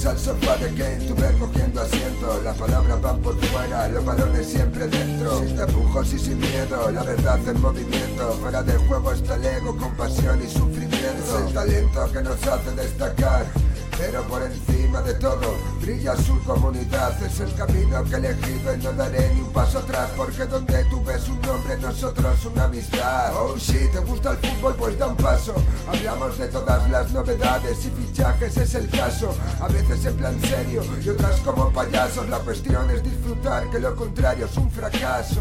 Bienvenidos al sofá de tú ves cogiendo asiento. Las palabras van por fuera, los balones siempre dentro. Sin tapujos y sin miedo, la verdad en movimiento. Fuera del juego está el ego con pasión y sufrimiento. Es el talento que nos hace destacar pero por encima de todo brilla su comunidad. Es el camino que he elegido y no daré ni un paso atrás. Porque donde tú ves un nombre, nosotros una amistad. Oh, si te gusta el fútbol, pues da un paso. Hablamos de todas las novedades y fichajes, es el caso. A veces en plan serio y otras como payasos. La cuestión es disfrutar, que lo contrario es un fracaso.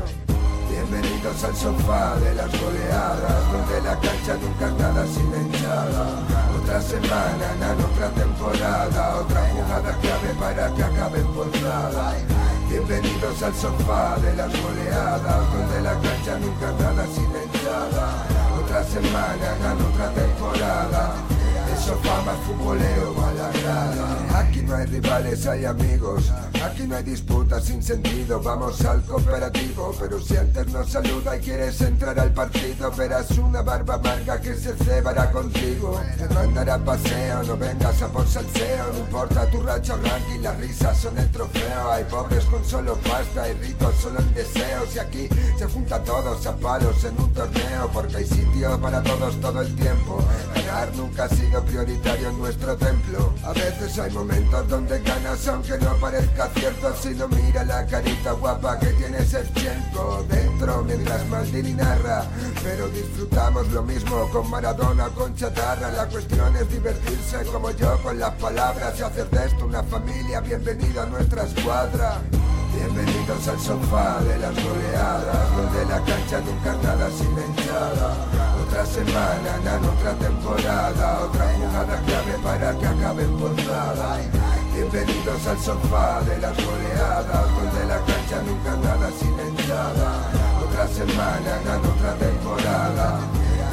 Bienvenidos al sofá de las goleadas, donde la cancha nunca nada sin otra semana, en otra temporada, otra jugada clave para que acabe nada. Bienvenidos al sofá de las goleadas, donde la cancha nunca nada sin entrada. Otra semana, en otra temporada sofá a. Aquí no hay rivales, hay amigos. Aquí no hay disputas sin sentido. Vamos al cooperativo. Pero si antes nos saluda y quieres entrar al partido, verás una barba amarga que se cebará contigo. Te mandará paseo, no vengas a por salseo. No importa tu racha ranking, las risas son el trofeo. Hay pobres con solo pasta y ricos solo en deseos. Y aquí se juntan todos a palos en un torneo. Porque hay sitio para todos todo el tiempo. Ganar nunca ha sido prioritario en nuestro templo. A veces hay momentos donde ganas aunque no parezca cierto si no mira la carita guapa que tiene tiempo dentro mientras Maldini narra. Pero disfrutamos lo mismo con Maradona, con Chatarra. La cuestión es divertirse como yo con las palabras y hacer de esto una familia. Bienvenido a nuestra escuadra. Bienvenidos al sofá de las goleadas, donde la cancha nunca nada sin hinchada otra semana, en otra temporada, otra jugada clave para que acabe portada. Bienvenidos al sofá de las goleadas, donde la cancha nunca nada sin entrada. Otra semana, en otra temporada,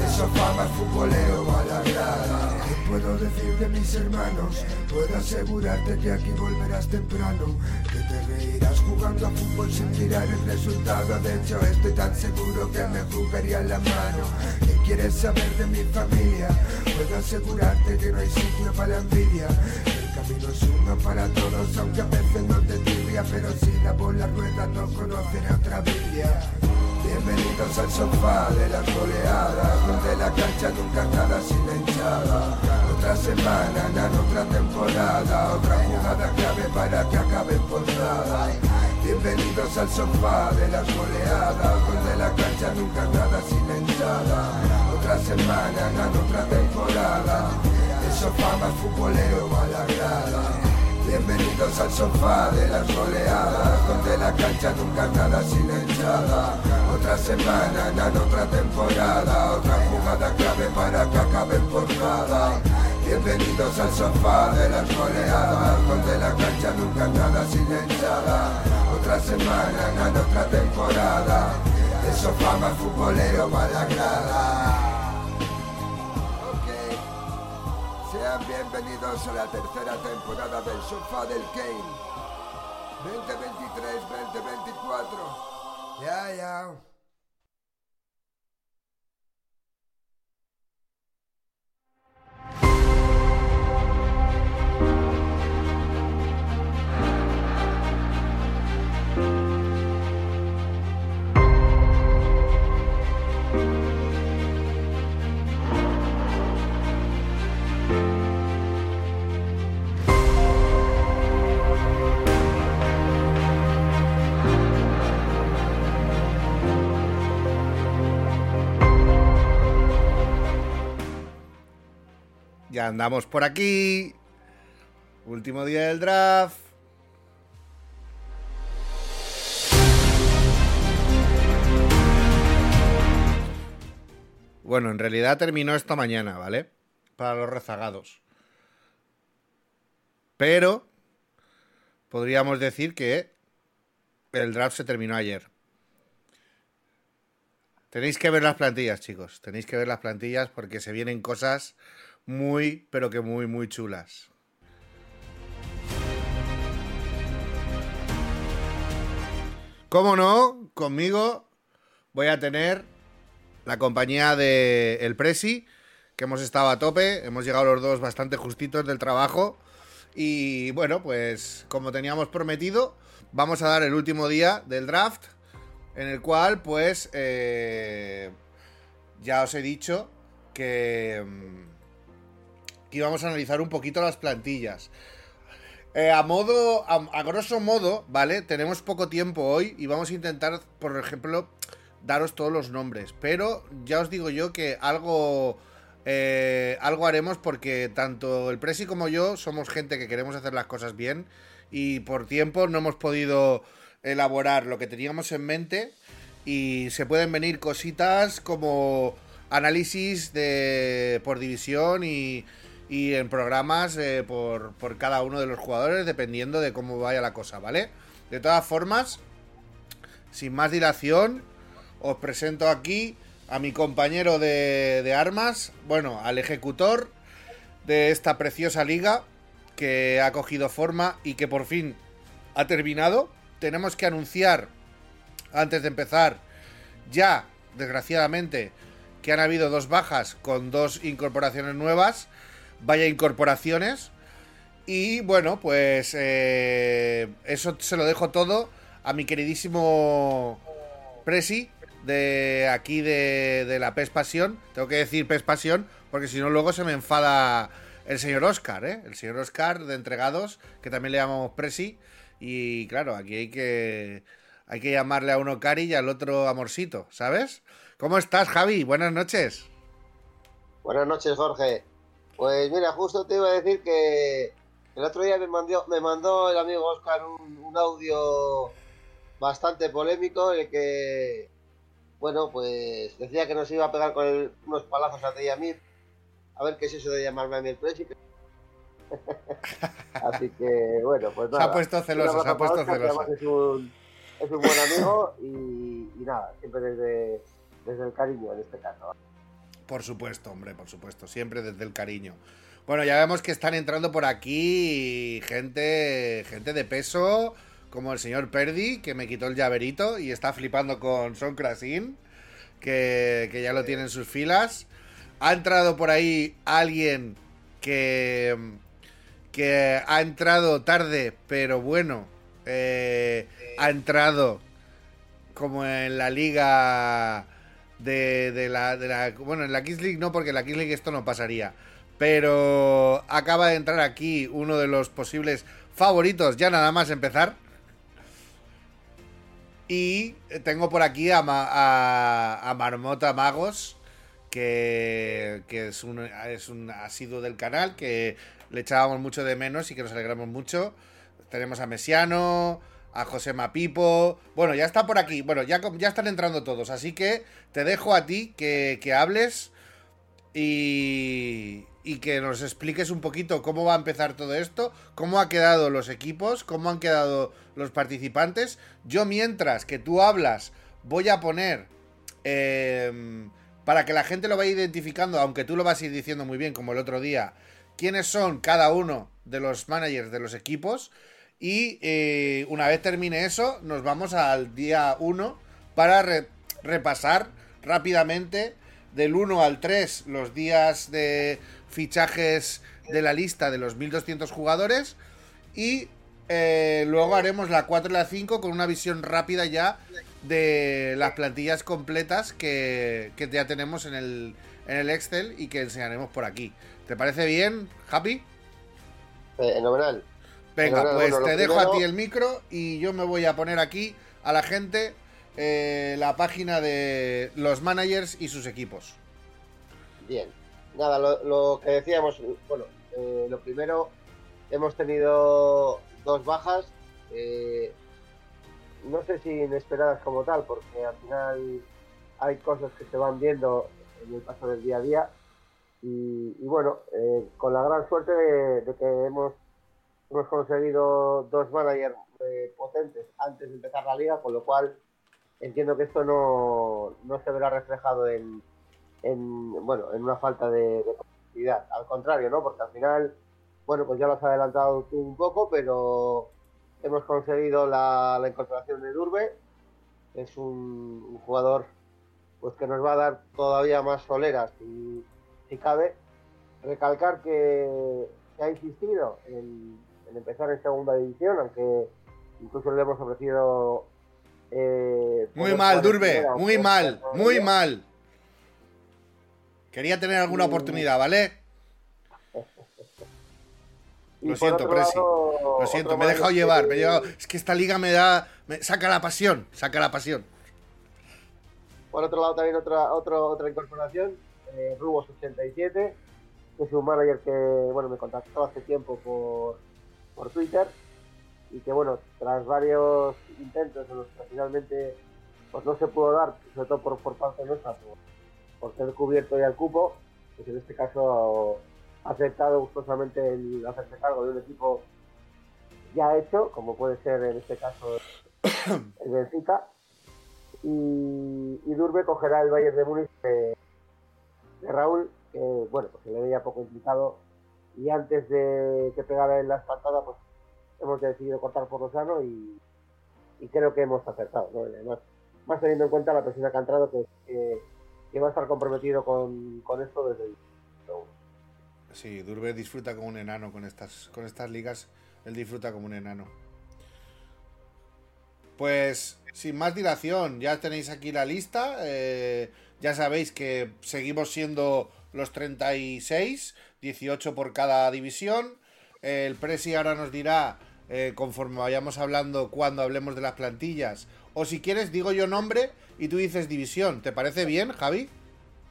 el sofá más futbolero a la grada puedo decir de mis hermanos? Puedo asegurarte que aquí volverás temprano, que te reirás jugando a fútbol sin mirar el resultado. De hecho, estoy tan seguro que me jugaría la mano. ¿Qué quieres saber de mi familia? Puedo asegurarte que no hay sitio para la envidia. El camino es uno para todos, aunque a veces no te tibia, pero si la bola rueda no conoceré otra Biblia. Bienvenidos al sofá de las goleadas, donde la cancha nunca sin hinchada. Otra semana, en otra temporada, otra jugada clave para que acabe por nada. Bienvenidos al sofá de las goleadas, donde la cancha nunca sin hinchada. Otra semana, en otra temporada, el sofá más futbolero a la grada. Bienvenidos al sofá de las goleadas, donde la cancha nunca nada sin hinchada. Otra semana, en otra temporada, otra jugada clave para que acabe por nada. Bienvenidos al sofá de las goleadas, donde la cancha nunca nada sin hinchada. Otra semana, en otra temporada, el sofá más futbolero para la grada. Bienvenidos a la tercera temporada del Sofá del Kane. 2023-2024. Ya, ya. Andamos por aquí. Último día del draft. Bueno, en realidad terminó esta mañana, ¿vale? Para los rezagados. Pero podríamos decir que el draft se terminó ayer. Tenéis que ver las plantillas, chicos. Tenéis que ver las plantillas porque se vienen cosas muy, pero que muy, muy chulas. ¿Cómo no? Conmigo voy a tener la compañía de El Presi, que hemos estado a tope, hemos llegado los dos bastante justitos del trabajo Y bueno, pues como teníamos prometido, vamos a dar el último día del draft, en el cual pues eh, ya os he dicho que, mm, que íbamos a analizar un poquito las plantillas. Eh, a modo, a, grosso modo, ¿vale? Tenemos poco tiempo hoy y vamos a intentar, por ejemplo, daros todos los nombres. Pero ya os digo yo que algo, eh, algo haremos porque tanto el Presi como yo somos gente que queremos hacer las cosas bien y por tiempo no hemos podido elaborar lo que teníamos en mente y se pueden venir cositas como análisis de por división y y en programas eh, por, cada uno de los jugadores dependiendo de cómo vaya la cosa, ¿vale? De todas formas, sin más dilación, os presento aquí a mi compañero de, de armas, bueno, al ejecutor de esta preciosa liga que ha cogido forma y que por fin ha terminado. Tenemos que anunciar, antes de empezar, ya, desgraciadamente, que han habido dos bajas con dos incorporaciones nuevas vaya incorporaciones. Y bueno, pues eh, eso se lo dejo todo a mi queridísimo Presi de aquí de, la PES Pasión. Tengo que decir PES Pasión porque si no luego se me enfada el señor Oscar, ¿eh? El señor Oscar de Entregados, que también le llamamos Presi. Y claro, aquí hay que, hay que llamarle a uno Cari y al otro Amorcito, ¿sabes? ¿Cómo estás, Javi? Buenas noches. Buenas noches, Jorge. Pues mira, justo te iba a decir que el otro día me mandó, me mandó el amigo Oscar un, audio bastante polémico en el que, bueno, pues decía que nos iba a pegar con unos palazos a ti y a mí. A ver qué es eso de llamarme a mí el. Así que, bueno, pues nada. Se ha puesto celoso, se ha puesto celoso. Es un, es un buen amigo y, nada, siempre desde, desde el cariño en este caso. Por supuesto, hombre, por supuesto. Siempre desde el cariño. Bueno, ya vemos que están entrando por aquí gente, gente de peso, como el señor Perdi, que me quitó el llaverito y está flipando con Son Krasin, que, que ya lo tiene en sus filas. Ha entrado por ahí alguien que, que ha entrado tarde, pero bueno, eh, ha entrado como en la liga de, la, de la... Bueno, en la Kings League no, porque en la Kings League esto no pasaría. Pero acaba de entrar aquí uno de los posibles favoritos, ya nada más empezar. Y tengo por aquí a, a, Marmota Magos, que, que, es, un, es un asiduo del canal, que le echábamos mucho de menos y que nos alegramos mucho. Tenemos a Mesiano, a José Mapipo. Bueno, ya está por aquí. Bueno, ya, ya están entrando todos. Así que te dejo a ti que, hables y, y que nos expliques un poquito cómo va a empezar todo esto, cómo ha quedado los equipos, cómo han quedado los participantes. Yo mientras que tú hablas voy a poner... Em, para que la gente lo vaya identificando, aunque tú lo vas a ir diciendo muy bien, como el otro día, quiénes son cada uno de los managers de los equipos. Y eh, una vez termine eso, nos vamos al día 1 para repasar rápidamente del 1 al 3 los días de fichajes de la lista de los 1200 jugadores. Y eh, luego haremos la 4 y la 5 con una visión rápida ya de las plantillas completas que, que ya tenemos en el, en el Excel y que enseñaremos por aquí. ¿Te parece bien, Happy? Eh, Venga, pues te dejo a ti el micro y yo me voy a poner aquí a la gente eh, la página de los managers y sus equipos. Bien, nada, lo, que decíamos, bueno, eh, lo primero, hemos tenido dos bajas, eh, no sé si inesperadas como tal, porque al final hay cosas que se van viendo en el paso del día a día. Y, bueno, con la gran suerte de que hemos hemos conseguido dos managers eh, potentes antes de empezar la liga, con lo cual entiendo que esto no, no se verá reflejado en, en, bueno, en una falta de, de Al contrario, ¿no? Porque al final, bueno, pues ya lo has adelantado tú un poco, pero hemos conseguido la, incorporación de Durbe. Es un, jugador pues que nos va a dar todavía más soleras si, cabe. Recalcar que que ha insistido en, empezar en segunda división, aunque incluso le hemos ofrecido... Eh, muy mal, Durbe, muy mal, muy mal. Quería tener alguna oportunidad, ¿vale? Lo siento, Presi. Lo siento, me he dejado llevar. Me Es que esta liga me da. Me saca la pasión. Saca la pasión. Por otro lado, también otra, otra incorporación. Eh, Rubos87, que es un manager que bueno me contactó hace tiempo por, por Twitter. Y que bueno, tras varios intentos en los que finalmente pues no se pudo dar, sobre todo por, por parte nuestra, por, por ser cubierto ya el cupo, pues en este caso aceptado gustosamente el hacerse cargo de un equipo ya hecho, como puede ser en este caso el Benfica. Y, y Durbe cogerá el Bayern de Múnich de, Raúl, que bueno, pues se le veía poco implicado. Y antes de que pegara en la espantada, pues hemos decidido cortar por lo sano y, creo que hemos acertado. más teniendo en cuenta la persona que ha entrado, que, que, va a estar comprometido con, con esto desde el Sí, Durbe disfruta como un enano con estas, con estas ligas. Él disfruta como un enano. Pues sin más dilación, ya tenéis aquí la lista. Eh, ya sabéis que seguimos siendo los 36, 18 por cada división. El Presi ahora nos dirá, eh, conforme vayamos hablando, cuando hablemos de las plantillas. O si quieres, digo yo nombre y tú dices división. ¿Te parece bien, Javi?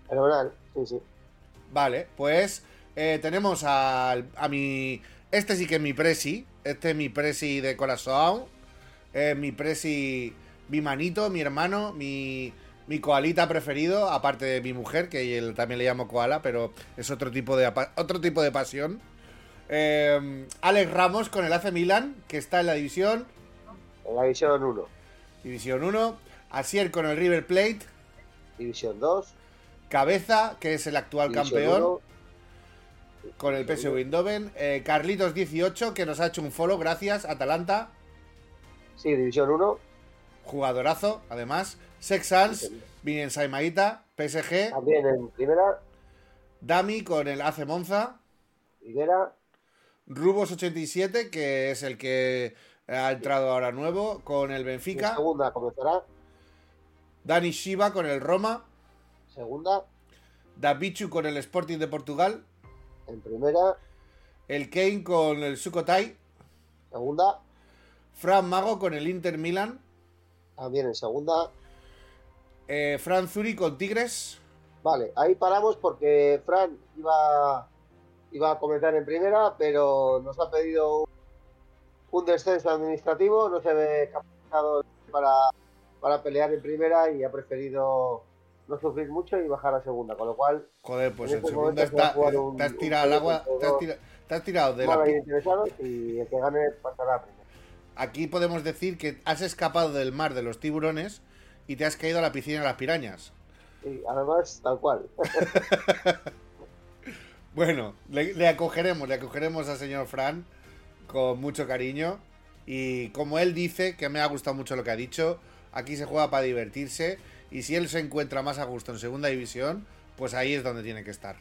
Fenomenal, sí, sí. Vale, pues eh, tenemos a, a mi. Este sí que es mi presi. Este es mi presi de corazón. Eh, mi presi. Mi manito, mi hermano, mi. Mi koalita preferido, aparte de mi mujer, que él también le llamo koala, pero es otro tipo de, otro tipo de pasión. Eh, Alex Ramos con el AC Milan, que está en la división. En la división 1. División 1. Asier con el River Plate. División 2. Cabeza, que es el actual campeón con el PSV Eindhoven. Eh, Carlitos 18, que nos ha hecho un follow, gracias. Atalanta. Sí, División 1. Jugadorazo, además. Sexans, Vinen Saimaita, PSG. También en primera. Dami con el AC Monza. Primera. Rubos 87, que es el que ha entrado ahora nuevo, con el Benfica. segunda comenzará. Dani Shiva con el Roma. Segunda. Davichu con el Sporting de Portugal en primera. El Kane con el Sukotai. Segunda. Fran Mago con el Inter Milan. También en segunda. Eh, Fran Zuri con Tigres. Vale, ahí paramos porque Fran iba, iba a comenzar en primera, pero nos ha pedido un descenso administrativo, no se ve capacitado para, para pelear en primera y ha preferido no sufrir mucho y bajar a segunda, con lo cual... Joder, pues en, este segunda está, eh, te has tirado al agua, te has, tirado de la... Y el que gane pasará primero. Aquí podemos decir que has escapado del mar de los tiburones y te has caído a la piscina de las pirañas. Sí, además, tal cual. bueno, le, le, acogeremos, le acogeremos al señor Fran con mucho cariño. Y como él dice, que me ha gustado mucho lo que ha dicho, aquí se juega para divertirse y si él se encuentra más a gusto en segunda división, pues ahí es donde tiene que estar.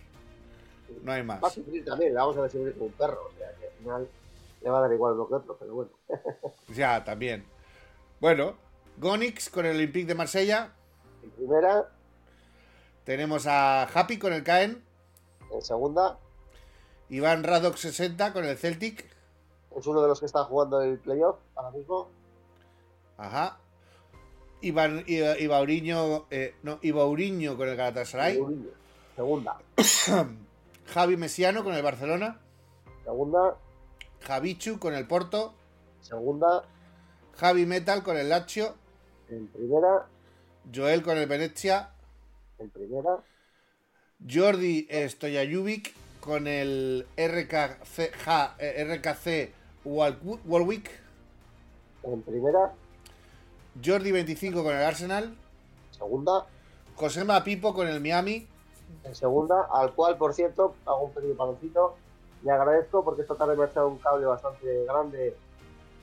No hay más. Va a sufrir también, le vamos a decir como un perro. O sea, que al final le va a dar igual lo que otro, pero bueno. ya, también. Bueno, Gonix con el Olympique de Marsella. En primera. Tenemos a Happy con el Caen. En segunda. Iván Radok 60 con el Celtic. Es uno de los que está jugando el playoff ahora mismo. Ajá. Iván, Ibauriño, eh, no, Ibauriño con el Galatasaray. Segunda. Javi Mesiano con el Barcelona. Segunda. Javichu con el Porto. Segunda. Javi Metal con el Lazio. En primera. Joel con el Venecia. En primera. Jordi Stoyajubic con el RKC, eh, RKC Walwick. En primera. Jordi 25 con el Arsenal. Segunda. Josema Pipo con el Miami. En segunda, al cual, por cierto, hago un pequeño paloncito. Le agradezco porque esta tarde me ha echado un cable bastante grande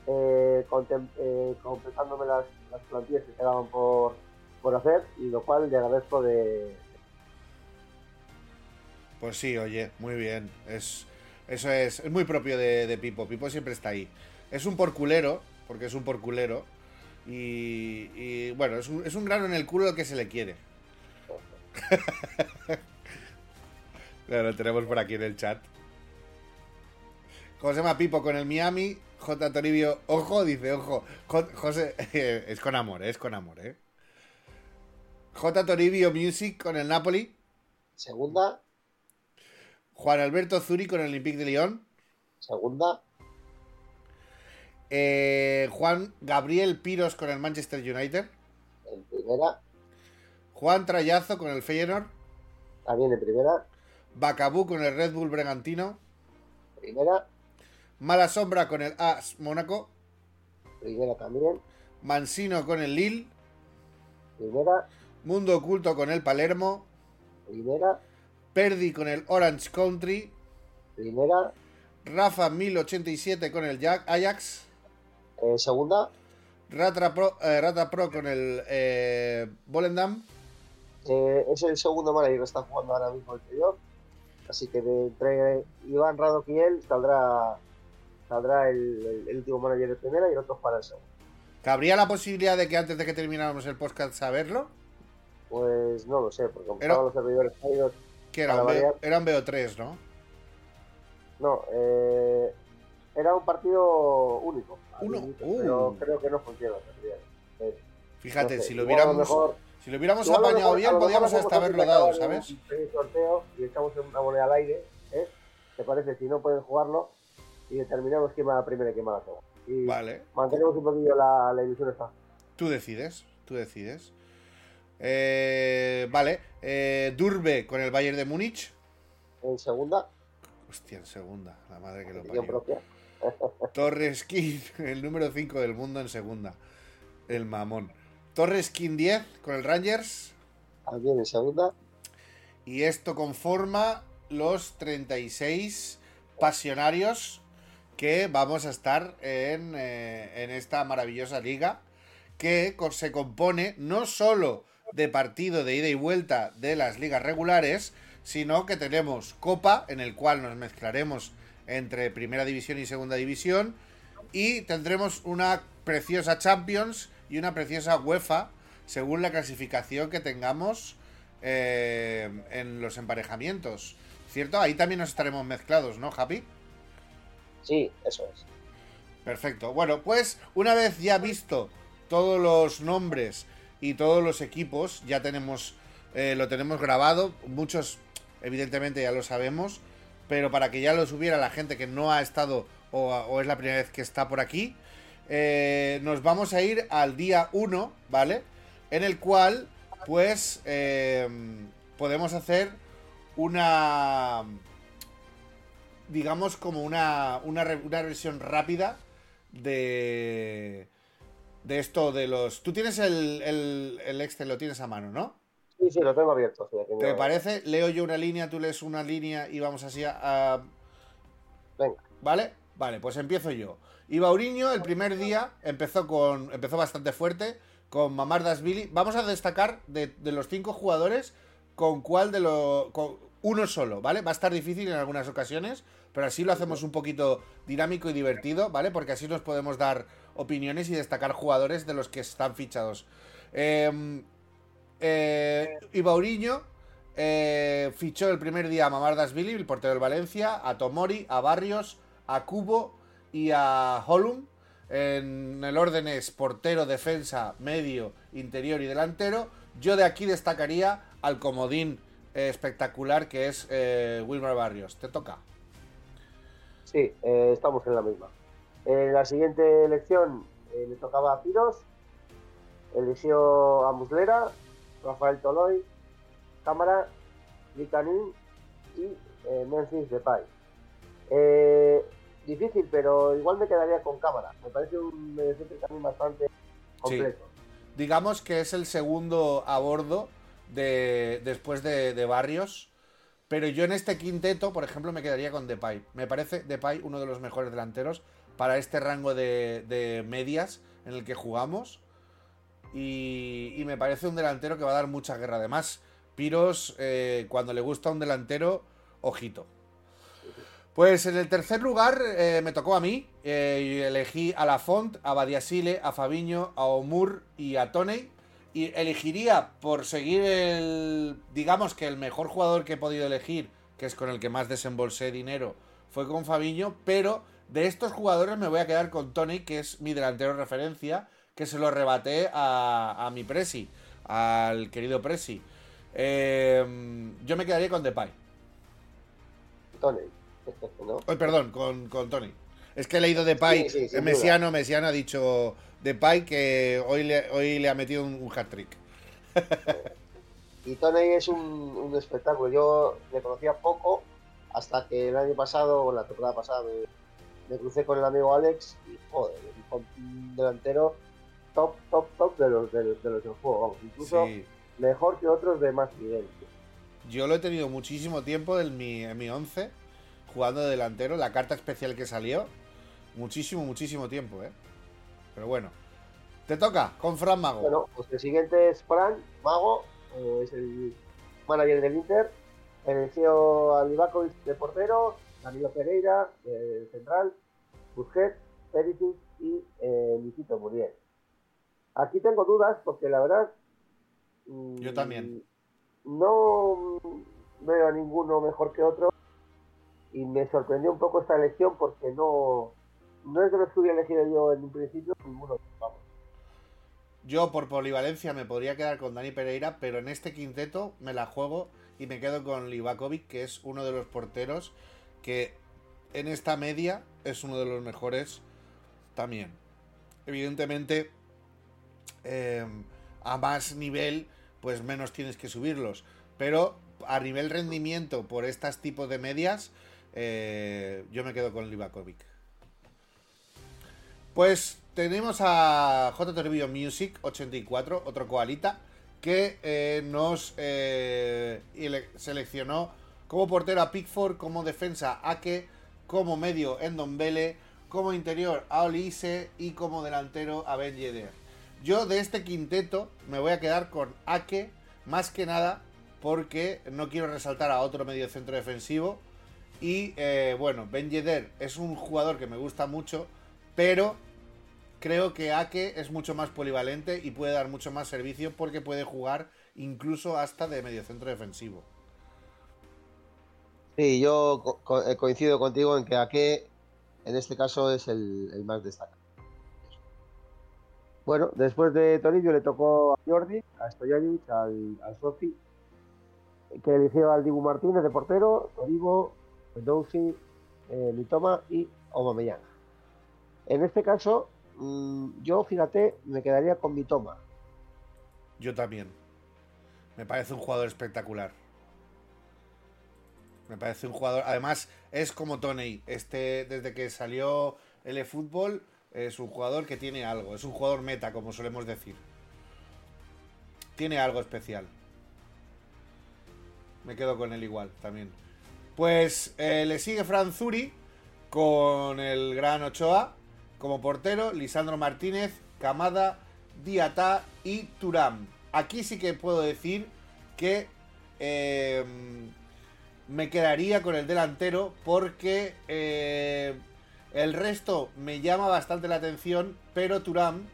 eh, eh, completándome las, plantillas que quedaban por, por hacer y lo cual le agradezco de... Pues sí, oye, muy bien. Es, Eso es, es muy propio de, de Pipo. Pipo siempre está ahí. Es un porculero, porque es un porculero. Y, y, bueno, es un, es un grano en el culo que se le quiere. lo tenemos por aquí en el chat. ¿Cómo se llama Pipo con el Miami? J. Toribio, ojo, dice, ojo. J- José, es con amor, es con amor, ¿eh? J. Toribio Music con el Napoli. Segunda, Juan Alberto Zuri con el Olympique de Lyon. segunda, Eh, Juan Gabriel Piros con el Manchester United. en primera, Juan Trayazo con el Feyenoord. también en primera, Bacabú con el Red Bull Bragantino. primera, Mala Sombra con el AS Mónaco. primera también, Mansino con el Lille. primera, Mundo Oculto con el Palermo. primera, Perdi con el Orange Country. primera, Rafa 1087 con el Jack Ajax. eh, segunda, Rata Pro, eh, Rata Pro con el eh, Volendam. es el segundo manager que está jugando ahora mismo el playoff. Así que de entre Iván él saldrá, saldrá el, el- el último manager de primera y el otro para el segundo. ¿Cabría la posibilidad de que antes de que termináramos el podcast saberlo? Pues no lo sé, porque como estaban los servidores caídos, Que era un, B- variar. era un BO3, ¿no? no, eh, era un partido único. Uno, inicio, uh. Pero creo que no funciona. eh, Fíjate, no sé, si lo hubiéramos, mejor- si lo hubiéramos apañado bien, podíamos hasta haberlo dado, ¿sabes? Un pequeño sorteo y echamos una moneda al aire, ¿eh? ¿Te parece? Si no pueden jugarlo y determinamos quién va la primera y quién va la segunda. Y Vale, mantenemos un poquillo la, la ilusión esta. tú decides, tú decides. Eh, vale, eh, Durbe con el Bayern de Múnich. En segunda, Hostia, en segunda, la madre que lo parió. propia. Torres King, el número 5 del mundo en segunda. El mamón. Torres King 10 con el Rangers. También en segunda. Y esto conforma los 36 pasionarios que vamos a estar en, eh, en esta maravillosa liga que se compone no solo de partido de ida y vuelta de las ligas regulares, sino que tenemos Copa, en el cual nos mezclaremos entre Primera División y Segunda División, y tendremos una preciosa Champions y una preciosa UEFA, según la clasificación que tengamos eh, en los emparejamientos. ¿Cierto? Ahí también nos estaremos mezclados, ¿no, Happy? Sí, eso es. Perfecto. Bueno, pues una vez ya visto todos los nombres y todos los equipos, ya tenemos, eh, lo tenemos grabado. Muchos, evidentemente, ya lo sabemos. Pero para que ya lo subiera la gente que no ha estado o, es la primera vez que está por aquí, eh, nos vamos a ir al día 1, ¿vale? En el cual, pues, eh, podemos hacer una digamos, como una, una, una revisión rápida de, de esto de los... Tú tienes el, el, el Excel, lo tienes a mano, ¿no? Sí, sí, lo tengo abierto. sí, aquí ¿Te no- parece? Leo yo una línea, tú lees una línea y vamos así a... a- Venga. ¿Vale? Vale, pues empiezo yo. Ibauriño el primer día empezó con empezó bastante fuerte con Mamardasvili. Vamos a destacar de, de los cinco jugadores con cuál de los... uno solo, ¿vale? Va a estar difícil en algunas ocasiones, pero así lo hacemos un poquito dinámico y divertido, ¿vale? Porque así nos podemos dar opiniones y destacar jugadores de los que están fichados. Eh, eh, Ibauriño fichó el primer día a Mamardasvili, el portero del Valencia, a Tomori, a Barrios, a Cubo y a Holum. En el orden es portero, defensa, medio, interior y delantero. Yo de aquí destacaría al comodín eh, espectacular que es eh, Wilmar Barrios. Te toca. Sí, eh, estamos en la misma. En la siguiente elección eh, le tocaba a Piros, eligió a Muslera, Rafael Toloy, Cámara, Licanín y eh, Memphis Depay. Eh, difícil, pero igual me quedaría con Cámara. Me parece un mediocentro también bastante completo. Digamos que es el segundo a bordo de, después de, de Barrios. Pero yo en este quinteto, por ejemplo, me quedaría con Depay. Me parece Depay uno de los mejores delanteros para este rango de, de medias en el que jugamos. Y, me parece un delantero que va a dar mucha guerra. Además, Piros, eh, cuando le gusta un delantero, ojito. Pues en el tercer lugar eh, me tocó a mí. Eh, elegí a Lafont, a Badiasile, a Fabiño, a Omur y a Toney. Y elegiría por seguir el. Digamos que el mejor jugador que he podido elegir, que es con el que más desembolsé dinero, fue con Fabiño. Pero de estos jugadores me voy a quedar con Toney, que es mi delantero de referencia, que se lo rebaté a, a mi Presi, al querido Presi. Eh, yo me quedaría con Depay. Toney. ¿no? Ay, perdón, con, con Tony. Es que he leído Depay, Sí, sí, eh, Mesiano, Mesiano ha dicho Depay que hoy le, hoy le ha metido un, un hat-trick. Y Toney es un, un espectáculo. Yo le conocía poco hasta que el año pasado, o la temporada pasada, me, me crucé con el amigo Alex y, joder, un delantero top, top, top de los, de los, de los del juego. Vamos, incluso Sí. mejor que otros de más nivel. Yo lo he tenido muchísimo tiempo en mi, en mi 11, jugando de delantero, la carta especial que salió. Muchísimo, muchísimo tiempo, ¿eh? Pero bueno. Te toca, con Fran Mago. Bueno, pues el siguiente es Fran Mago, eh, es el manager del Inter. Eligió a Livakovic de portero, Danilo Pereira de central, Busquets, Perisic y eh, Nikito Muriel. Aquí tengo dudas porque la verdad. mm, Yo también. No veo a ninguno mejor que otro y me sorprendió un poco esta elección porque no, no es de los que hubiera elegido yo en un principio, ninguno. Vamos. Yo por polivalencia me podría quedar con Dani Pereira, pero en este quinteto me la juego y me quedo con Livakovic, que es uno de los porteros que en esta media es uno de los mejores también. Evidentemente, eh, a más nivel, pues menos tienes que subirlos. Pero a nivel rendimiento por estos tipos de medias, eh, yo me quedo con Livakovic. Pues tenemos a J. Music 84, otro koalita, que eh, nos eh, ele- seleccionó como portero a Pickford, como defensa a Ake, como medio Endombele, como interior a Olise y como delantero a Ben Yedder. Yo de este quinteto me voy a quedar con Ake, más que nada porque no quiero resaltar a otro medio centro defensivo. Y eh, bueno, Ben Yedder es un jugador que me gusta mucho, pero creo que Ake es mucho más polivalente y puede dar mucho más servicio porque puede jugar incluso hasta de mediocentro defensivo. Sí, yo eh, coincido contigo en que Ake en este caso es el, más destacado. Bueno, después de Toribio le tocó a Jordi, a Stojanic, al, Sofi, que eligió al Dibu Martínez de portero, Toribo, Dousi, eh, Mitoma y Aubameyang. En este caso, mm, yo, fíjate, me quedaría con Mitoma. Yo también. Me parece un jugador espectacular. Me parece un jugador. Además, es como Tony. Este, desde que salió el eFootball, es un jugador que tiene algo. Es un jugador meta, como solemos decir. Tiene algo especial. Me quedo con él igual también. Pues eh, le sigue Fran Zuri con el gran Ochoa como portero, Lisandro Martínez, Camada, Diatá y Turam. Aquí sí que puedo decir que eh, me quedaría con el delantero porque eh, el resto me llama bastante la atención, pero Turam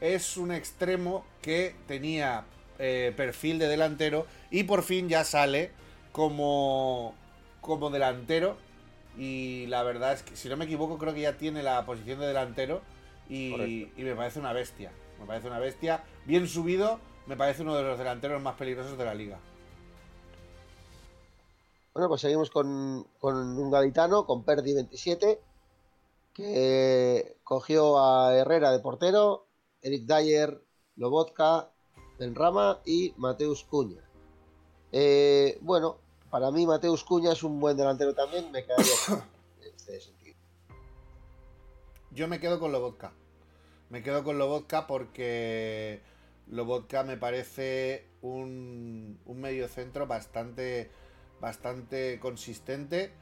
es un extremo que tenía eh, perfil de delantero y por fin ya sale como, como delantero. Y la verdad es que, si no me equivoco, creo que ya tiene la posición de delantero. Y, me parece una bestia. Me parece una bestia. Bien subido, me parece uno de los delanteros más peligrosos de la liga. Bueno, pues seguimos con, con un gaditano, con Perdi 27, que cogió a Herrera de portero, Eric Dyer, Lobotka, Benrama y Mateus Cuña. Eh, bueno, para mí Mateus Cuña es un buen delantero también, me quedaría con en este sentido. Yo me quedo con Lobotka. Me quedo con Lobotka porque Lobotka me parece un, un medio centro bastante, bastante consistente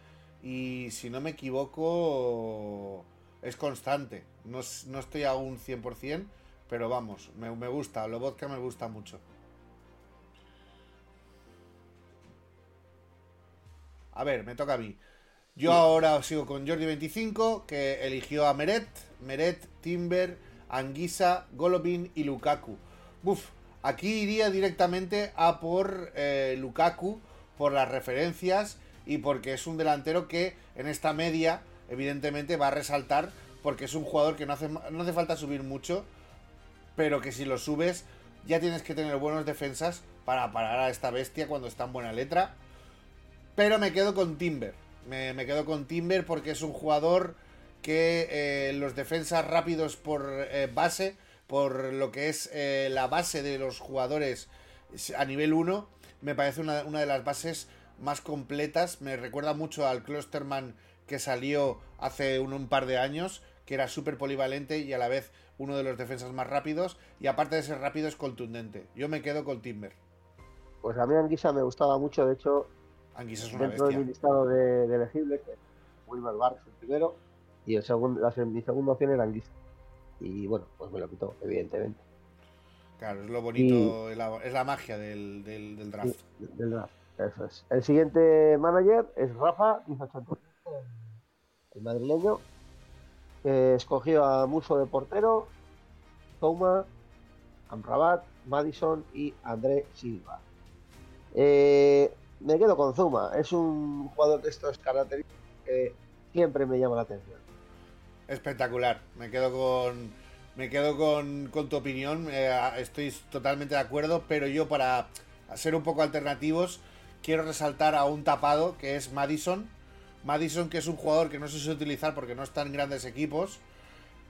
y si no me equivoco es constante. No, no estoy a un 100%, pero vamos, me, me gusta. Lobotka me gusta mucho. A ver, me toca a mí. Yo ahora sigo con Jordi25, que eligió a Meret, Meret, Timber, Anguisa, Golovin y Lukaku. Buf, aquí iría directamente a por eh, Lukaku, por las referencias y porque es un delantero que en esta media, evidentemente, va a resaltar porque es un jugador que no hace, no hace falta subir mucho, pero que si lo subes ya tienes que tener buenos defensas para parar a esta bestia cuando está en buena letra. Pero me quedo con Timber. Me, quedo con Timber porque es un jugador que eh, los defensas rápidos por eh, base, por lo que es eh, la base de los jugadores a nivel 1, me parece una, de las bases más completas. Me recuerda mucho al Klosterman que salió hace un, par de años, que era súper polivalente y a la vez uno de los defensas más rápidos. Y aparte de ser rápido, es contundente. Yo me quedo con Timber. Pues a mí Anguisa me gustaba mucho, de hecho, Anguisa es una dentro de mi listado de, elegibles, Wilmer Barr es el primero, y el segundo, la, mi segunda opción era Anguisa. Y bueno, pues me lo quitó, evidentemente. Claro, es lo bonito, es, la, magia del, del, draft. del draft, eso es. El siguiente manager es Rafa el madrileño, que escogió a Muso de portero, Toma, Amrabat, Madison y André Silva. Eh, me quedo con Zuma. Es un jugador de estos características que siempre me llama la atención. Espectacular. Me quedo con. Me quedo con, tu opinión. Eh, estoy totalmente de acuerdo. Pero yo, para ser un poco alternativos, quiero resaltar a un tapado que es Madison. Madison, que es un jugador que no se suele utilizar porque no está en grandes equipos.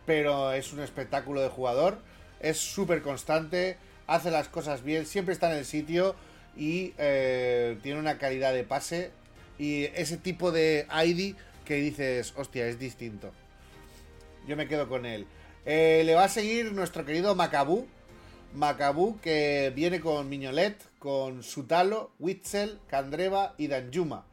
Pero es un espectáculo de jugador. Es súper constante. Hace las cosas bien. Siempre está en el sitio y eh, tiene una calidad de pase y ese tipo de ID que dices, hostia, es distinto. Yo me quedo con él. Eh, le va a seguir nuestro querido Macabú. Macabú que viene con Miñolet, con Sutalo, Witzel, Candreva y Danjuma.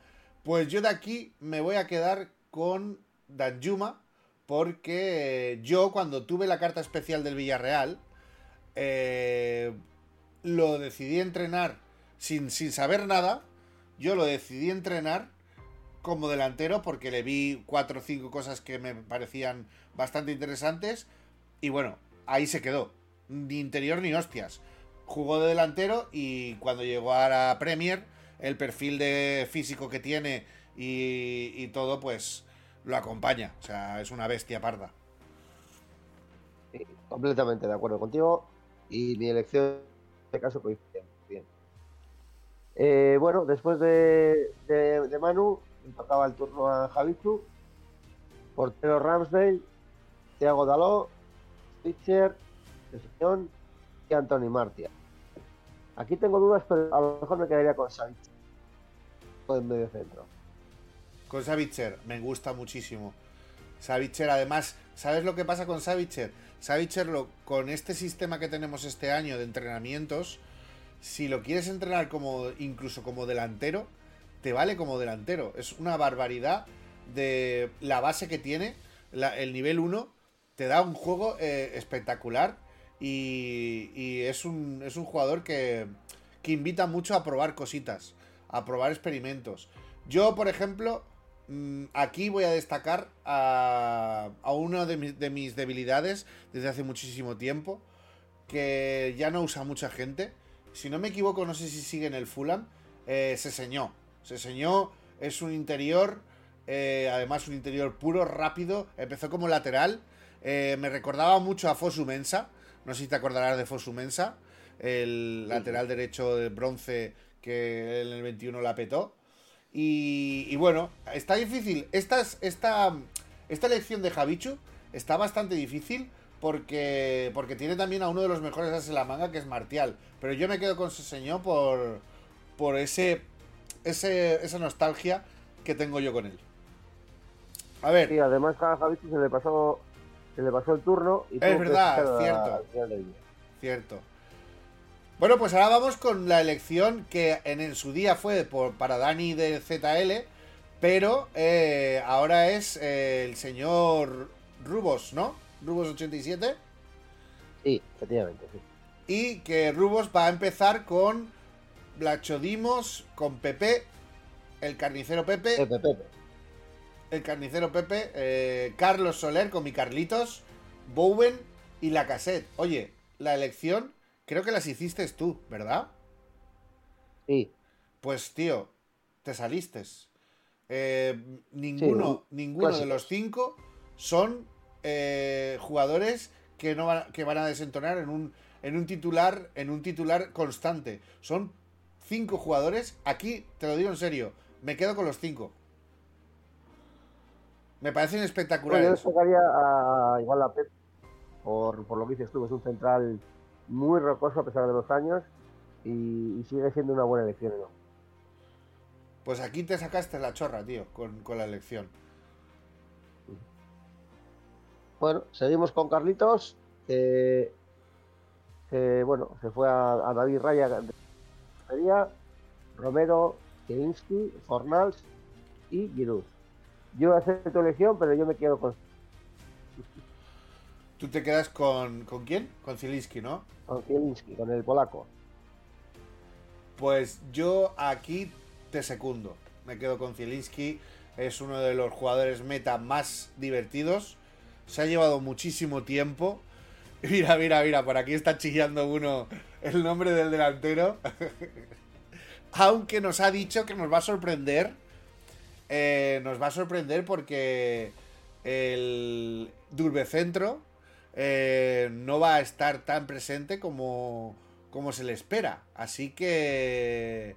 Pues yo de aquí me voy a quedar con Danjuma porque yo cuando tuve la carta especial del Villarreal eh, lo decidí entrenar sin, saber nada, yo lo decidí entrenar como delantero porque le vi cuatro o cinco cosas que me parecían bastante interesantes y bueno, ahí se quedó. Ni interior ni hostias. Jugó de delantero y cuando llegó a la Premier, el perfil de físico que tiene y, y todo, pues lo acompaña. O sea, es una bestia parda. completamente de acuerdo contigo. Y mi elección, en este caso, coincide. Eh, bueno, después de, de, Manu, tocaba el turno a Javichu, portero Ramsdale, Thiago Daló, Stitcher, Sesión y Anthony Martia. Aquí tengo dudas, pero a lo mejor me quedaría con Savitzer, en medio centro. Con Savitzer, me gusta muchísimo. Savitzer, además, ¿sabes lo que pasa con Savitzer? Savitzer, con este sistema que tenemos este año de entrenamientos, si lo quieres entrenar como incluso como delantero, te vale como delantero. Es una barbaridad de la base que tiene, el nivel 1, te da un juego eh, espectacular y, es, un, es, un, jugador que, que, invita mucho a probar cositas, a probar experimentos. Yo, por ejemplo, mm, aquí voy a destacar a, a una de, de mis debilidades desde hace muchísimo tiempo, que ya no usa mucha gente si no me equivoco, no sé si sigue en el Fulham, eh, se señó. Se señó, es un interior, eh, además un interior puro, rápido, empezó como lateral, eh, me recordaba mucho a Fosu Mensa, no sé si te acordarás de Fosu Mensa, el lateral derecho de bronce que en el 21 la petó. Y, bueno, está difícil. Esta, esta, esta elección de Javichu está bastante difícil porque, porque tiene también a uno de los mejores ases de la manga, que es Martial. Pero yo me quedo con ese señor por, por ese, ese, esa nostalgia que tengo yo con él. A ver. Y además a Javi se le pasó, se le pasó el turno. Y es verdad, cierto. Cierto. Bueno, pues ahora vamos con la elección que en, su día fue por, para Dani del ZL, pero eh, ahora es eh, el señor Rubos, ¿no? Rubos 87. Sí, efectivamente, sí. Y que Rubos va a empezar con Blachodimos, con Pepe, el carnicero Pepe. Pepe, Pepe. el carnicero Pepe, eh, Carlos Soler con mi Carlitos, Bowen y la cassette. Oye, la elección creo que las hiciste tú, ¿verdad? Sí. Pues tío, te saliste. Eh, ninguno ninguno de los cinco son eh, jugadores que, no van, que van a desentonar en un, en un titular en un titular constante. Son cinco jugadores. Aquí, te lo digo en serio, me quedo con los cinco. Me parecen espectaculares. yo destacaría a, igual a Pep, por, por, lo que dices tú, es un central muy rocoso a pesar de los años y, sigue siendo una buena elección, ¿no? Pues aquí te sacaste la chorra, tío, con, la elección. Bueno, seguimos con Carlitos, bueno, se fue a, David Raya Romero, Kerinsky, Fornals y Giroud. Yo voy a hacer tu elección, pero yo me quedo con. ¿Tú te quedas con, con quién? Con Zielinski, ¿no? Con Zielinski, con el polaco. Pues yo aquí te secundo. Me quedo con Zielinski. Es uno de los jugadores meta más divertidos. Se ha llevado muchísimo tiempo. Mira, mira, mira, por aquí está chillando uno el nombre del delantero. Aunque nos ha dicho que nos va a sorprender. Eh, nos va a sorprender porque el Durbecentro eh, no va a estar tan presente como, como se le espera. Así que,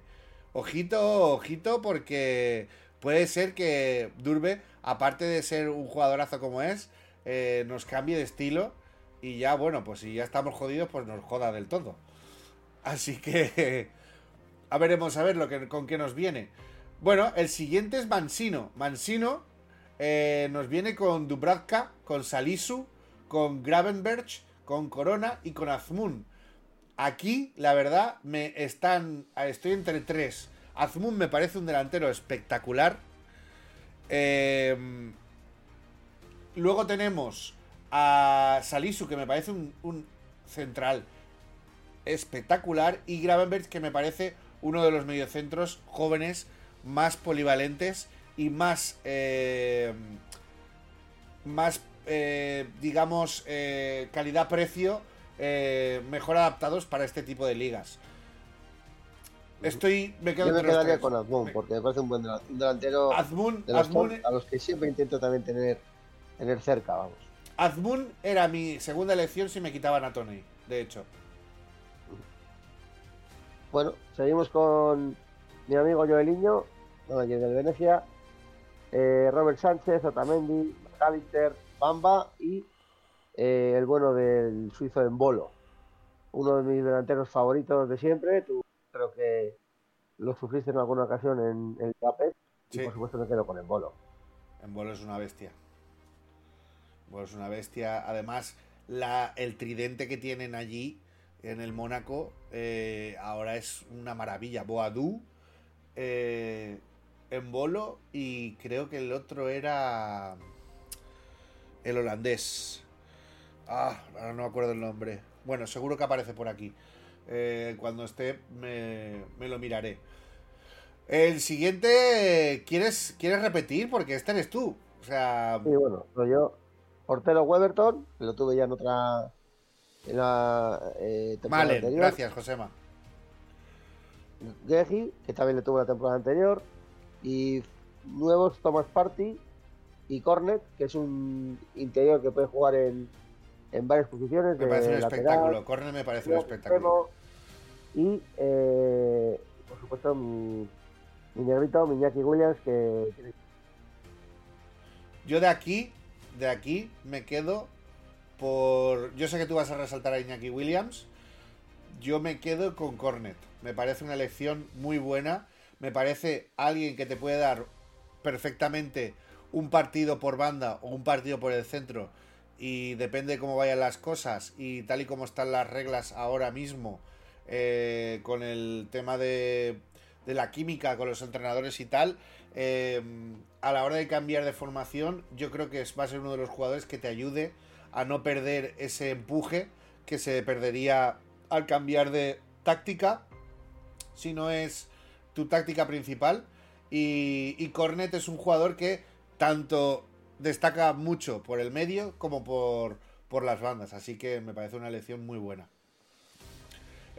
ojito, ojito, porque puede ser que Durbe, aparte de ser un jugadorazo como es, eh, nos cambie de estilo y ya, bueno, pues si ya estamos jodidos, pues nos joda del todo. Así que, a veremos a ver lo que, con qué nos viene. Bueno, el siguiente es Mansino. Mansino eh, nos viene con Dubravka, con Salisu, con Gravenberg, con Corona y con Azmun. Aquí, la verdad, me están. Estoy entre tres. Azmun me parece un delantero espectacular. Em, luego tenemos a Salisu, que me parece un, central espectacular. Y Gravenberg, que me parece uno de los mediocentros jóvenes más polivalentes y más. Eh, más, eh, digamos, eh, calidad-precio mejor adaptados para este tipo de ligas. Estoy, me quedo Yo me quedaría con Azmoun, porque me parece un buen delantero. Azmoun, a los que siempre intento también tener, tener cerca, vamos. Azmoun era mi segunda elección si me quitaban a Tony, de hecho. Bueno, seguimos con mi amigo Joeliño, manager del Venecia, eh, Robert Sánchez, Otamendi, McAllister, Bamba y eh, el bueno del suizo en bolo. Uno de mis delanteros favoritos de siempre. Tú creo que lo sufriste en alguna ocasión en el Capet. Y por supuesto me quedo con el bolo. En bolo es una bestia. Es una bestia. Además, la, el tridente que tienen allí en el Mónaco eh, ahora es una maravilla. Boadú eh, en bolo y creo que el otro era el holandés. Ah, ahora no me acuerdo el nombre. Bueno, seguro que aparece por aquí. Eh, cuando esté me, lo miraré. El siguiente, ¿quieres, ¿quieres repetir? Porque este eres tú. O sea... Sí, bueno, yo. Portero Weberton, que lo tuve ya en otra... En la eh, temporada vale, gracias, Josema. Geji, que también le tuve la temporada anterior. Y nuevos Thomas Party y Cornet, que es un interior que puede jugar en, en varias posiciones. Me parece un espectáculo. Corner me parece un espectáculo. Y, eh, por supuesto, mi, mi negrito, Miñaki Williams, que... Yo de aquí, de aquí, me quedo por... Yo sé que tú vas a resaltar a Iñaki Williams. Yo me quedo con Cornet. Me parece una elección muy buena. Me parece alguien que te puede dar perfectamente un partido por banda o un partido por el centro y depende de cómo vayan las cosas y tal y como están las reglas ahora mismo eh, con el tema de, de, la química con los entrenadores y tal, eh, a la hora de cambiar de formación yo creo que va a ser uno de los jugadores que te ayude a no perder ese empuje que se perdería al cambiar de táctica si no es tu táctica principal y, y Cornet es un jugador que tanto destaca mucho por el medio como por, por las bandas. Así que me parece una elección muy buena.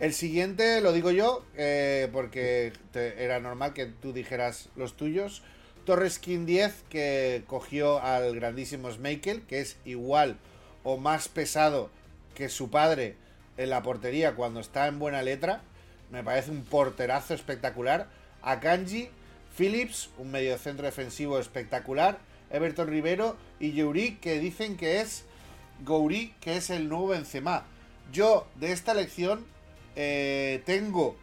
El siguiente lo digo yo, eh, porque era normal que tú dijeras los tuyos. Torres King 10, que cogió al grandísimo Smakel, que es igual o más pesado que su padre en la portería cuando está en buena letra. Me parece un porterazo espectacular. A Kanji, Phillips, un mediocentro defensivo espectacular. Everton Rivero y Yuri, que dicen que es Gouri, que es el nuevo Benzema. Yo, de esta elección, eh, tengo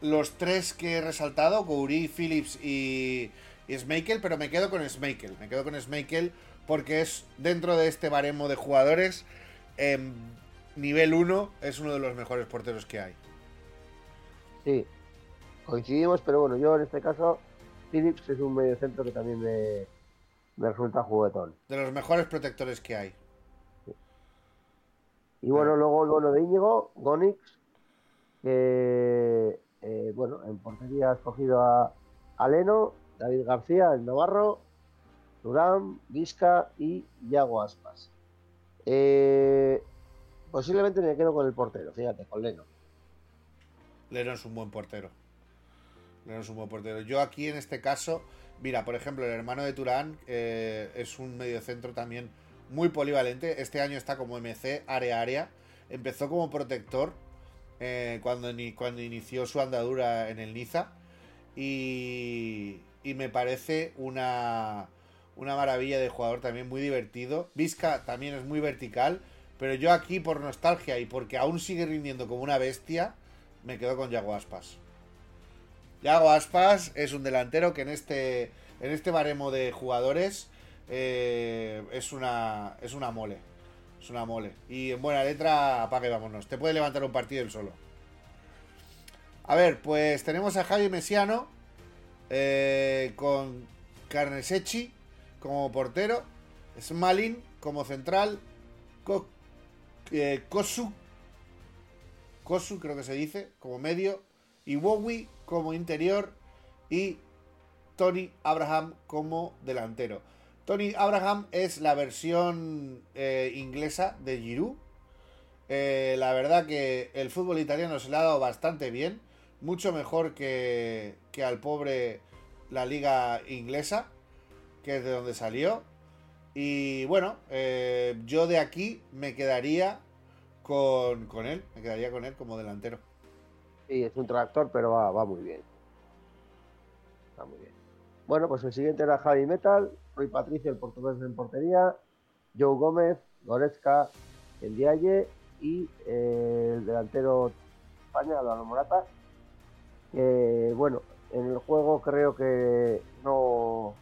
los tres que he resaltado, Gouri, Phillips y, y pero me quedo con Smakel. Me quedo con Smakel porque es dentro de este baremo de jugadores, em, nivel 1, es uno de los mejores porteros que hay. Sí, coincidimos, pero bueno, yo en este caso, Phillips es un medio centro que también me, me resulta juguetón. De los mejores protectores que hay. Y bueno, luego el bueno de Íñigo, Gonix, que eh, bueno, en portería ha escogido a, a, Leno, David García, el Navarro, Durán, Vizca y Yago Aspas. Eh, posiblemente me quedo con el portero, fíjate, con Leno. Leno es un buen portero. Leno es un buen portero. Yo aquí en este caso Mira, por ejemplo, el hermano de Turán eh, es un mediocentro también muy polivalente. Este año está como MC, área-área. Empezó como protector eh, cuando, cuando inició su andadura en el Niza. Y, me parece una, una maravilla de jugador también muy divertido. Vizca también es muy vertical. Pero yo aquí, por nostalgia y porque aún sigue rindiendo como una bestia, me quedo con Yago Aspas. Yago Aspas es un delantero que en este, en este baremo de jugadores eh, es, una, es una mole. Es una mole. Y en buena letra, apague vámonos. Te puede levantar un partido él solo. A ver, pues tenemos a Javi Mesiano eh, con Carnesechi como portero, Smalin como central, eh, Kosu, Kosu creo que se dice, como medio, y Wowi como interior y Tony Abraham como delantero. Tony Abraham es la versión eh, inglesa de Giroud. Eh, la verdad que el fútbol italiano se le ha dado bastante bien. Mucho mejor que, que al pobre la liga inglesa, que es de donde salió. Y bueno, eh, yo de aquí me quedaría con, con él. Me quedaría con él como delantero. Sí, es un tractor, pero va, muy bien. Va muy bien. Bueno, pues el siguiente era Javi Metal, Rui Patricio, el portugués en portería, Joe Gómez, Goretzka, el Dialle y eh, el delantero España, Álvaro Morata. Que, bueno, en el juego creo que no,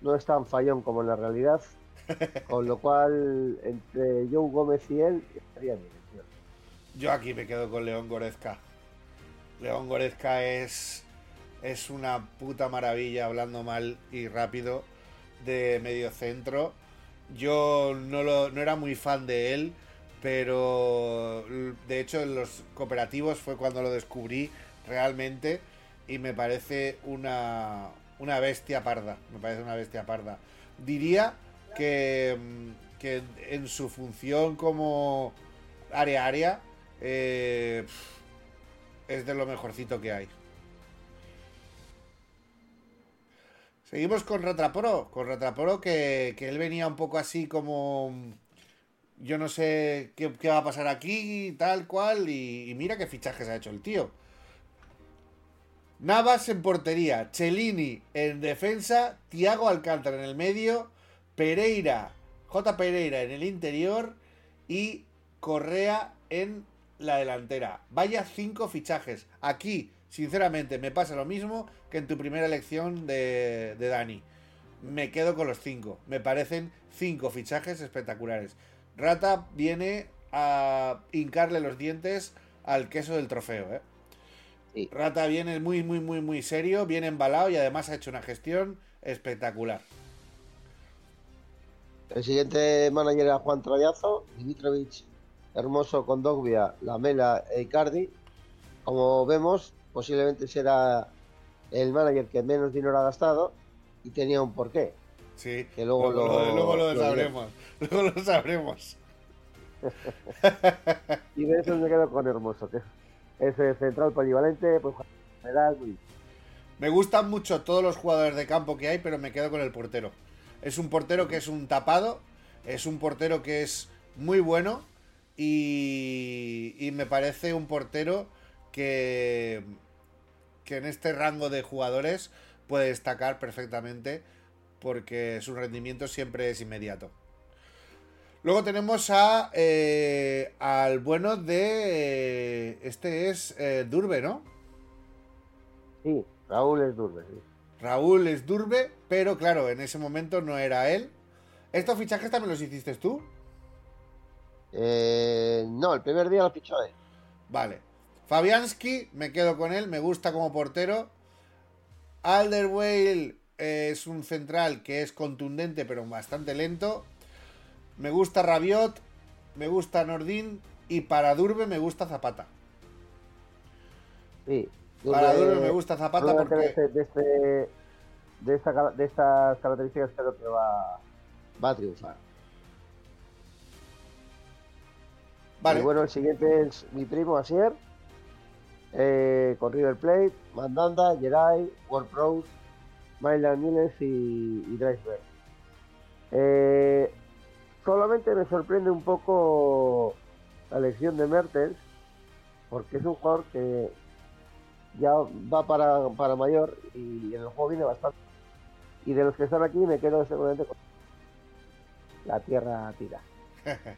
no es tan fallón como en la realidad, con lo cual entre Joe Gómez y él estaría bien. Yo aquí me quedo con León Goretzka. León Goretzka es, es una puta maravilla hablando mal y rápido de medio centro. Yo no, lo, no era muy fan de él, pero de hecho en los cooperativos fue cuando lo descubrí realmente y me parece una, una bestia parda. Me parece una bestia parda. Diría que, que en su función como área-área, eh, es de lo mejorcito que hay. Seguimos con Ratraporo, con Ratraporo que, que él venía un poco así como... Yo no sé qué, va a pasar aquí, tal cual, y, mira qué fichajes ha hecho el tío. Navas en portería, Cellini en defensa, Tiago Alcántara en el medio, Pereira, J. Pereira en el interior y Correa en la delantera. Vaya cinco fichajes. Aquí, sinceramente, me pasa lo mismo que en tu primera elección de, de Dani. Me quedo con los cinco. Me parecen cinco fichajes espectaculares. Rata viene a hincarle los dientes al queso del trofeo, ¿eh? Rata viene muy, muy, muy, muy serio, viene embalado y además ha hecho una gestión espectacular. El siguiente manager era Juan Trayazo, Dimitrovich Hermoso con Dogbia, Lamela e Icardi. Como vemos, posiblemente será el manager que menos dinero ha gastado y tenía un porqué. Sí, Que luego luego, lo- lo, luego lo lo sabremos. Luego lo sabremos. Y de eso me quedo con Hermoso, que es el central polivalente, pues general, Me gustan mucho todos los jugadores de campo que hay, pero me quedo con el portero. Es un portero que es un tapado, es un portero que es muy bueno y, y me parece un portero que, que en este rango de jugadores puede destacar perfectamente porque su rendimiento siempre es inmediato. Luego tenemos a eh, al bueno de eh, este es eh, Durbe, ¿no? Sí, Raúl es Durbe, sí. Raúl es Durbe, pero claro, en ese momento no era él. ¿Estos fichajes también los hiciste tú? Eh, no, el primer día lo fichó él. Vale. Fabianski, me quedo con él, me gusta como portero. Alderweireld eh, es un central que es contundente, pero bastante lento. Me gusta Rabiot, me gusta Nordin y para Durbe me gusta Zapata. Sí. Para Durbe me gusta Zapata porque... de, este, de, este- de, esta, ca- de estas características creo que va, va a triunfar. Vale, Y bueno, el siguiente es mi primo Asier, eh, con River Plate, Mandanda, Geray, World Pros, Mylan Nunes y, y Dreisberg. Eh, solamente me sorprende un poco la elección de Mertens, porque es un jugador que ya va para, para mayor y el juego viene bastante. Y de los que están aquí me quedo seguramente con la tierra tira.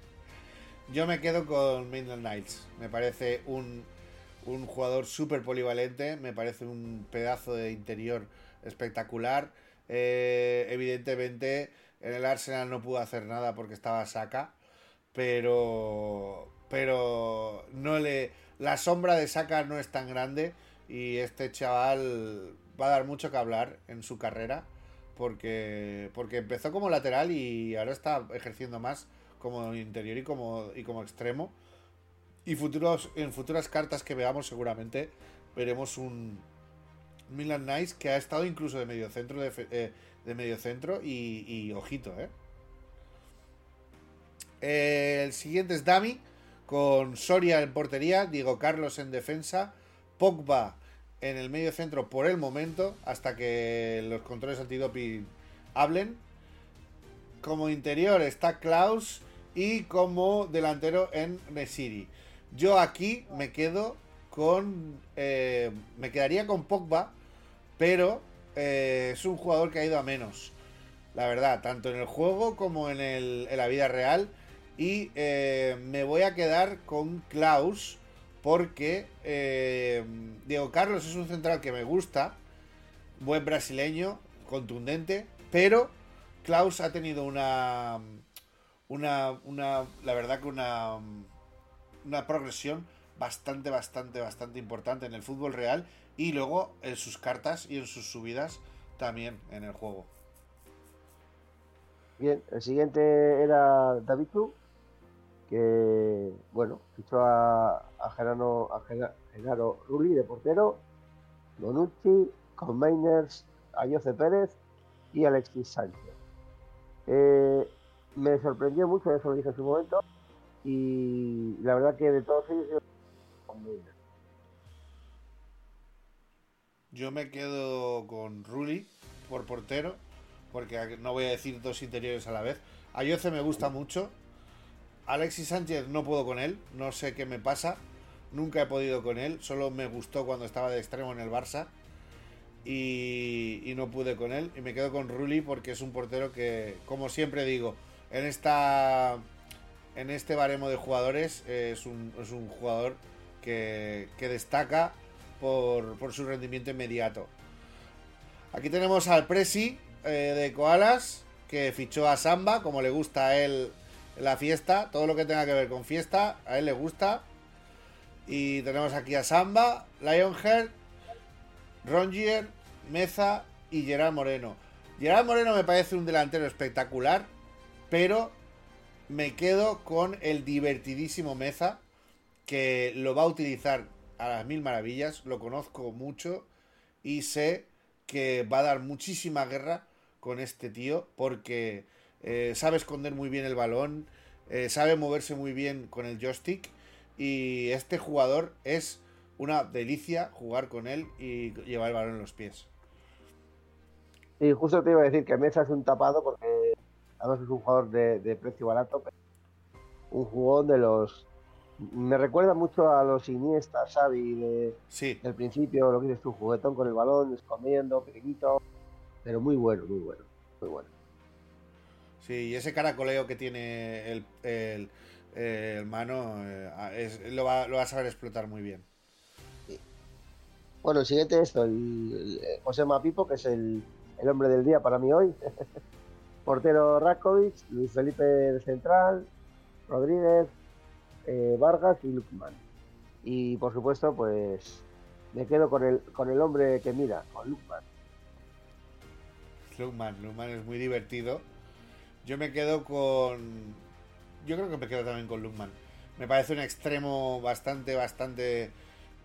Yo me quedo con Maitland Knights. Me parece un, un jugador súper polivalente. Me parece un pedazo de interior espectacular. Eh, evidentemente, en el Arsenal no pudo hacer nada porque estaba saca. Pero. Pero. No le. La sombra de Saka no es tan grande. Y este chaval va a dar mucho que hablar en su carrera. Porque. Porque empezó como lateral y ahora está ejerciendo más como interior y como, y como extremo. Y futuros, en futuras cartas que veamos, seguramente veremos un Milan Nice que ha estado incluso de medio centro de, eh, de medio centro y, ojito. Eh, El siguiente es Dami con Soria en portería, Diego Carlos en defensa, Pogba en el medio centro por el momento, hasta que los controles antidoping hablen. Como interior está Klaus y como delantero en Nesiri. Yo aquí me quedo con. eh, me quedaría con Pogba, pero eh, es un jugador que ha ido a menos. La verdad, tanto en el juego como en, la vida real. Y eh, me voy a quedar con Klaus porque Diego Carlos es un central que me gusta, buen brasileño, contundente, pero Klaus ha tenido una, una, una, la verdad que una, una progresión bastante, bastante, bastante importante en el fútbol real y luego en sus cartas y en sus subidas también en el juego. Bien, el siguiente era David Zu, que, bueno, fichó a, a, Gerano, Genaro Rulli de portero, Bonucci, Mainers, a Jose Pérez y Alexis Sánchez. Eh, me sorprendió mucho, eso lo dije en su momento, y la verdad que de todos ellos, yo me quedo con Rulli por portero, porque no voy a decir dos interiores a la vez. A Yoce me gusta mucho. Alexis Sánchez no puedo con él, no sé qué me pasa. Nunca he podido con él, solo me gustó cuando estaba de extremo en el Barça. Y, y no pude con él. Y me quedo con Rulli porque es un portero que, como siempre digo, en esta en este baremo de jugadores eh, es, un, jugador que, destaca por, por su rendimiento inmediato. Aquí tenemos al Presi eh, de Koalas, que fichó a Samba, como le gusta a él la fiesta, todo lo que tenga que ver con fiesta, a él le gusta. Y tenemos aquí a Samba, Lionheart, Rongier, Meza y Gerard Moreno. Gerard Moreno me parece un delantero espectacular, pero me quedo con el divertidísimo Meza, que lo va a utilizar a las mil maravillas, lo conozco mucho y sé que va a dar muchísima guerra con este tío porque eh, sabe esconder muy bien el balón, eh, sabe moverse muy bien con el joystick y este jugador es una delicia jugar con él y llevar el balón en los pies. Y justo te iba a decir que Mesa es un tapado porque además es un jugador de, precio barato, un jugón de los me recuerda mucho a los Iniesta, Xavi de, sí. del principio, lo que dices tú, juguetón con el balón, escondiendo, pequeñito, pero muy bueno, muy bueno, muy bueno. Sí, y ese caracoleo que tiene el, el, el mano eh, lo, va, lo, va, a saber explotar muy bien. Bueno, el siguiente esto, el, José Mapipo, que es el, el, hombre del día para mí hoy. Portero Rakovic, Luis Felipe Central, Rodríguez, eh, Vargas y Lukman. Y por supuesto, pues me quedo con el, con el hombre que mira, con Lukman. Lukman, Lukman es muy divertido. Yo me quedo con. Yo creo que me quedo también con Lukman. Me parece un extremo bastante, bastante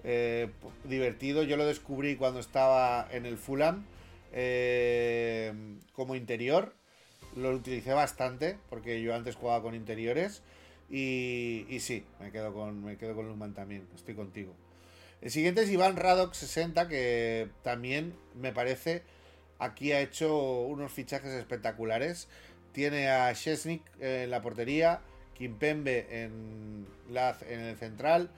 eh, divertido. Yo lo descubrí cuando estaba en el Fulham eh, como interior. Lo utilicé bastante porque yo antes jugaba con interiores. Y, y sí, me quedo con me quedo con Lukman también. Estoy contigo. El siguiente es Iván Radok 60, que también me parece aquí ha hecho unos fichajes espectaculares. Tiene a Chesnik en la portería, Kimpembe en, la, en el central,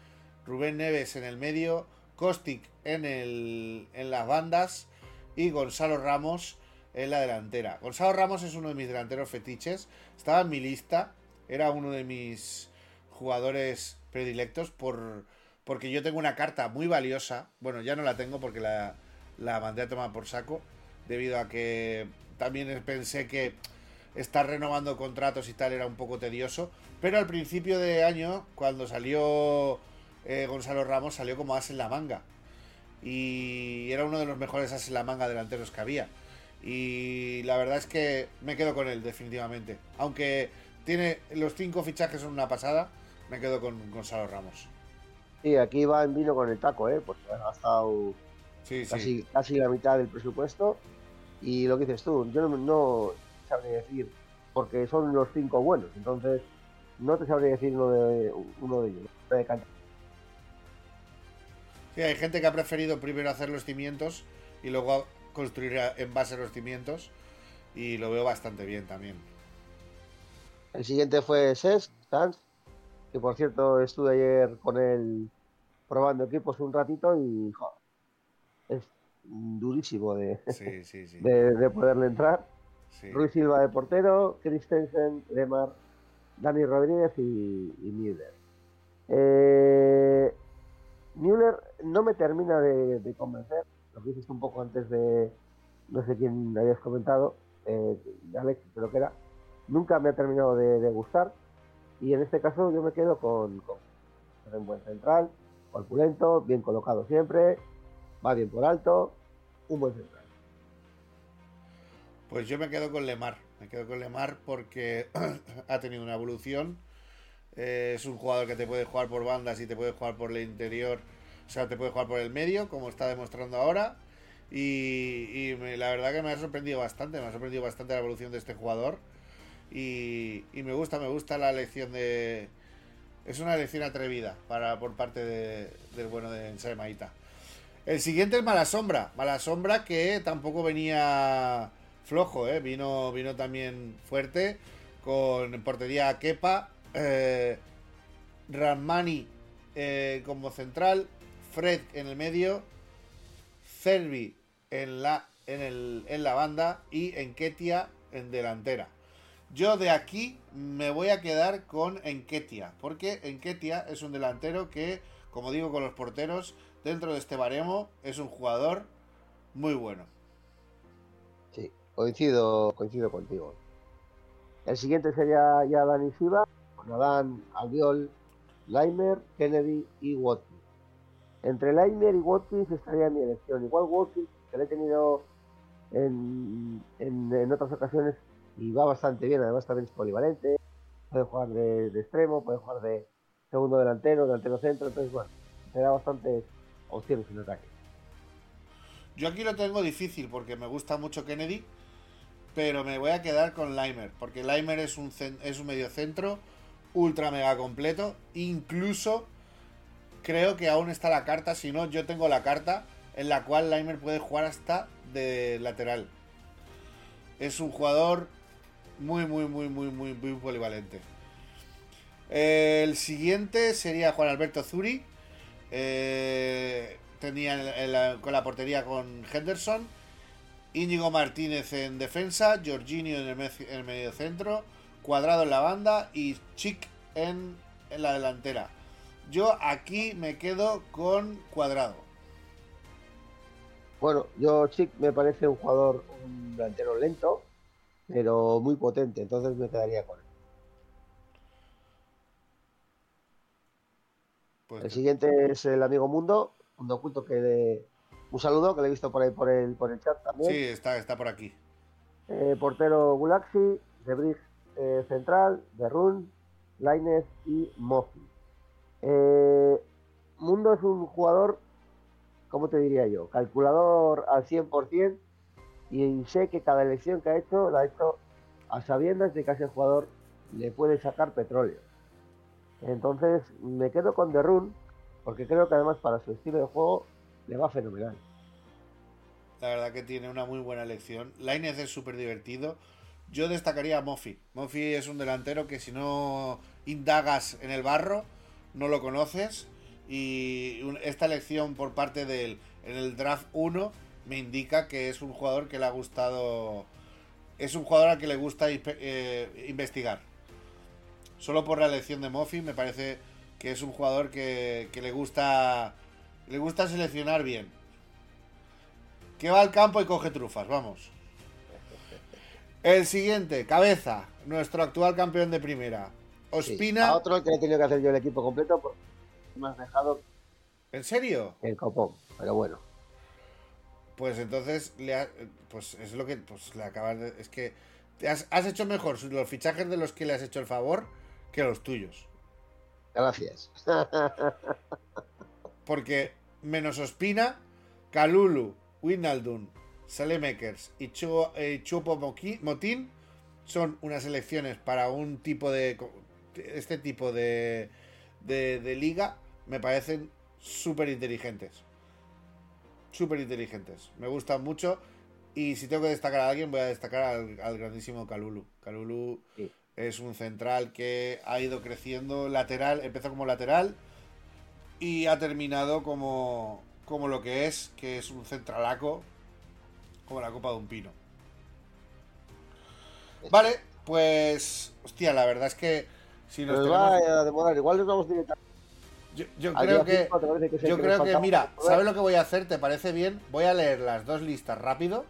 Rubén Neves en el medio, Kostic en, el, en las bandas y Gonzalo Ramos en la delantera. Gonzalo Ramos es uno de mis delanteros fetiches, estaba en mi lista, era uno de mis jugadores predilectos por, porque yo tengo una carta muy valiosa, bueno ya no la tengo porque la, la mandé a tomar por saco, debido a que también pensé que estar renovando contratos y tal era un poco tedioso. Pero al principio de año, cuando salió eh, Gonzalo Ramos, salió como as en la manga. Y era uno de los mejores as en la manga delanteros que había. Y la verdad es que me quedo con él, definitivamente. Aunque tiene los cinco fichajes son una pasada, me quedo con Gonzalo Ramos. Sí, aquí va en vino con el taco, ¿eh? porque ha gastado casi, casi la mitad del presupuesto. Y lo que dices tú, yo no, sabría decir, porque son los cinco buenos, entonces no te sabría decir uno de, uno de ellos. sí, hay gente que ha preferido primero hacer los cimientos y luego construir en base a los cimientos y lo veo bastante bien también. El siguiente fue Ses, Sanz, que por cierto estuve ayer con él probando equipos un ratito y es durísimo de, de, de poderle entrar. Ruiz Silva de portero, Christensen, Lemar, Dani Rodríguez y, Müller. Eh, Müller no me termina de, convencer, lo que dices un poco antes de, no sé quién habías comentado, eh, Alex creo que era, nunca me ha terminado de, gustar y en este caso yo me quedo con, con un buen central, corpulento, bien colocado siempre, va bien por alto, un buen central. Pues yo me quedo con Lemar. Me quedo con Lemar porque ha tenido una evolución. Eh, es un jugador que te puede jugar por bandas y te puede jugar por el interior. O sea, te puede jugar por el medio, como está demostrando ahora. Y, la verdad que me ha sorprendido bastante. Me ha sorprendido bastante la evolución de este jugador. Y, me gusta, me gusta la lección de. Es una lección atrevida para, por parte del bueno de Maita. El siguiente es Mala Sombra. Mala Sombra que tampoco venía flojo, ¿eh? Vino, vino también fuerte con portería Kepa, eh, Ramani eh, como central, Fred en el medio, Cervi en la, en, el, en la banda y Enketia en delantera. Yo de aquí me voy a quedar con Enketia, porque Enketia es un delantero que, como digo con los porteros, dentro de este baremo es un jugador muy bueno. Coincido, coincido contigo. El siguiente sería ya Dani Siva, con Adán, Albiol, Laimer, Kennedy y Watkins. Entre Laimer y Watkins estaría mi elección. Igual Watkins, que lo he tenido en, en, otras ocasiones y va bastante bien, además también es polivalente, puede jugar de, extremo, puede jugar de segundo delantero, delantero centro, entonces bueno, te da bastantes opciones en ataque. Yo aquí lo tengo difícil porque me gusta mucho Kennedy, pero me voy a quedar con Limer, porque Limer es un, es un medio centro ultra mega completo. Incluso creo que aún está la carta, si no, yo tengo la carta en la cual Limer puede jugar hasta de lateral. Es un jugador muy, muy, muy, muy, muy, muy polivalente. El siguiente sería Juan Alberto Zuri. Eh, tenía con la portería con Henderson. Íñigo Martínez en defensa. Jorginho en el, medio centro. Cuadrado en la banda. Y Chic en, en la delantera. Yo aquí me quedo con Cuadrado. Bueno, yo Chic me parece un jugador, un delantero lento, pero muy potente, entonces me quedaría con él. Pues el siguiente es el amigo Mundo, Mundo Oculto, que le... un saludo que le he visto por ahí por el, por el chat también. Sí, está, está por aquí. Eh, portero Gulaxi, de eh, Central, Run, Laines y Mofi. Eh, Mundo es un jugador, ¿cómo te diría yo? Calculador al 100% y sé que cada elección que ha hecho la ha hecho a sabiendas de que a ese jugador le puede sacar petróleo. Entonces me quedo con The Run, porque creo que además para su estilo de juego le va fenomenal. La verdad que tiene una muy buena elección. Lainez es súper divertido. Yo destacaría a Mofi. Mofi es un delantero que si no indagas en el barro, no lo conoces. Y esta elección por parte del en el draft 1 me indica que es un jugador que le ha gustado. Es un jugador al que le gusta eh, investigar solo por la elección de Mofi me parece que es un jugador que, le gusta le gusta seleccionar bien. Que va al campo y coge trufas, vamos. El siguiente, cabeza, nuestro actual campeón de primera. Ospina. a otro que he tenido que hacer yo el equipo completo, pues, me has dejado. ¿En serio? El copón, pero bueno. Pues entonces, le pues es lo que pues, le acabas de. Es que has, has hecho mejor los fichajes de los que le has hecho el favor que los tuyos. Gracias. Porque menos Ospina, Kalulu, Winaldun, Salemekers y eh, Chupo Motín son unas elecciones para un tipo de. Este tipo de, de, liga me parecen súper inteligentes. Súper inteligentes. Me gustan mucho. Y si tengo que destacar a alguien, voy a destacar al, grandísimo Kalulu. Kalulu es un central que ha ido creciendo lateral, empezó como lateral y ha terminado como, como lo que es, que es un centralaco, como la copa de un pino. Vale, pues, hostia, la verdad es que si nos tenemos... va a demorar, igual nos vamos directamente. Yo, yo creo que, yo creo que, mira, ¿sabes lo que voy a hacer? ¿Te parece bien? Voy a leer las dos listas rápido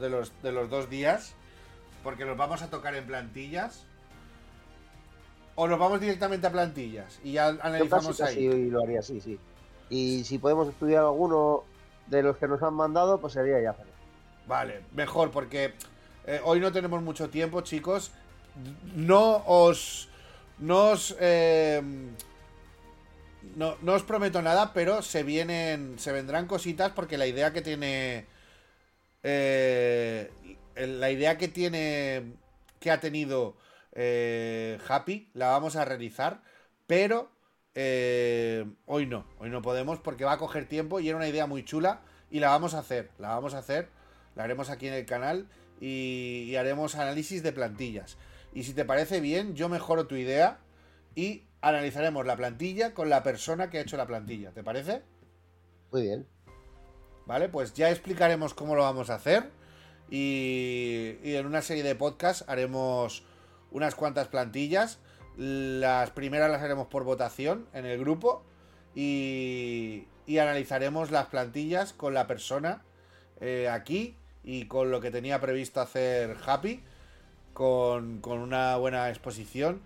de los, de los dos días, porque los vamos a tocar en plantillas o nos vamos directamente a plantillas y ya analizamos ahí. Sí, lo haría, sí, sí. Y si podemos estudiar alguno de los que nos han mandado, pues sería ya. Vale, mejor, porque eh, hoy no tenemos mucho tiempo, chicos. No os. No os. Em, no, no, os prometo nada, pero se vienen. Se vendrán cositas porque la idea que tiene. Eh, la idea que tiene. Que ha tenido eh, Happy, la vamos a realizar, pero eh, hoy no, hoy no podemos porque va a coger tiempo y era una idea muy chula y la vamos a hacer, la vamos a hacer, la haremos aquí en el canal y, haremos análisis de plantillas. Y si te parece bien, yo mejoro tu idea y analizaremos la plantilla con la persona que ha hecho la plantilla, ¿te parece? Muy bien. Vale, pues ya explicaremos cómo lo vamos a hacer y, y en una serie de podcasts haremos unas cuantas plantillas. Las primeras las haremos por votación en el grupo y, analizaremos las plantillas con la persona eh, aquí y con lo que tenía previsto hacer Happy, con, una buena exposición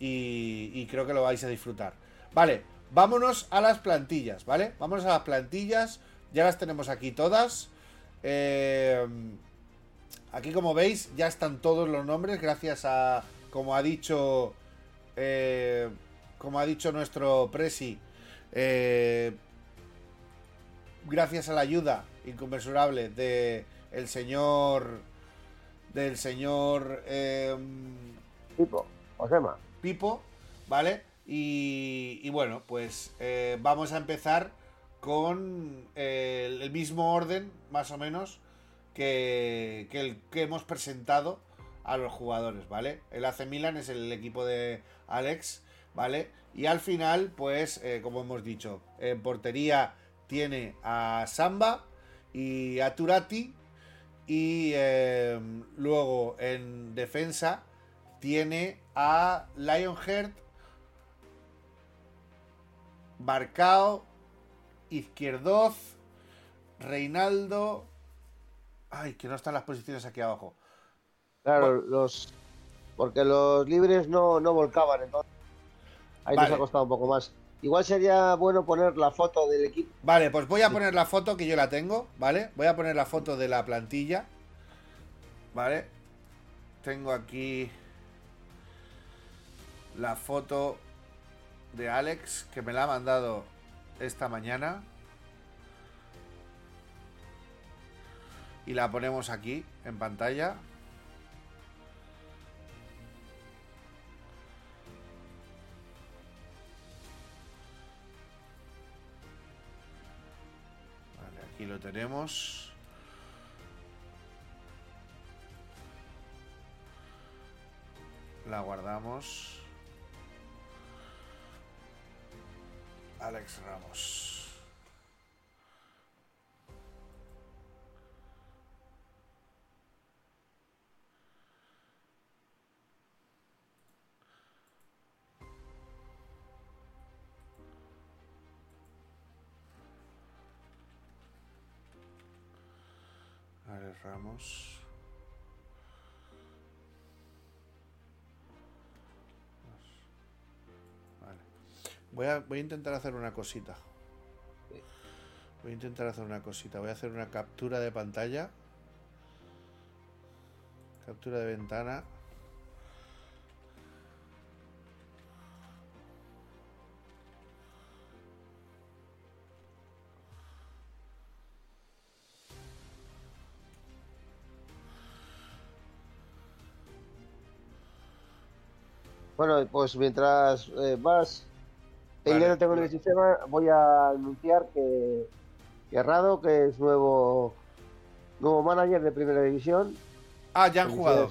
y, creo que lo vais a disfrutar. Vale, vámonos a las plantillas, ¿vale? Vámonos a las plantillas, ya las tenemos aquí todas. Eh, Aquí como veis ya están todos los nombres gracias a, como ha dicho, eh, como ha dicho nuestro presi, eh, gracias a la ayuda inconmensurable de el señor del señor eh, Pipo. Pipo, ¿vale? Y, y bueno, pues eh, vamos a empezar con el, el mismo orden, más o menos, que, que el que hemos presentado a los jugadores, ¿vale? El AC Milan es el equipo de Alex, ¿vale? Y al final, pues, eh, como hemos dicho, en portería tiene a Samba y a Turati. Y eh, luego en defensa tiene a Lionheart, Barcao, Izquierdoz, Reinaldo. Ay, que no están las posiciones aquí abajo. Claro, los. Porque los libres no, no volcaban, entonces. Ahí Vale. nos ha costado un poco más. Igual sería bueno poner la foto del equipo. Vale, pues voy a poner la foto que yo la tengo, ¿vale? Voy a poner la foto de la plantilla. ¿Vale? Tengo aquí la foto de Alex que me la ha mandado esta mañana. Y la ponemos aquí en pantalla. Aquí lo tenemos. La guardamos. Alex Ramos. Alex Ramos. Vale. Voy a, voy a intentar hacer una cosita. Voy a intentar hacer una cosita. Voy a hacer una captura de pantalla. Captura de ventana. Bueno, pues mientras eh, vas Vale. peleando tengo en el sistema, voy a anunciar que, que Rado, que es nuevo nuevo manager de primera división. Ah, ya han jugado.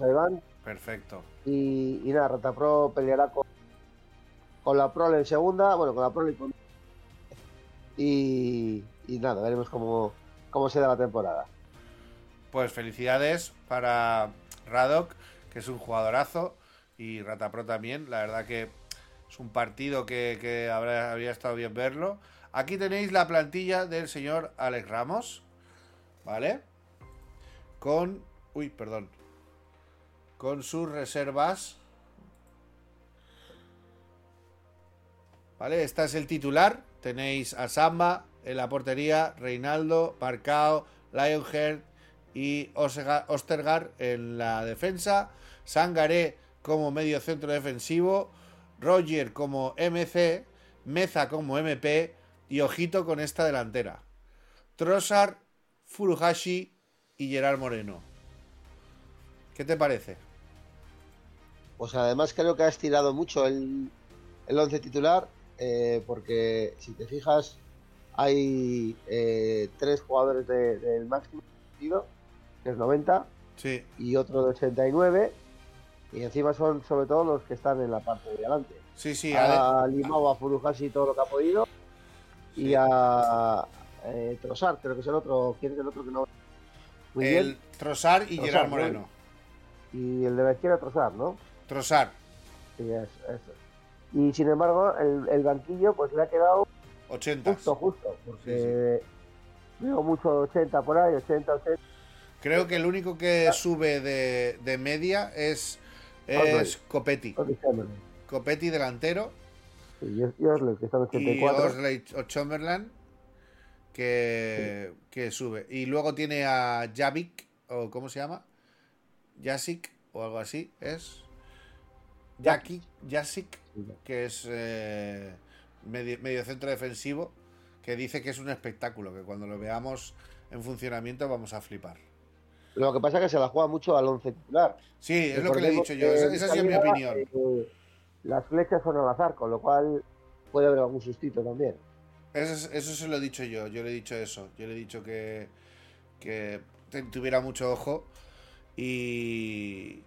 Perfecto. Y, y nada, Ratapro peleará con, con la Prole en segunda, bueno, con la Prole y con... Y, y nada, veremos cómo, cómo se da la temporada. Pues felicidades para Radok, que es un jugadorazo, y Ratapro también. La verdad que es un partido que, habría estado bien verlo. Aquí tenéis la plantilla del señor Alex Ramos, ¿vale? Con... Uy, perdón. Con sus reservas. ¿Vale? Este es el titular. Tenéis a Samba en la portería, Reinaldo, Parcao, Lionheart y Ostergaard en la defensa, Sangaré como medio centro defensivo, Roger como MC, Meza como MP y Ojito con esta delantera. Trossard, Furuhashi y Gerard Moreno. ¿Qué te parece? Pues además creo que ha estirado mucho el, el once titular, eh, porque si te fijas, hay eh, tres jugadores de- del máximo partido, que es 90, Sí, y otro de 89, y encima son sobre todo los que están en la parte de adelante. sí, sí. Ha limado a Furuhashi todo lo que ha podido, Sí. y a eh, Trossard, creo que es el otro, ¿quién es el otro que no? Muy el bien, Trossard y Trossard, Gerard ¿no? Moreno. y el de la izquierda Trossard, ¿no? Trossard, Sí, es- eso. Y sin embargo, el, el banquillo pues le ha quedado 80. justo, justo, porque veo mucho 80 por ahí, 80, 80. Creo que el único que sube de, de media es. Es Copetti. Copetti delantero Y Os- y Osler, que está en y 84. Osley o Chamberlain que, que sube. Y luego tiene a Javik, o ¿cómo se llama? Jasic o algo así, es. Jaki, Jasic, que es eh, medio, medio centro defensivo, que dice que es un espectáculo, que cuando lo veamos en funcionamiento vamos a flipar. Lo que pasa es que se la juega mucho al once titular. Sí, es lo que le he dicho yo. Esa, esa ha sido mi opinión. Eh, las flechas son al azar, con lo cual puede haber algún sustito también. Eso, eso se lo he dicho yo. Yo le he dicho eso. Yo le he dicho que, que tuviera mucho ojo. Y,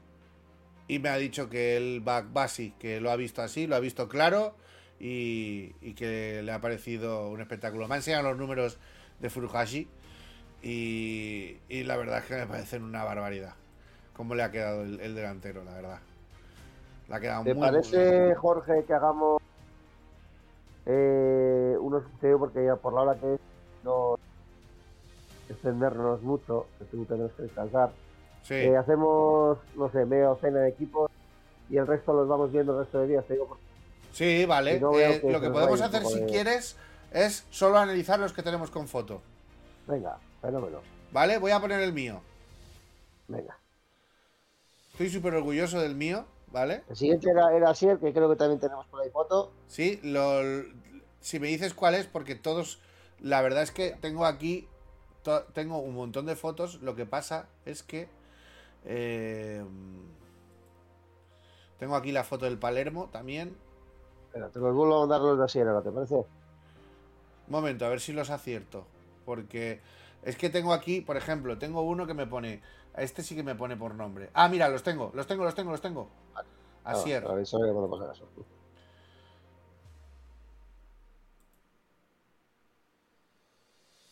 y me ha dicho que el va, va así, que lo ha visto así, lo ha visto claro y, y, que le ha parecido un espectáculo. Me ha enseñado los números de Furuhashi y, y la verdad es que me parecen una barbaridad. Cómo le ha quedado el, el delantero, la verdad. Le ha quedado ¿Te muy, parece, muy- Jorge, que hagamos eh, unos porque ya por la hora que es no extendernos mucho, que tú tenés que descansar. Sí, Eh, hacemos, no sé, media docena de equipos y el resto los vamos viendo el resto de días. Te digo, porque sí, vale. no Eh, que lo que podemos hacer si de- quieres es solo analizar los que tenemos con foto. Venga, fenómeno. ¿Vale? Voy a poner el mío. Venga. Estoy súper orgulloso del mío, ¿vale? El siguiente era, era Asier, que creo que también tenemos por ahí foto. Sí, lo, si me dices cuál es, porque todos, la verdad es que tengo aquí, to- tengo un montón de fotos, lo que pasa es que eh, tengo aquí la foto del Palermo también. Espera, te los vuelvo a mandar los de Asier ahora, ¿te parece? Un momento, a ver si los acierto, porque es que tengo aquí, por ejemplo, tengo uno que me pone, este sí que me pone por nombre. Ah, mira, los tengo, los tengo, los tengo, los tengo. Asier. Ah, a ver, solo que puedo pasar eso.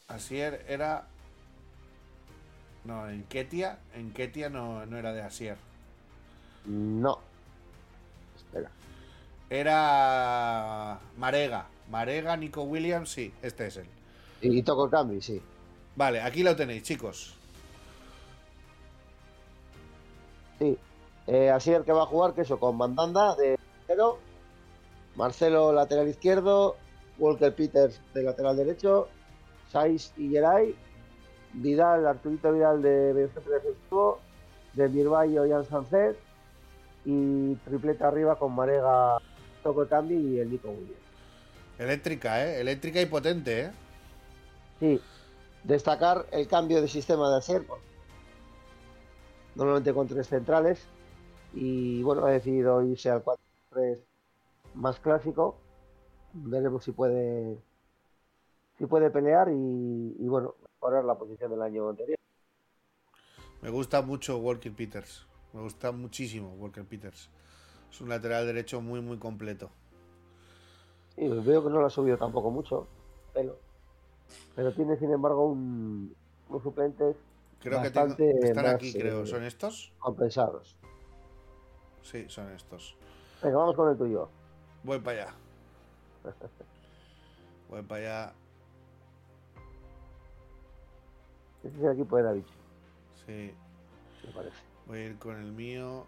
Asier era. No, en Ketia. En Ketia no, no era de Asier. No. Espera. Era. Marega. Marega, Nico Williams, sí, este es él. Y, toco el cambio, sí. Vale, aquí lo tenéis, chicos. Sí. Eh, Asier que va a jugar, que eso, con Mandanda de cero, Marcelo lateral izquierdo, Walker Peters de lateral derecho, Saiz y Geray, Vidal, Arturito Vidal de mediocentro defensivo, de Birbayo y Sancet y tripleta arriba con Marega, Toco Cambi y el Nico Williams. Eléctrica, ¿eh? Eléctrica y potente, ¿eh? Sí, destacar el cambio de sistema de porque normalmente con tres centrales, y bueno, ha decidido irse al 4-3 más clásico. Veremos si puede si puede pelear y, y, bueno, mejorar la posición del año anterior. Me gusta mucho Walker Peters. Me gusta muchísimo Walker Peters. Es un lateral derecho muy, muy completo. Sí, veo que no lo ha subido tampoco mucho, pero, pero tiene sin embargo un, unos suplentes Creo que tengo, están más, aquí, creo. eh, ¿Son estos? compensados. Sí, son estos. Venga, vamos con el tuyo. Voy para allá. Voy para allá. Este es el equipo de David, Sí. me parece. Voy a ir con el mío.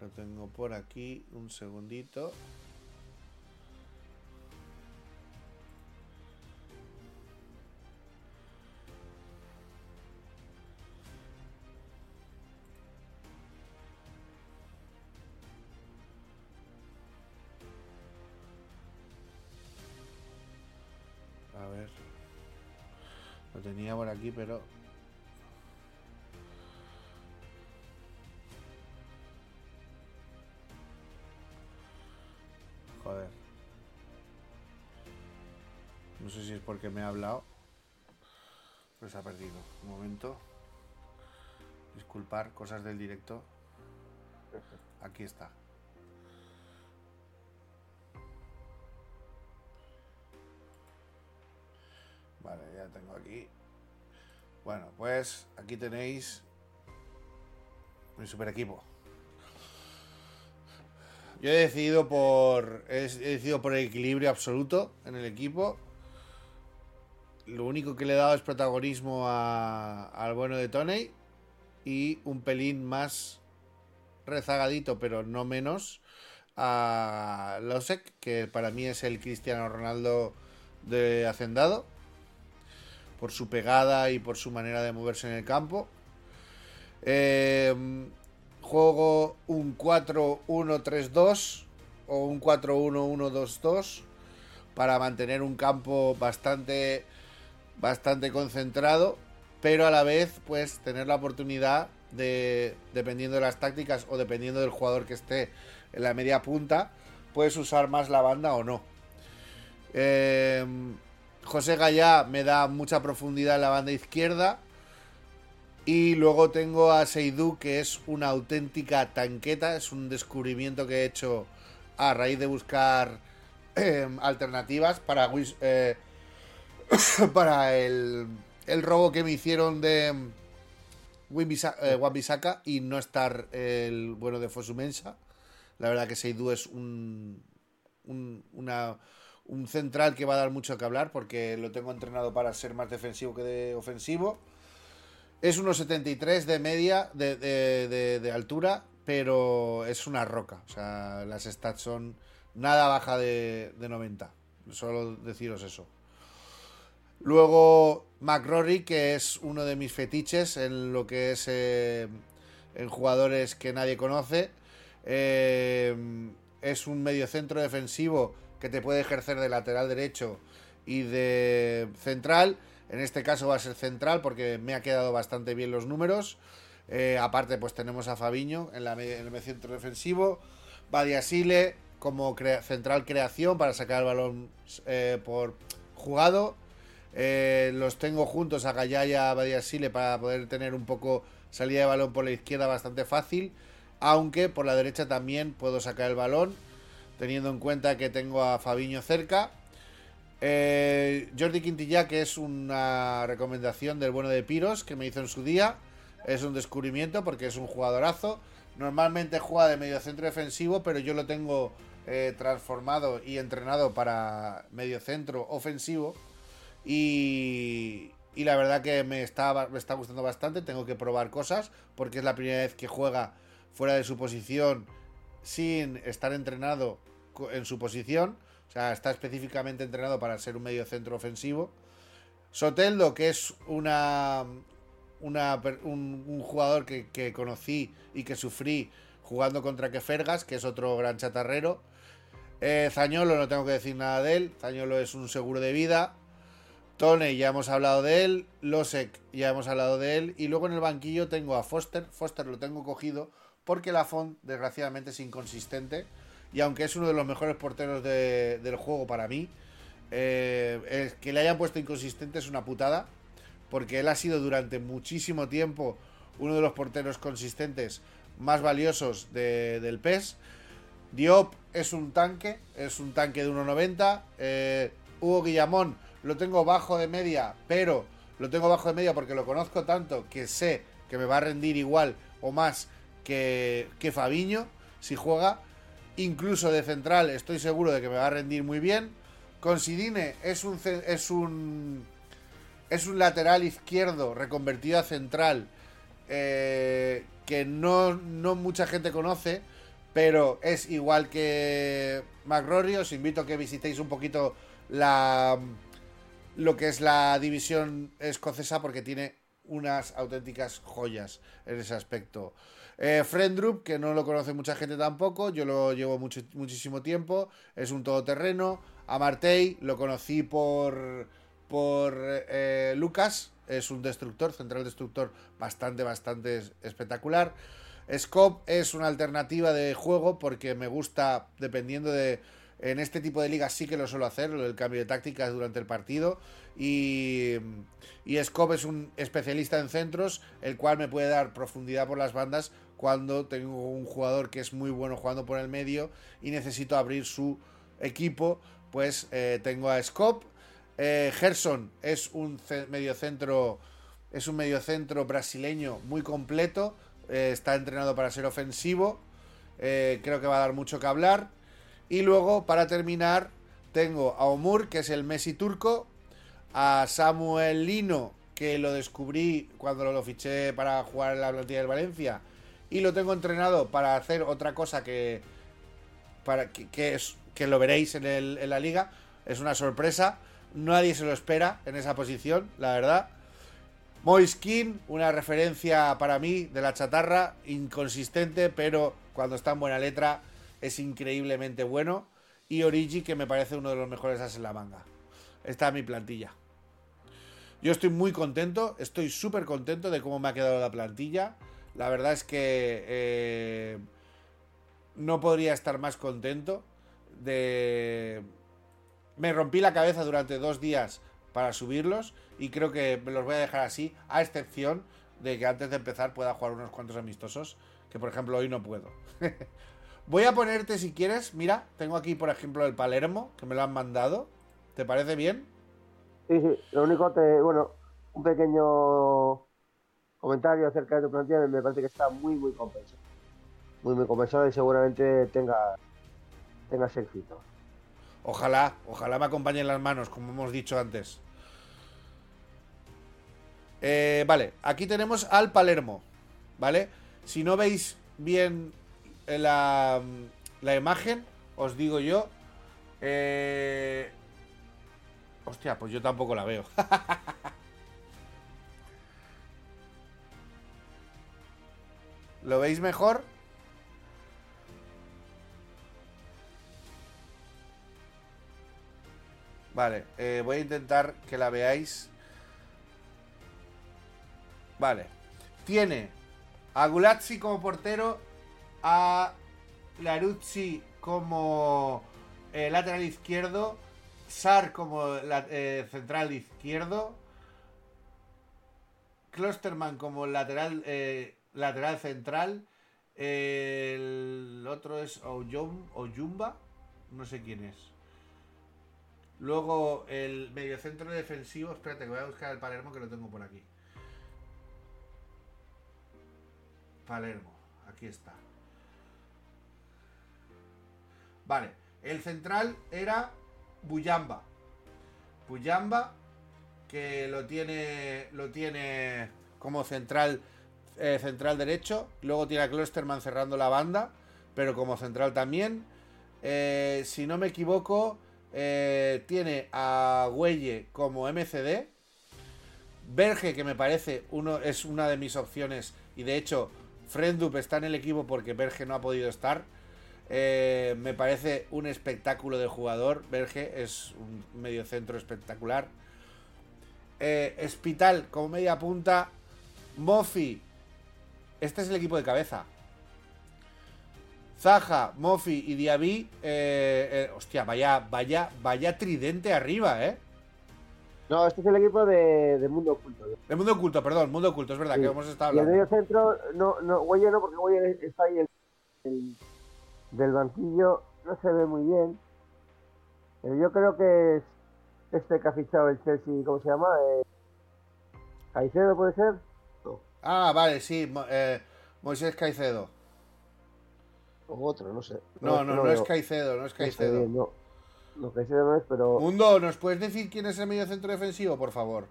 Lo tengo por aquí. Un segundito. Pero Joder. No sé si es porque me ha hablado. Pero se ha perdido. Un momento. Disculpar, cosas del directo. Aquí está. Bueno, pues aquí tenéis mi super equipo. Yo he decidido por. He decidido por el equilibrio absoluto en el equipo. Lo único que le he dado es protagonismo a- al bueno de Tony. Y un pelín más rezagadito, pero no menos, a Losek, que para mí es el Cristiano Ronaldo de Hacendado. Por su pegada y por su manera de moverse en el campo. Eh, juego un 4-1-3-2 o un 4-1-1-2-2 para mantener un campo bastante bastante concentrado pero a la vez, pues, tener la oportunidad de, dependiendo de las tácticas o dependiendo del jugador que esté en la media punta, puedes usar más la banda o no. Em, José Gallá me da mucha profundidad en la banda izquierda. Y luego tengo a Seidú, que es una auténtica tanqueta. Es un descubrimiento que he hecho a raíz de buscar em, alternativas para, eh, para el, el, robo que me hicieron de eh, Wambisaka y no estar el bueno de Fosumensa. La verdad que Seidú es un, un, un central que va a dar mucho que hablar porque lo tengo entrenado para ser más defensivo que de ofensivo. Es unos 73 de media de, de, altura, pero es una roca. O sea, las stats son nada baja de, 90. Solo deciros eso. Luego McRory, que es uno de mis fetiches en lo que es eh, en jugadores que nadie conoce. Eh, es un mediocentro defensivo que te puede ejercer de lateral derecho y de central. En este caso va a ser central porque me ha quedado bastante bien los números. Eh, aparte, pues tenemos a Fabiño en, la, el centro defensivo. Badiasile como central creación para sacar el balón eh, por jugado. Eh, los tengo juntos a Gallaya, Badiasile para poder tener un poco salida de balón por la izquierda bastante fácil. Aunque por la derecha también puedo sacar el balón teniendo en cuenta que tengo a Fabiño cerca. Eh, Jordi Quintilla, que es una recomendación del bueno de Piros, que me hizo en su día. Es un descubrimiento porque es un jugadorazo. Normalmente juega de medio centro defensivo, pero yo lo tengo eh, transformado y entrenado para medio centro ofensivo. Y, y la verdad que me está, me está gustando bastante. Tengo que probar cosas porque es la primera vez que juega fuera de su posición sin estar entrenado en su posición. O sea, está específicamente entrenado para ser un medio centro ofensivo. Soteldo, que es una, un, jugador que, conocí y que sufrí jugando contra Kefergas, que es otro gran chatarrero. Eh, Zañolo, no tengo que decir nada de él. Zañolo es un seguro de vida. Tone, ya hemos hablado de él. Losek, ya hemos hablado de él. Y luego en el banquillo tengo a Foster. Foster lo tengo cogido porque la Font, desgraciadamente, es inconsistente. Y aunque es uno de los mejores porteros del juego para mí, eh, que le hayan puesto inconsistente es una putada. Porque él ha sido durante muchísimo tiempo uno de los porteros consistentes más valiosos del PES. Diop es un tanque, es un tanque de 1.90. Eh, Hugo Guillamón lo tengo bajo de media, pero lo tengo bajo de media porque lo conozco tanto que sé que me va a rendir igual o más que, que Fabiño si juega. Incluso de central estoy seguro de que me va a rendir muy bien. Considine es un, es un, es un lateral izquierdo reconvertido a central eh, que no, no mucha gente conoce, pero es igual que McRory. Os invito a que visitéis un poquito la, lo que es la división escocesa porque tiene unas auténticas joyas en ese aspecto. Eh, Friendrup, que no lo conoce mucha gente tampoco, yo lo llevo mucho, muchísimo tiempo, es un todoterreno. Amartey, lo conocí por, por eh, Lucas, es un destructor, central destructor bastante, bastante espectacular. Scope es una alternativa de juego porque me gusta, dependiendo de... En este tipo de ligas sí que lo suelo hacer, el cambio de tácticas durante el partido. Y, y Scope es un especialista en centros, el cual me puede dar profundidad por las bandas cuando tengo un jugador que es muy bueno jugando por el medio y necesito abrir su equipo, pues eh, tengo a Scope. Eh, Gerson es un mediocentro es un mediocentro brasileño muy completo, eh, está entrenado para ser ofensivo, creo que va a dar mucho que hablar. Y luego, para terminar, tengo a Omur, que es el Messi turco, a Samuel Lino, que lo descubrí cuando lo fiché para jugar en la plantilla del Valencia, y lo tengo entrenado para hacer otra cosa que para que, es que lo veréis en, el, en la liga. Es una sorpresa. Nadie se lo espera en esa posición la verdad. Moiskin una referencia para mí de la chatarra inconsistente pero cuando está en buena letra es increíblemente bueno. Y Origi que me parece uno de los mejores as en la manga. Esta es mi plantilla. Yo estoy muy contento, estoy súper contento de cómo me ha quedado la plantilla. La verdad es que eh, no podría estar más contento de... Me rompí la cabeza durante dos días para subirlos y creo que los voy a dejar así, a excepción de que antes de empezar pueda jugar unos cuantos amistosos, que por ejemplo hoy no puedo. voy a ponerte si quieres, mira, tengo aquí por ejemplo el Palermo, que me lo han mandado. ¿Te parece bien? Sí, sí, lo único te, bueno, un pequeño comentario acerca de tu plantilla, me parece que está muy, muy compensado. Muy, muy compensado y seguramente tenga, tenga éxito. Ojalá, ojalá me acompañen las manos, como hemos dicho antes. Eh, vale, aquí tenemos al Palermo, ¿vale? Si no veis bien la, la imagen, os digo yo. Eh, hostia, pues yo tampoco la veo. ¿Lo veis mejor? Vale, eh, voy a intentar que la veáis. Vale. Tiene a Gulazzi como portero, a Laruzzi como eh, lateral izquierdo, Sar como eh, central izquierdo, Klosterman como lateral, lateral central, el otro es Oyumba, no sé quién es. Luego el mediocentro defensivo, espérate que voy a buscar el Palermo que lo tengo por aquí. Palermo, aquí está. Vale, el central era Buyamba. Buyamba, que lo tiene, lo tiene como central, eh, central derecho. Luego tiene a Klosterman cerrando la banda, pero como central también. Eh, si no me equivoco, eh, tiene a Huelle como MCD. Berge, que me parece uno, es una de mis opciones. Y de hecho, Frendup está en el equipo porque Berge no ha podido estar. Me parece un espectáculo de jugador. Berge es un medio centro espectacular. Espital como media punta. Mofi. Este es el equipo de cabeza. Zaha, Mofi y Diaby. Eh, hostia, vaya, vaya, vaya tridente arriba, ¿eh? No, este es el equipo de, Mundo Oculto. De Mundo Oculto, perdón, Mundo Oculto, es verdad que hemos estado hablando. Y el medio centro, no, no, Huelle no, porque Huelle está ahí el, del banquillo, no se ve muy bien. Pero yo creo que es este que ha fichado el Chelsea, ¿cómo se llama? Eh, ¿Caicedo puede ser? Ah, vale, sí, eh, Moisés Caicedo. O otro, no sé. No, no, no, es Caicedo, no es Caicedo. No, no, Caicedo no es, pero. Mundo, ¿nos puedes decir quién es el medio centro defensivo, por favor?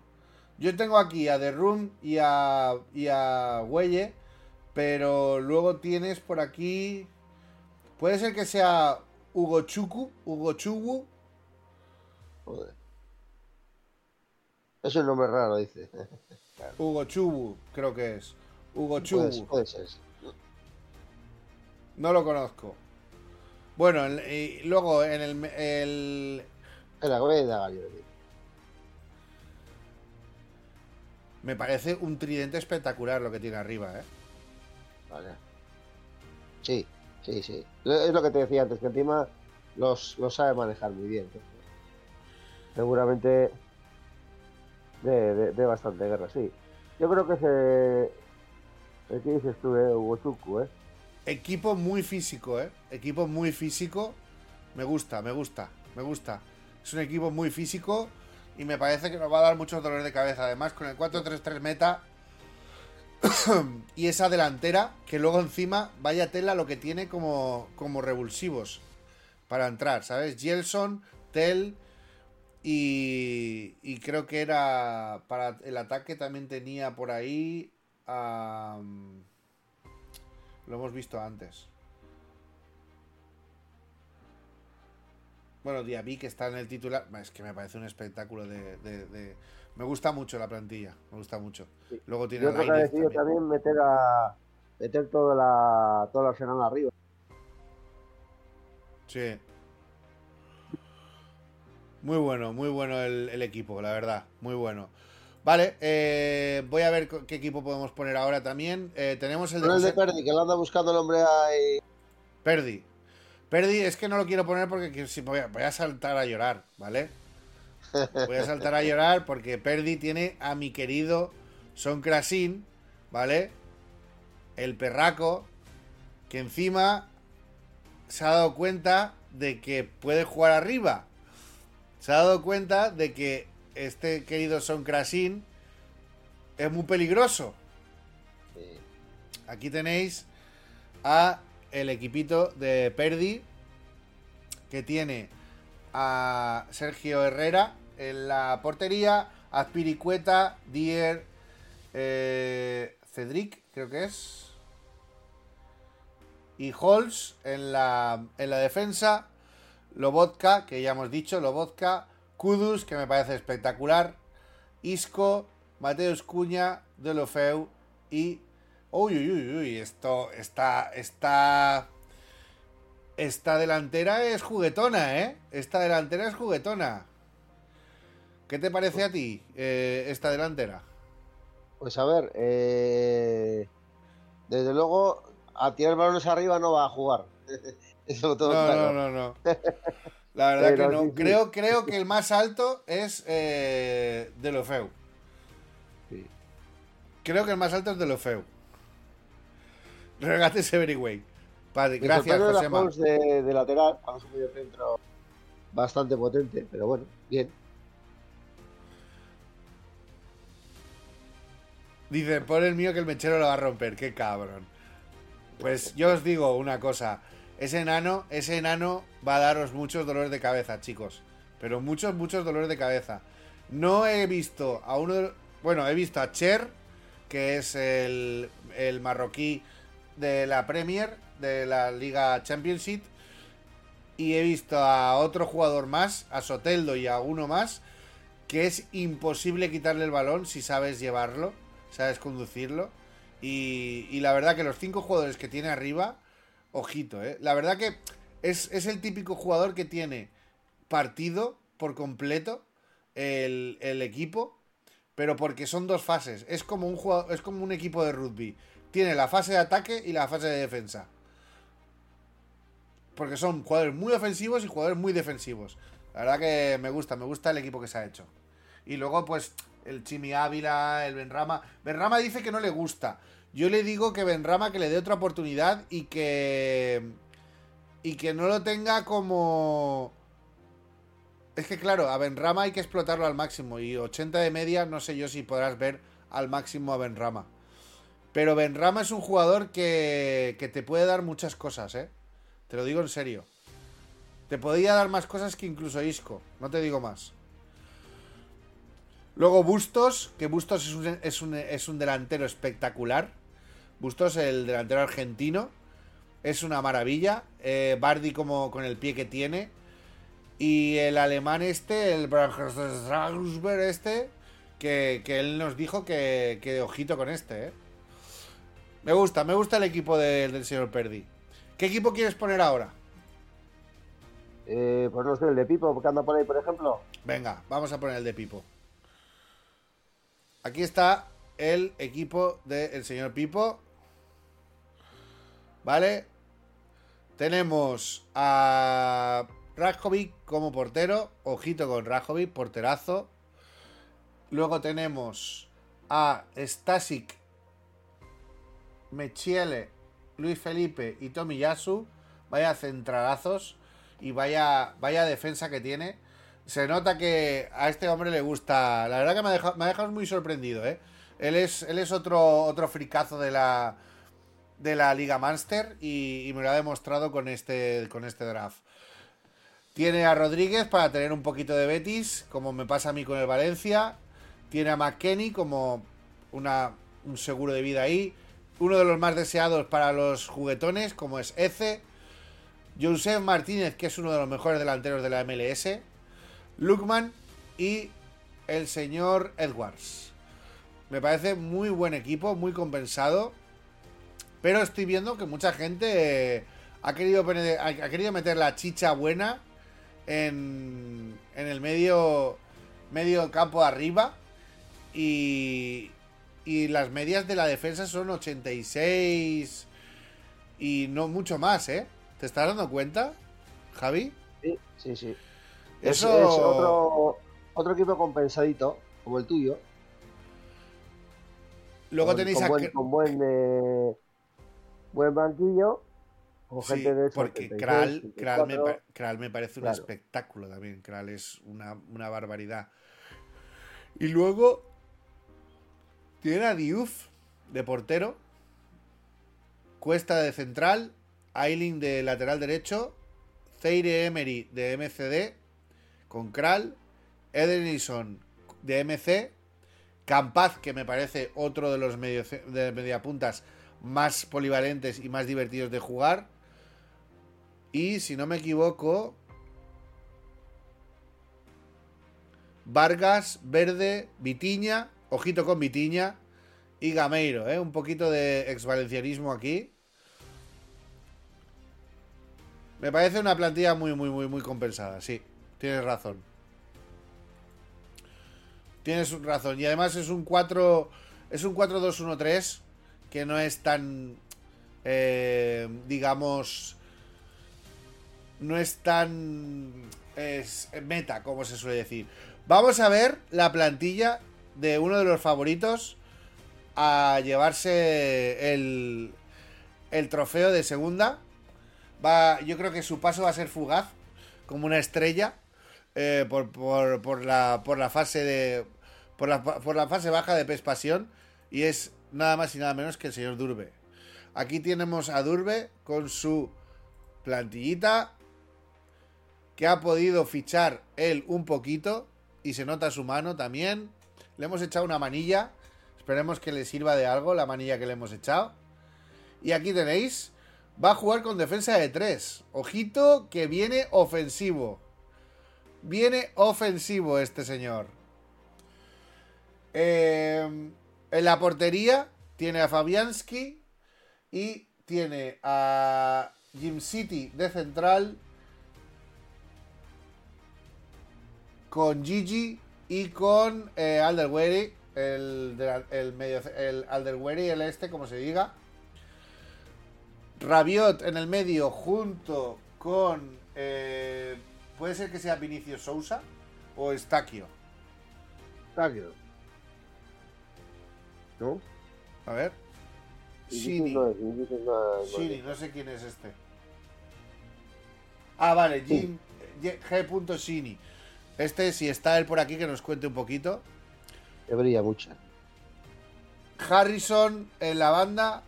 Yo tengo aquí a The Room y a, y a Huelle, pero luego tienes por aquí. Puede ser que sea Hugo Chuku, Hugo Chugu. Joder. Es un nombre raro, dice. Hugo Chubu, creo que es. Hugo Chubu. puede ser. No lo conozco. Bueno, y luego en el. el... Me parece un tridente espectacular lo que tiene arriba, ¿eh? Vale. Sí, sí, sí. Es lo que te decía antes, que encima los, sabe manejar muy bien. Seguramente de, de, bastante guerra, sí. Yo creo que se. El que dices tú, eh, ¿eh? Equipo muy físico, ¿eh? Equipo muy físico. Me gusta, me gusta, me gusta. Es un equipo muy físico y me parece que nos va a dar muchos dolores de cabeza. Además, con el 4-3-3 meta y esa delantera, que luego encima vaya tela lo que tiene como, como revulsivos para entrar, ¿sabes? Gelson, Tel y, y creo que era para el ataque también tenía por ahí... a lo hemos visto antes. Bueno, Diaby que está en el titular. Es que me parece un espectáculo de. Me gusta mucho la plantilla. Me gusta mucho. Luego tiene Yo creo que decidido también. meter a. meter toda la. toda la arriba. Sí. Muy bueno, muy bueno el, el equipo, la verdad. Muy bueno. Vale, eh, voy a ver qué equipo podemos poner ahora también. Eh, tenemos el de, el de Perdi, que lo anda buscando el hombre ahí. Perdi. Perdi, es que no lo quiero poner porque voy a, voy a saltar a llorar, ¿vale? Voy a saltar a llorar porque Perdi tiene a mi querido Son Krasin, ¿vale? El perraco, que encima se ha dado cuenta de que puede jugar arriba. Se ha dado cuenta de que este querido Son Krasin es muy peligroso. Aquí tenéis a el equipito de Perdi que tiene a Sergio Herrera en la portería, a Piricueta, Dier, eh, Cedric, creo que es, y Holz en la, en la defensa, Lobotka, que ya hemos dicho, Lobotka, Kudus, que me parece espectacular, Isco, Mateus Cuña, Delofeu y... Uy, uy, uy, uy, esto está, está... Esta delantera es juguetona, ¿eh? Esta delantera es juguetona. ¿Qué te parece a ti eh, esta delantera? Pues a ver, eh, desde luego a tirar balones arriba no va a jugar. Eso todo no, no, no, no. La verdad que no. creo, creo que el más alto es eh, de lo feo. Sí. Creo que el más alto es de lo feo. Regate Severiway. Padre, gracias, José de, de, lateral, a un medio centro bastante potente, pero bueno, bien. Dice, por el mío que el mechero lo va a romper, qué cabrón. Pues yo os digo una cosa. Ese enano, ese enano va a daros muchos dolores de cabeza, chicos. Pero muchos, muchos dolores de cabeza. No he visto a uno de Bueno, he visto a Cher, que es el, el marroquí de la Premier, de la Liga Championship. Y he visto a otro jugador más, a Soteldo y a uno más, que es imposible quitarle el balón si sabes llevarlo, sabes conducirlo. Y, y la verdad que los cinco jugadores que tiene arriba Ojito, ¿eh? La verdad que es, el típico jugador que tiene partido por completo el, equipo, pero porque son dos fases. Es como un jugador, es como un equipo de rugby. Tiene la fase de ataque y la fase de defensa. Porque son jugadores muy ofensivos y jugadores muy defensivos. La verdad que me gusta, me gusta el equipo que se ha hecho. Y luego, pues, el Chimi Ávila, el Benrama. Benrama dice que no le gusta. Yo le digo que Benrama que le dé otra oportunidad y que. Y que no lo tenga como. Es que claro, a Benrama hay que explotarlo al máximo. Y 80 de media, no sé yo si podrás ver al máximo a Benrama. Pero Benrama es un jugador que, que te puede dar muchas cosas, ¿eh? Te lo digo en serio. Te podría dar más cosas que incluso Isco. No te digo más. Luego Bustos, que Bustos es un, es un, es un delantero espectacular. Bustos, el delantero argentino, es una maravilla. Eh, Bardi como con el pie que tiene. Y el alemán este, el Braunschweig este, que, él nos dijo que, que ojito con este, ¿eh? Me gusta, me gusta el equipo del señor Perdi. ¿Qué equipo quieres poner ahora? Eh, pues no sé, el de Pipo, que anda por ahí, por ejemplo. Venga, vamos a poner el de Pipo. Aquí está el equipo del señor Pipo. ¿Vale? Tenemos a Rajovic como portero. Ojito con Rajovic, porterazo. Luego tenemos a Stasic, Mechiele, Luis Felipe y Tomiyasu. Vaya centralazos y vaya, vaya defensa que tiene. Se nota que a este hombre le gusta. La verdad que me ha dejado, muy sorprendido, ¿eh? Él es, él es otro, otro fricazo de la, de la Liga Manster y, me lo ha demostrado con este, con este draft. Tiene a Rodríguez para tener un poquito de Betis, como me pasa a mí con el Valencia. Tiene a McKenny como una, un seguro de vida ahí. Uno de los más deseados para los juguetones, como es Eze. Joseph Martínez, que es uno de los mejores delanteros de la MLS. Lukman y el señor Edwards. Me parece muy buen equipo, muy compensado. Pero estoy viendo que mucha gente eh, ha, querido ha querido meter la chicha buena en, en el medio, medio campo arriba. Y, y las medias de la defensa son 86 y no mucho más, ¿eh? ¿Te estás dando cuenta, Javi? Sí, sí, sí. Eso... Es, es otro, otro equipo compensadito, como el tuyo. Luego con, tenéis con a... buen, con buen, eh, buen banquillo. Con Sí, gente de porque 76, Kral, Kral me, 74. pa- Kral me parece un Claro. espectáculo también. Kral es una, una barbaridad. Y luego tiene a Diouf de portero, Cuesta de central, Ailing de lateral derecho, Zeire Emery de MCD con Kral, Edenison de MC, Campaz, que me parece otro de los medio, de mediapuntas más polivalentes y más divertidos de jugar. Y si no me equivoco, Vargas, Verde, Vitiña, ojito con Vitiña y Gameiro, ¿eh? un poquito de exvalencianismo aquí. Me parece una plantilla muy, muy, muy, muy compensada, sí, tienes razón. Tienes razón. Y además es un 4. Es un 4-2-1-3. Que no es tan. eh, digamos. No es tan. Es meta, como se suele decir. Vamos a ver la plantilla de uno de los favoritos a llevarse el, el trofeo de segunda. Va, yo creo que su paso va a ser fugaz, como una estrella, eh, por, por- por la, por la fase de. Por la, por la fase baja de PES Pasión. Y es nada más y nada menos que el señor Durbe. Aquí tenemos a Durbe con su plantillita. Que ha podido fichar él un poquito. Y se nota su mano también. Le hemos echado una manilla. Esperemos que le sirva de algo la manilla que le hemos echado. Y aquí tenéis. Va a jugar con defensa de 3. Ojito que viene ofensivo. Viene ofensivo este señor. Eh, en la portería tiene a Fabianski y tiene a Jim City de central con Gigi y con eh, el, el medio el el este como se diga. Rabiot en el medio junto con eh, puede ser que sea Vinicio Sousa o Estaquio. Tokio. ¿No? A ver. Shini. no es, no es- Shini, no sé quién es este. Ah, vale, Jim, G. Shini. Este, si está él por aquí, que nos cuente un poquito. Que brilla mucho. Harrison en la banda,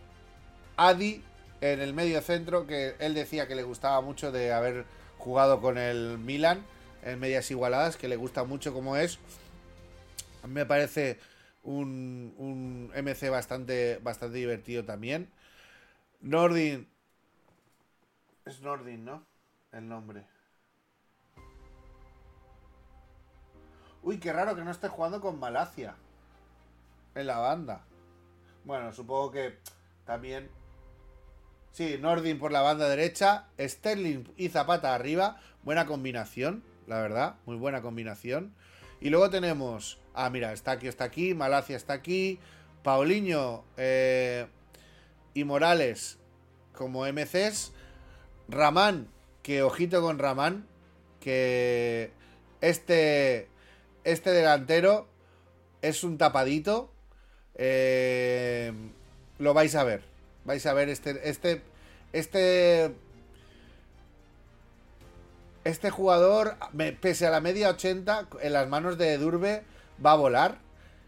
Adi en el medio centro, que él decía que le gustaba mucho de haber jugado con el Milan en medias igualadas, que le gusta mucho como es. Me parece un, un MC bastante, bastante divertido también. Nordin. Es Nordin, ¿no? El nombre. Uy, qué raro que no esté jugando con Malacia en la banda. Bueno, supongo que también. Sí, Nordin por la banda derecha, Sterling y Zapata arriba. Buena combinación, la verdad, muy buena combinación. Y luego tenemos. Ah, mira, Estaquio está aquí, Malacia está aquí, Paulinho eh, y Morales como MCs. Ramán, que ojito con Ramán, que este, este delantero es un tapadito. Eh, lo vais a ver. Vais a ver este, este, este, este jugador, pese a la media 80, en las manos de Durbe va a volar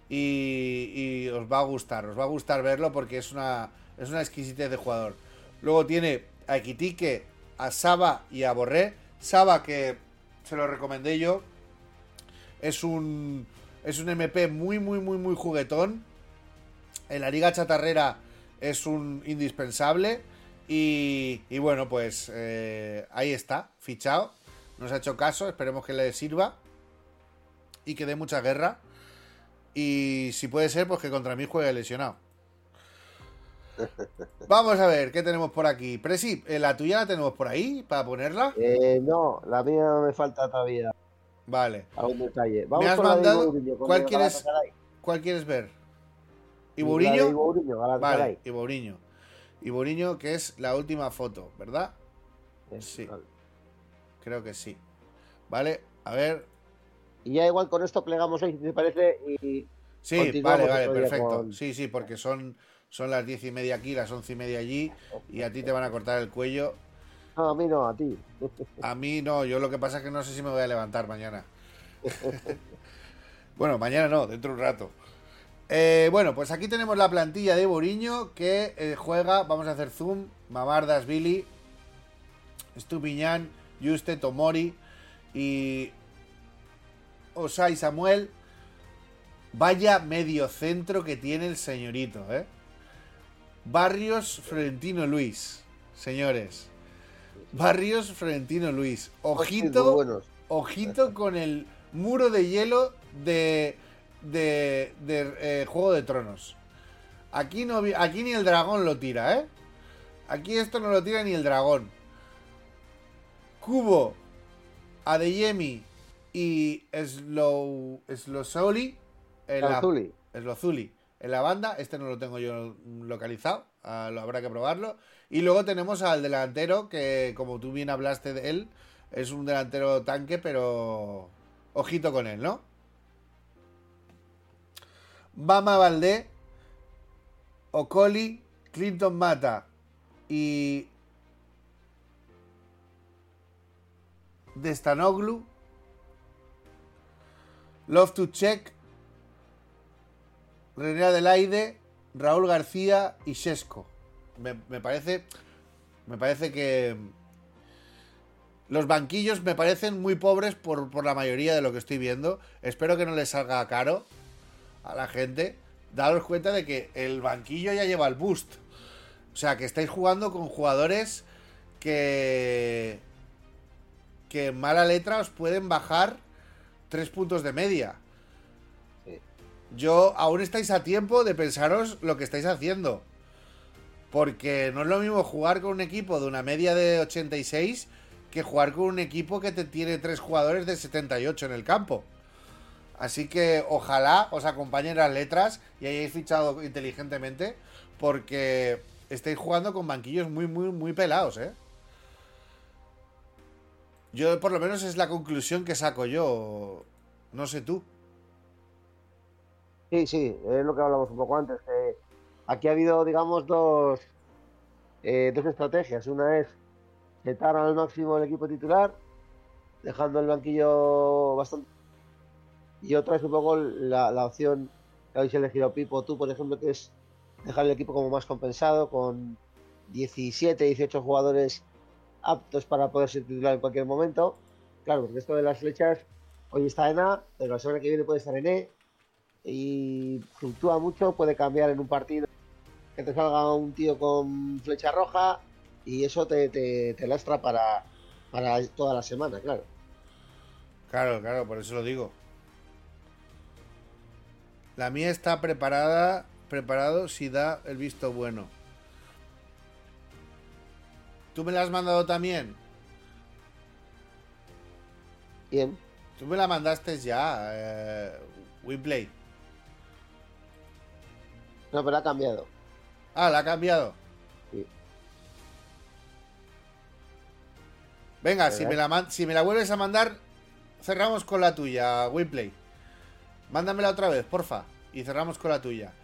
y, y os va a gustar, os va a gustar verlo porque es una, es una exquisitez de jugador. Luego tiene a Equitique, a Saba y a Borré. Saba que se lo recomendé yo. Es un, es un MP muy, muy, muy, muy juguetón. En la Liga Chatarrera es un indispensable. Y, y bueno, pues eh, ahí está, fichado. Nos ha hecho caso, esperemos que le sirva. Y que dé mucha guerra. Y si puede ser, pues que contra mí juegue lesionado. Vamos a ver, ¿qué tenemos por aquí? Presi, ¿eh, ¿la tuya la tenemos por ahí para ponerla? Eh, no, la mía me falta todavía Vale. algún detalle. Vamos has la de mandado- Mourinho, ¿cuál quieres? ¿Cuál quieres ver? ¿Iboriño? Ibourinho, Vale. Iboriño. Iboriño, que es la última foto, ¿verdad? Sí. Creo que sí. Vale, a ver. Y ya igual con esto plegamos hoy, si te parece, y Sí, vale, vale, perfecto. con- Sí, sí, porque son, son las diez y media aquí, las once y media allí, y a ti te van a cortar el cuello. no, a mí no, a ti. A mí no, yo lo que pasa es que no sé si me voy a levantar mañana. bueno, mañana no, dentro de un rato. Eh, bueno, pues aquí tenemos la plantilla de Boriño que eh, juega, vamos a hacer zoom, Mamardas, Billy, Stupiñán, Juste, Tomori y Osai Samuel. Vaya medio centro que tiene el señorito, ¿eh? Barrios Florentino Luis, señores. Barrios Florentino Luis. Ojito, ojito con el muro de hielo de, de, de, eh, Juego de Tronos. Aquí, no, aquí ni el dragón lo tira, ¿eh? Aquí esto no lo tira ni el dragón. Kubo, Adeyemi y Slow, la, Azuli. Slozuli en la banda. Este no lo tengo yo localizado. ah, lo habrá que probarlo. Y luego tenemos al delantero, que como tú bien hablaste de él, es un delantero tanque, pero ojito con él, ¿no? Bama Valdé, Ocoli, Clinton Mata y Destanoglu, Love to Check, René Adelaide, Raúl García y Sesco. Me, parece. Me parece que. Los banquillos me parecen muy pobres por, por la mayoría de lo que estoy viendo. Espero que no les salga caro a la gente. Daros cuenta de que el banquillo ya lleva el boost. O sea, que estáis jugando con jugadores que. que en mala letra os pueden bajar tres puntos de media. Sí. Yo aún estáis a tiempo de pensaros lo que estáis haciendo. Porque no es lo mismo jugar con un equipo de una media de 86 que jugar con un equipo que te tiene tres jugadores de 78 en el campo. Así que ojalá os acompañen las letras y hayáis fichado inteligentemente porque estáis jugando con banquillos muy, muy, muy pelados, ¿eh? Yo por lo menos es la conclusión que saco yo. No sé tú. Sí, sí, es lo que hablamos un poco antes. aquí ha habido, digamos, dos, eh, dos estrategias. Una es setar al máximo el equipo titular, dejando el banquillo bastante. Y otra es un poco la, la opción que habéis elegido Pipo, tú, por ejemplo, que es dejar el equipo como más compensado, con 17, 18 jugadores aptos para poder ser titular en cualquier momento. Claro, porque esto de las flechas, hoy está en A, pero la semana que viene puede estar en E y fluctúa mucho, puede cambiar en un partido que te salga un tío con flecha roja y eso te, te, te lastra para, para toda la semana, claro. Claro, claro, por eso lo digo. La mía está preparada, preparado si da el visto bueno. ¿Tú me la has mandado también? Bien, Tú me la mandaste ya, eh, Winplay. no, pero ha cambiado. Ah, la ha cambiado. Sí. Venga, si me, la si me la vuelves a mandar, cerramos con la tuya, Winplay. Mándamela otra vez, porfa. Y cerramos con la tuya.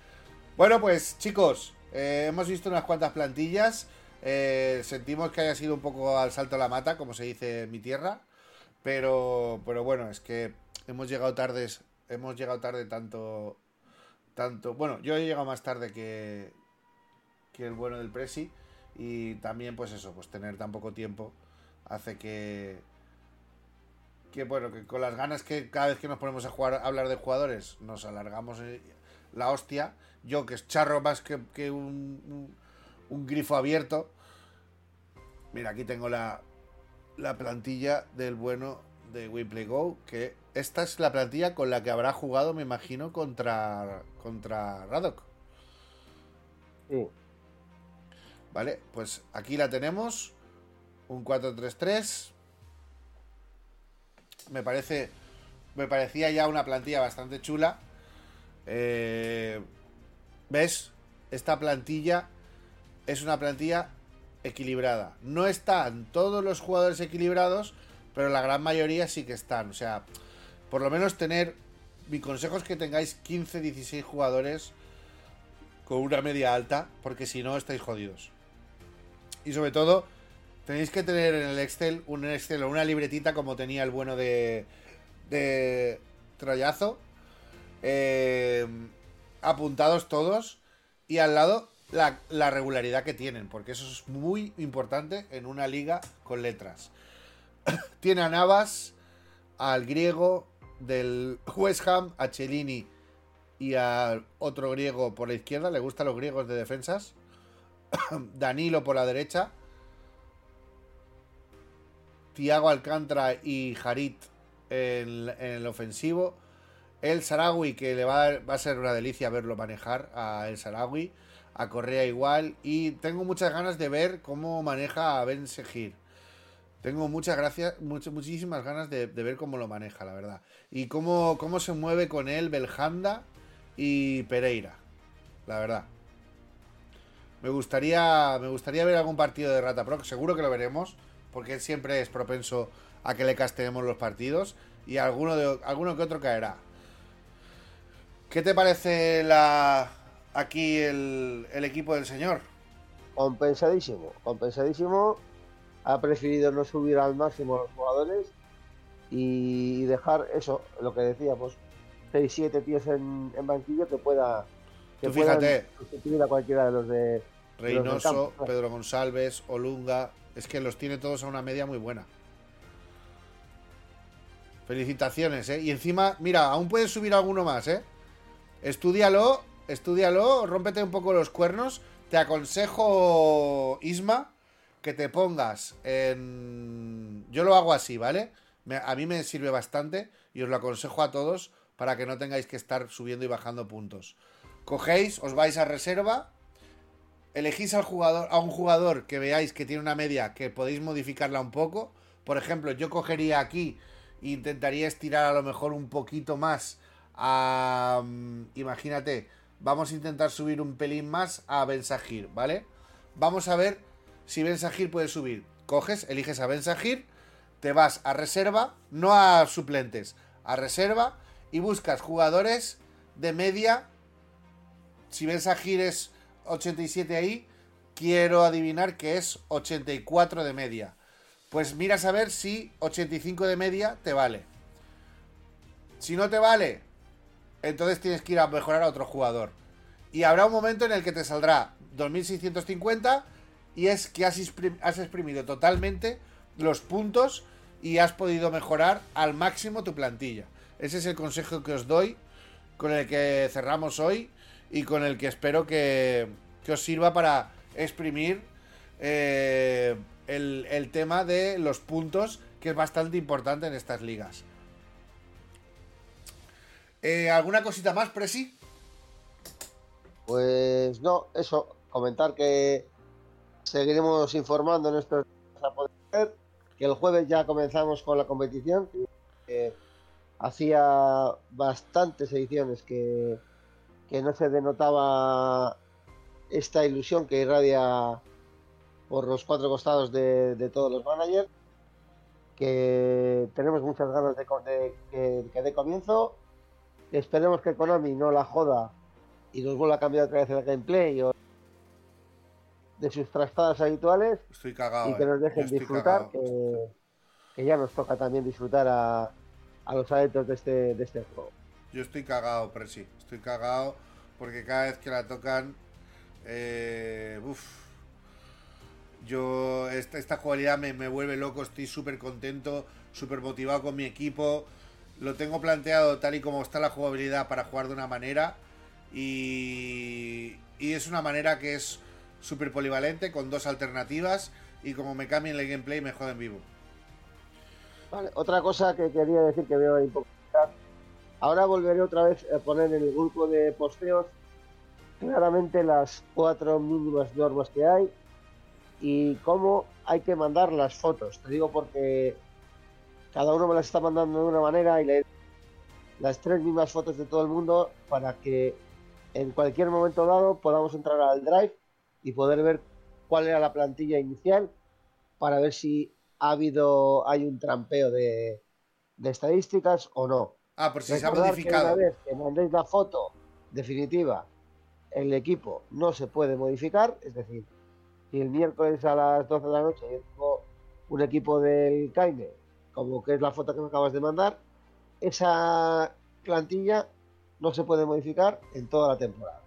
Bueno, pues chicos, eh, hemos visto unas cuantas plantillas. Eh, sentimos que haya sido un poco al salto a la mata, como se dice en mi tierra. Pero, pero bueno, es que hemos llegado tardes. Hemos llegado tarde tanto. Tanto. Bueno, yo he llegado más tarde que. que el bueno del Presi. Y también, pues eso, pues tener tan poco tiempo hace que. Que bueno, que con las ganas que cada vez que nos ponemos a jugar a hablar de jugadores, nos alargamos eh, la hostia. Yo que es charro más que, que un, un, un grifo abierto. Mira, aquí tengo la, la plantilla del bueno de WePlay Go, que esta es la plantilla con la que habrá jugado, me imagino, contra, contra Radok. Vale, pues aquí la tenemos. Un 4-3-3. Me parece. Me parecía ya una plantilla bastante chula. Eh, ¿Ves? Esta plantilla es una plantilla equilibrada. No están todos los jugadores equilibrados, pero la gran mayoría sí que están. O sea, por lo menos tener. Mi consejo es que tengáis 15, 16 jugadores con una media alta, porque si no estáis jodidos. Y sobre todo, tenéis que tener en el Excel un Excel o una libretita como tenía el bueno de, de Troyazo. Eh, apuntados todos. Y al lado la, la, regularidad que tienen, porque eso es muy importante en una liga con letras. Tiene a Navas, al griego del West Ham, a Cellini y a otro griego por la izquierda. Le gustan los griegos de defensas. Danilo por la derecha. Tiago Alcántara y Harit en, en, el ofensivo. El Sarawi, que le va a, va a ser una delicia verlo manejar a El Sarawi a Correa igual. Y tengo muchas ganas de ver cómo maneja a Ben Segir. Tengo muchas gracias, much, muchísimas ganas de, ver cómo lo maneja, la verdad. Y cómo, cómo se mueve con él Beljanda y Pereira. La verdad. Me gustaría, me gustaría ver algún partido de Rata Pro, seguro que lo veremos, porque él siempre es propenso a que le casteemos los partidos. Y alguno, de, alguno que otro caerá. ¿Qué te parece la, aquí el, el, equipo del señor. Compensadísimo, compensadísimo. Ha preferido no subir al máximo a los jugadores y dejar eso, lo que decíamos, 6, 7 tíos en, en, banquillo que pueda. Que Tú fíjate. Sustituir a cualquiera de los de. Reynoso, de los Pedro González, Olunga. Es que los tiene todos a una media muy buena. Felicitaciones, ¿eh? Y encima, mira, aún puedes subir alguno más, ¿eh? Estúdialo Estúdialo, rómpete un poco los cuernos. Te aconsejo, Isma, que te pongas en... Yo lo hago así, ¿vale? A mí me sirve bastante y os lo aconsejo a todos para que no tengáis que estar subiendo y bajando puntos. Cogéis, os vais a reserva, elegís al jugador, a un jugador que veáis que tiene una media que podéis modificarla un poco. Por ejemplo, yo cogería aquí e intentaría estirar a lo mejor un poquito más a... Um, imagínate, Vamos a intentar subir un pelín más a Ben Sahir, ¿vale? Vamos a ver si Ben Sahir puede subir. Coges, eliges a Ben Sahir, te vas a reserva, no a suplentes, a reserva y buscas jugadores de media. Si Ben Sahir es 87 ahí, quiero adivinar que es 84 de media. Pues miras a ver si 85 de media te vale. Si no te vale, entonces tienes que ir a mejorar a otro jugador. Y habrá un momento en el que te saldrá 2650 y es que has, has exprimido totalmente los puntos y has podido mejorar al máximo tu plantilla. Ese es el consejo que os doy, con el que cerramos hoy y con el que espero que, que os sirva para exprimir eh, el, el tema de los puntos, que es bastante importante en estas ligas. Eh, ¿Alguna cosita más, Presi? Pues no, eso, comentar que seguiremos informando en estos a poder que el jueves ya comenzamos con la competición, que hacía bastantes ediciones que, que no se denotaba esta ilusión que irradia por los cuatro costados de, de todos los managers, que tenemos muchas ganas de, de que, que dé comienzo Esperemos que Konami no la joda y nos vuelva a cambiar otra vez el gameplay o de sus trastadas habituales. Estoy cagado. Y que nos dejen disfrutar, que, que, ya nos toca también disfrutar a, a los adeptos de este, de este juego. Yo estoy cagado, Presi. Estoy cagado porque cada vez que la tocan. Eh, uf, yo, esta, esta jugabilidad me, me vuelve loco. Estoy súper contento, súper motivado con mi equipo lo tengo planteado tal y como está la jugabilidad para jugar de una manera y, y es una manera que es súper polivalente con dos alternativas y como me cambien el gameplay me joden vivo. Vale, otra cosa que quería decir que veo ahí. Ahora volveré otra vez a poner en el grupo de posteos claramente las cuatro mínimas normas que hay y cómo hay que mandar las fotos. Te digo porque cada uno me las está mandando de una manera y le las tres mismas fotos de todo el mundo para que en cualquier momento dado podamos entrar al drive y poder ver cuál era la plantilla inicial para ver si ha habido, hay un trampeo de, de estadísticas o no. Ah, por si se ha Recordar que modificado. una vez que mandéis la foto definitiva, el equipo no se puede modificar, es decir, si el miércoles a las 12 de la noche yo tengo un equipo del Caine, como que es la foto que me acabas de mandar, esa plantilla no se puede modificar en toda la temporada.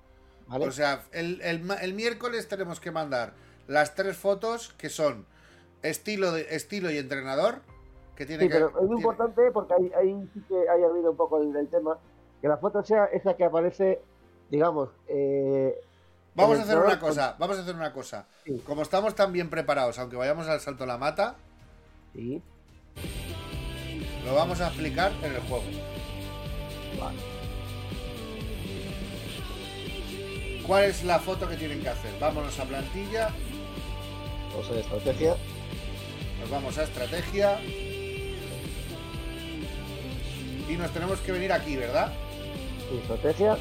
¿vale? O sea, el, el miércoles tenemos que mandar las tres fotos que son estilo, de, estilo y entrenador. Que tiene Sí, que, pero es muy tiene- importante porque ahí, ahí sí que haya habido un poco el, el tema, que la foto sea esa que aparece, digamos, eh, Vamos a hacer una cosa, vamos a hacer una cosa. Sí. Como estamos tan bien preparados, aunque vayamos al salto a la mata, sí, lo vamos a explicar en el juego. vale. ¿Cuál es la foto que tienen que hacer? Vámonos a plantilla, Vamos a estrategia. nos vamos a estrategia. Y nos tenemos que venir aquí, ¿verdad? Sí, estrategia.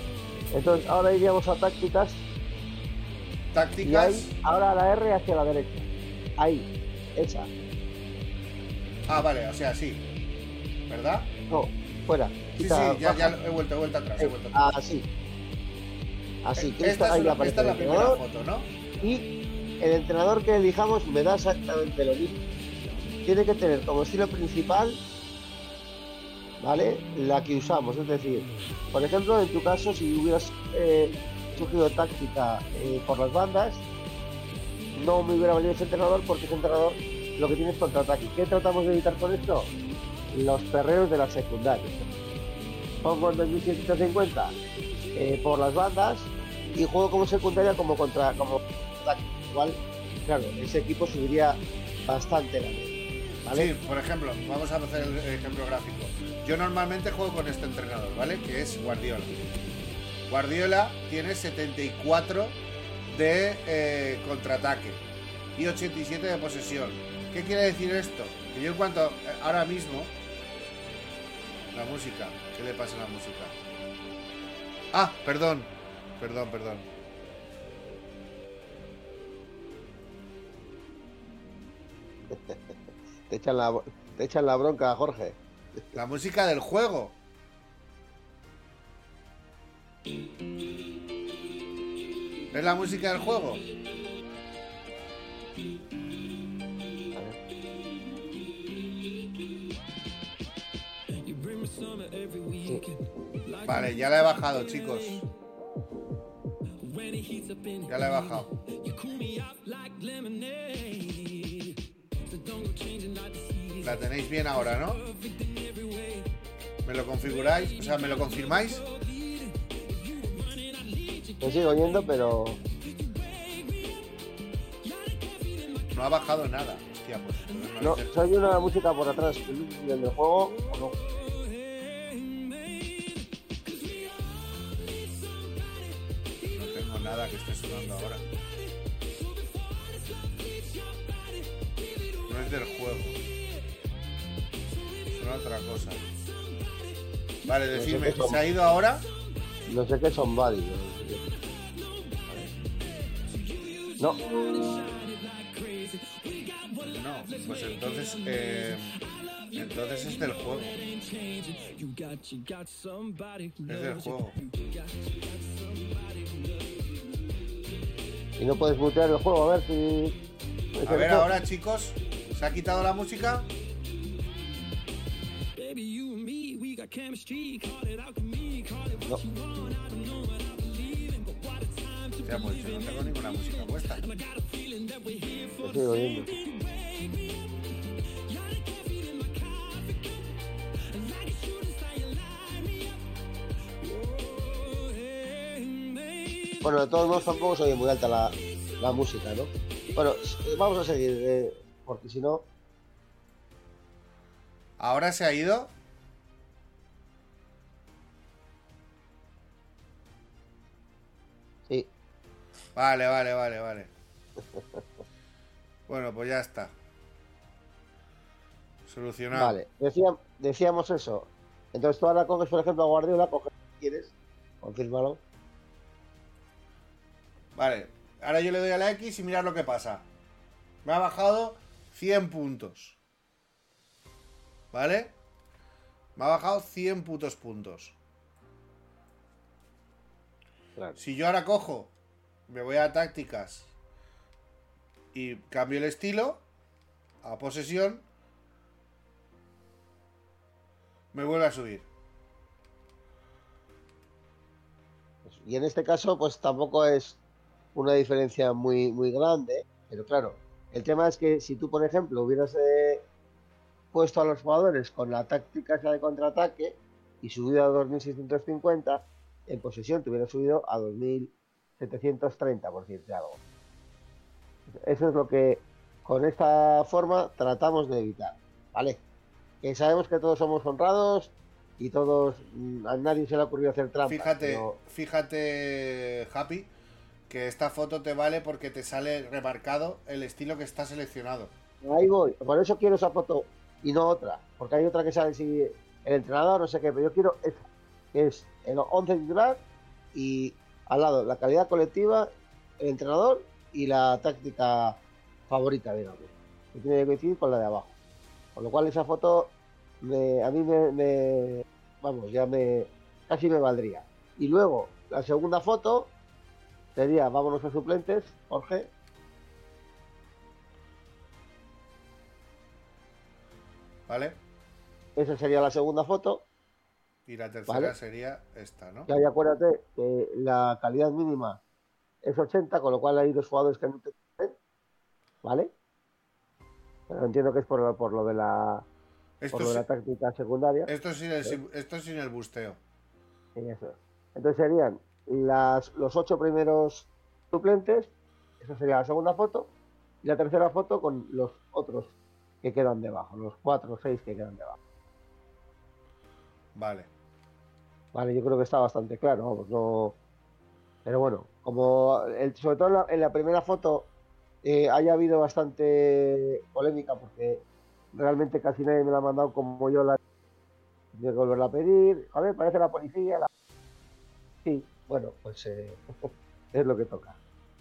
Entonces ahora iríamos a tácticas y Tácticas. ahí, ahora la R hacia la derecha. Ahí, esa. Ah, vale, o sea, sí. ¿Verdad? No, fuera. Sí, Quita, sí, ya, ya he vuelto, he vuelto atrás, he Eh, vuelto atrás. así. Así, que esta, esto- es una- esta es la primera foto, ¿no? Y el entrenador que elijamos me da exactamente lo mismo. Tiene que tener como estilo principal, ¿vale? La que usamos. Es decir, por ejemplo, en tu caso, si hubieras eh, surgido táctica eh, por las bandas, no me hubiera valido ese entrenador porque ese entrenador lo que tiene es contraataque. ¿Qué tratamos de evitar con esto? Los perreos de las secundarias. Pongo en 2750 eh, por las bandas y juego como secundaria como contra como ataque. Claro, ese equipo subiría bastante la ¿vale? Sí, por ejemplo, vamos a hacer el ejemplo gráfico. Yo normalmente juego con este entrenador, ¿vale? Que es Guardiola. Guardiola tiene 74 de eh, contraataque y 87 de posesión. ¿Qué quiere decir esto? Que yo en cuanto eh, ahora mismo la música, ¿qué le pasa a la música? Ah, perdón, perdón, perdón. Te echan la te echan la bronca, Jorge. La música del juego. ¿Es la música del juego? Vale, ya la he bajado, chicos. Ya la he bajado. La tenéis bien ahora, ¿no? ¿Me lo configuráis? O sea, ¿me lo confirmáis? Te sigo oyendo, pero No ha bajado nada. Hostia, pues. entonces no, dice- se oye una música por atrás. ¿En el juego o no? No nada que esté sonando ahora. No es del juego. Suena otra cosa. Vale, son. ¿se ha ido ahora? No sé qué son buddy. No, No, pues entonces. eh, entonces es del juego. Es del juego. Y no puedes mutear el juego, a ver si. A ver ahora, chicos. ¿Se ha quitado la música? No, Ya, pues yo no tengo ninguna música puesta. te sigo oyendo. Bueno, de todos modos tampoco se oye muy alta la, la música, ¿no? Bueno, s- vamos a seguir, eh, porque si no, ¿Ahora se ha ido? sí, Vale, vale, vale, vale. Bueno, pues ya está. Solucionado. vale. Decía- decíamos eso. Entonces tú ahora coges, por ejemplo, a Guardiola, coges quieres, confírmalo. Vale, ahora yo le doy a la X y mirad lo que pasa. Me ha bajado 100 puntos. ¿Vale? Me ha bajado 100 putos puntos. Claro. Si yo ahora cojo, me voy a tácticas y cambio el estilo a posesión, me vuelve a subir. Y en este caso, pues tampoco es una diferencia muy, muy grande, pero claro, el tema es que si tú, por ejemplo, hubieras eh, puesto a los jugadores con la táctica esa de contraataque y subido a 2650, en posesión te hubiera subido a 2730, por decirte algo. Eso es lo que con esta forma tratamos de evitar, ¿vale? Que sabemos que todos somos honrados y todos mm, a nadie se le ha ocurrido hacer trampas. Fíjate, pero- fíjate, Happy, que esta foto te vale porque te sale remarcado el estilo que está seleccionado. Ahí voy. Por eso quiero esa foto y no otra. Porque hay otra que sale si el entrenador, no sé qué. Pero yo quiero esa. Que es el 11 titular y al lado la calidad colectiva, el entrenador y la táctica favorita, digamos. Que tiene que coincidir con la de abajo. Con lo cual esa foto me- a mí me, me- Vamos, ya me. Casi me valdría. Y luego, la segunda foto sería, vámonos a suplentes, Jorge. ¿Vale? Esa sería la segunda foto. Y la tercera Vale. sería esta, ¿no? Y ahí acuérdate que la calidad mínima es 80, con lo cual hay dos jugadores que no te ¿vale? Pero entiendo que es por, lo- por lo de la Esto, por lo de la táctica secundaria. esto, es sin el, esto es sin el busteo. y eso. Entonces serían las, los ocho primeros suplentes, esa sería la segunda foto, y la tercera foto con los otros que quedan debajo, los cuatro o seis que quedan debajo. Vale. Vale, yo creo que está bastante claro, vamos, no... Pero bueno, como el- sobre todo en la, en la primera foto eh, haya habido bastante polémica porque realmente casi nadie me la ha mandado como yo la de volverla a pedir. Joder, parece la policía. la- Sí, bueno, pues eh, es lo que toca.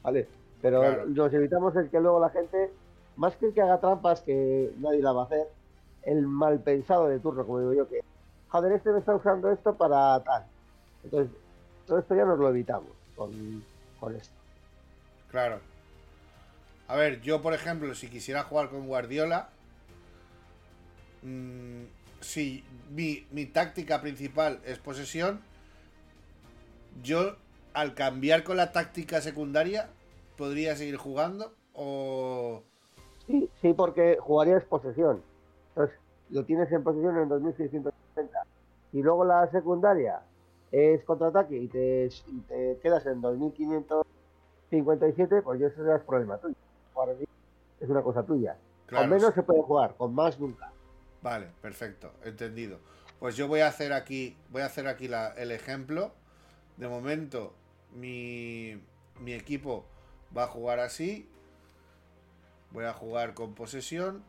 Vale, pero Claro. nos evitamos el que luego la gente, más que el que haga trampas, que nadie la va a hacer, el mal pensado de turno, como digo yo, que joder, este me está usando esto para tal. Entonces, todo esto ya nos lo evitamos con, con esto. Claro. A ver, yo por ejemplo, si quisiera jugar con Guardiola, mm, si mi, mi táctica principal es posesión, yo al cambiar con la táctica secundaria, podría seguir jugando o... Sí, sí, porque jugarías posesión. Entonces, lo tienes en posesión en 2660. Y luego la secundaria es contraataque y te, y te quedas en 2557, pues yo eso ya es problema tuyo. Jugar es una cosa tuya. Claro, con menos sí. se puede jugar, con más nunca. Vale, perfecto, entendido. Pues yo voy a hacer aquí, voy a hacer aquí la- el ejemplo. De momento, mi, mi equipo va a jugar así. Voy a jugar con posesión.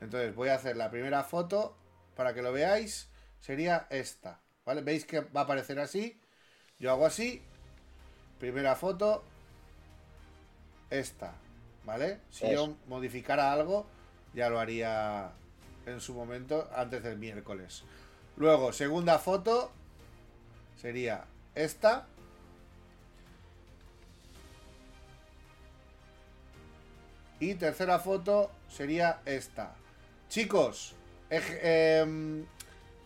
Entonces voy a hacer la primera foto para que lo veáis. Sería esta, ¿vale? Veis que va a aparecer así. Yo hago así. Primera foto. Esta, ¿vale? Si yo modificara algo, ya lo haría en su momento antes del miércoles. Luego, segunda foto sería esta. Y tercera foto sería esta. Chicos, em,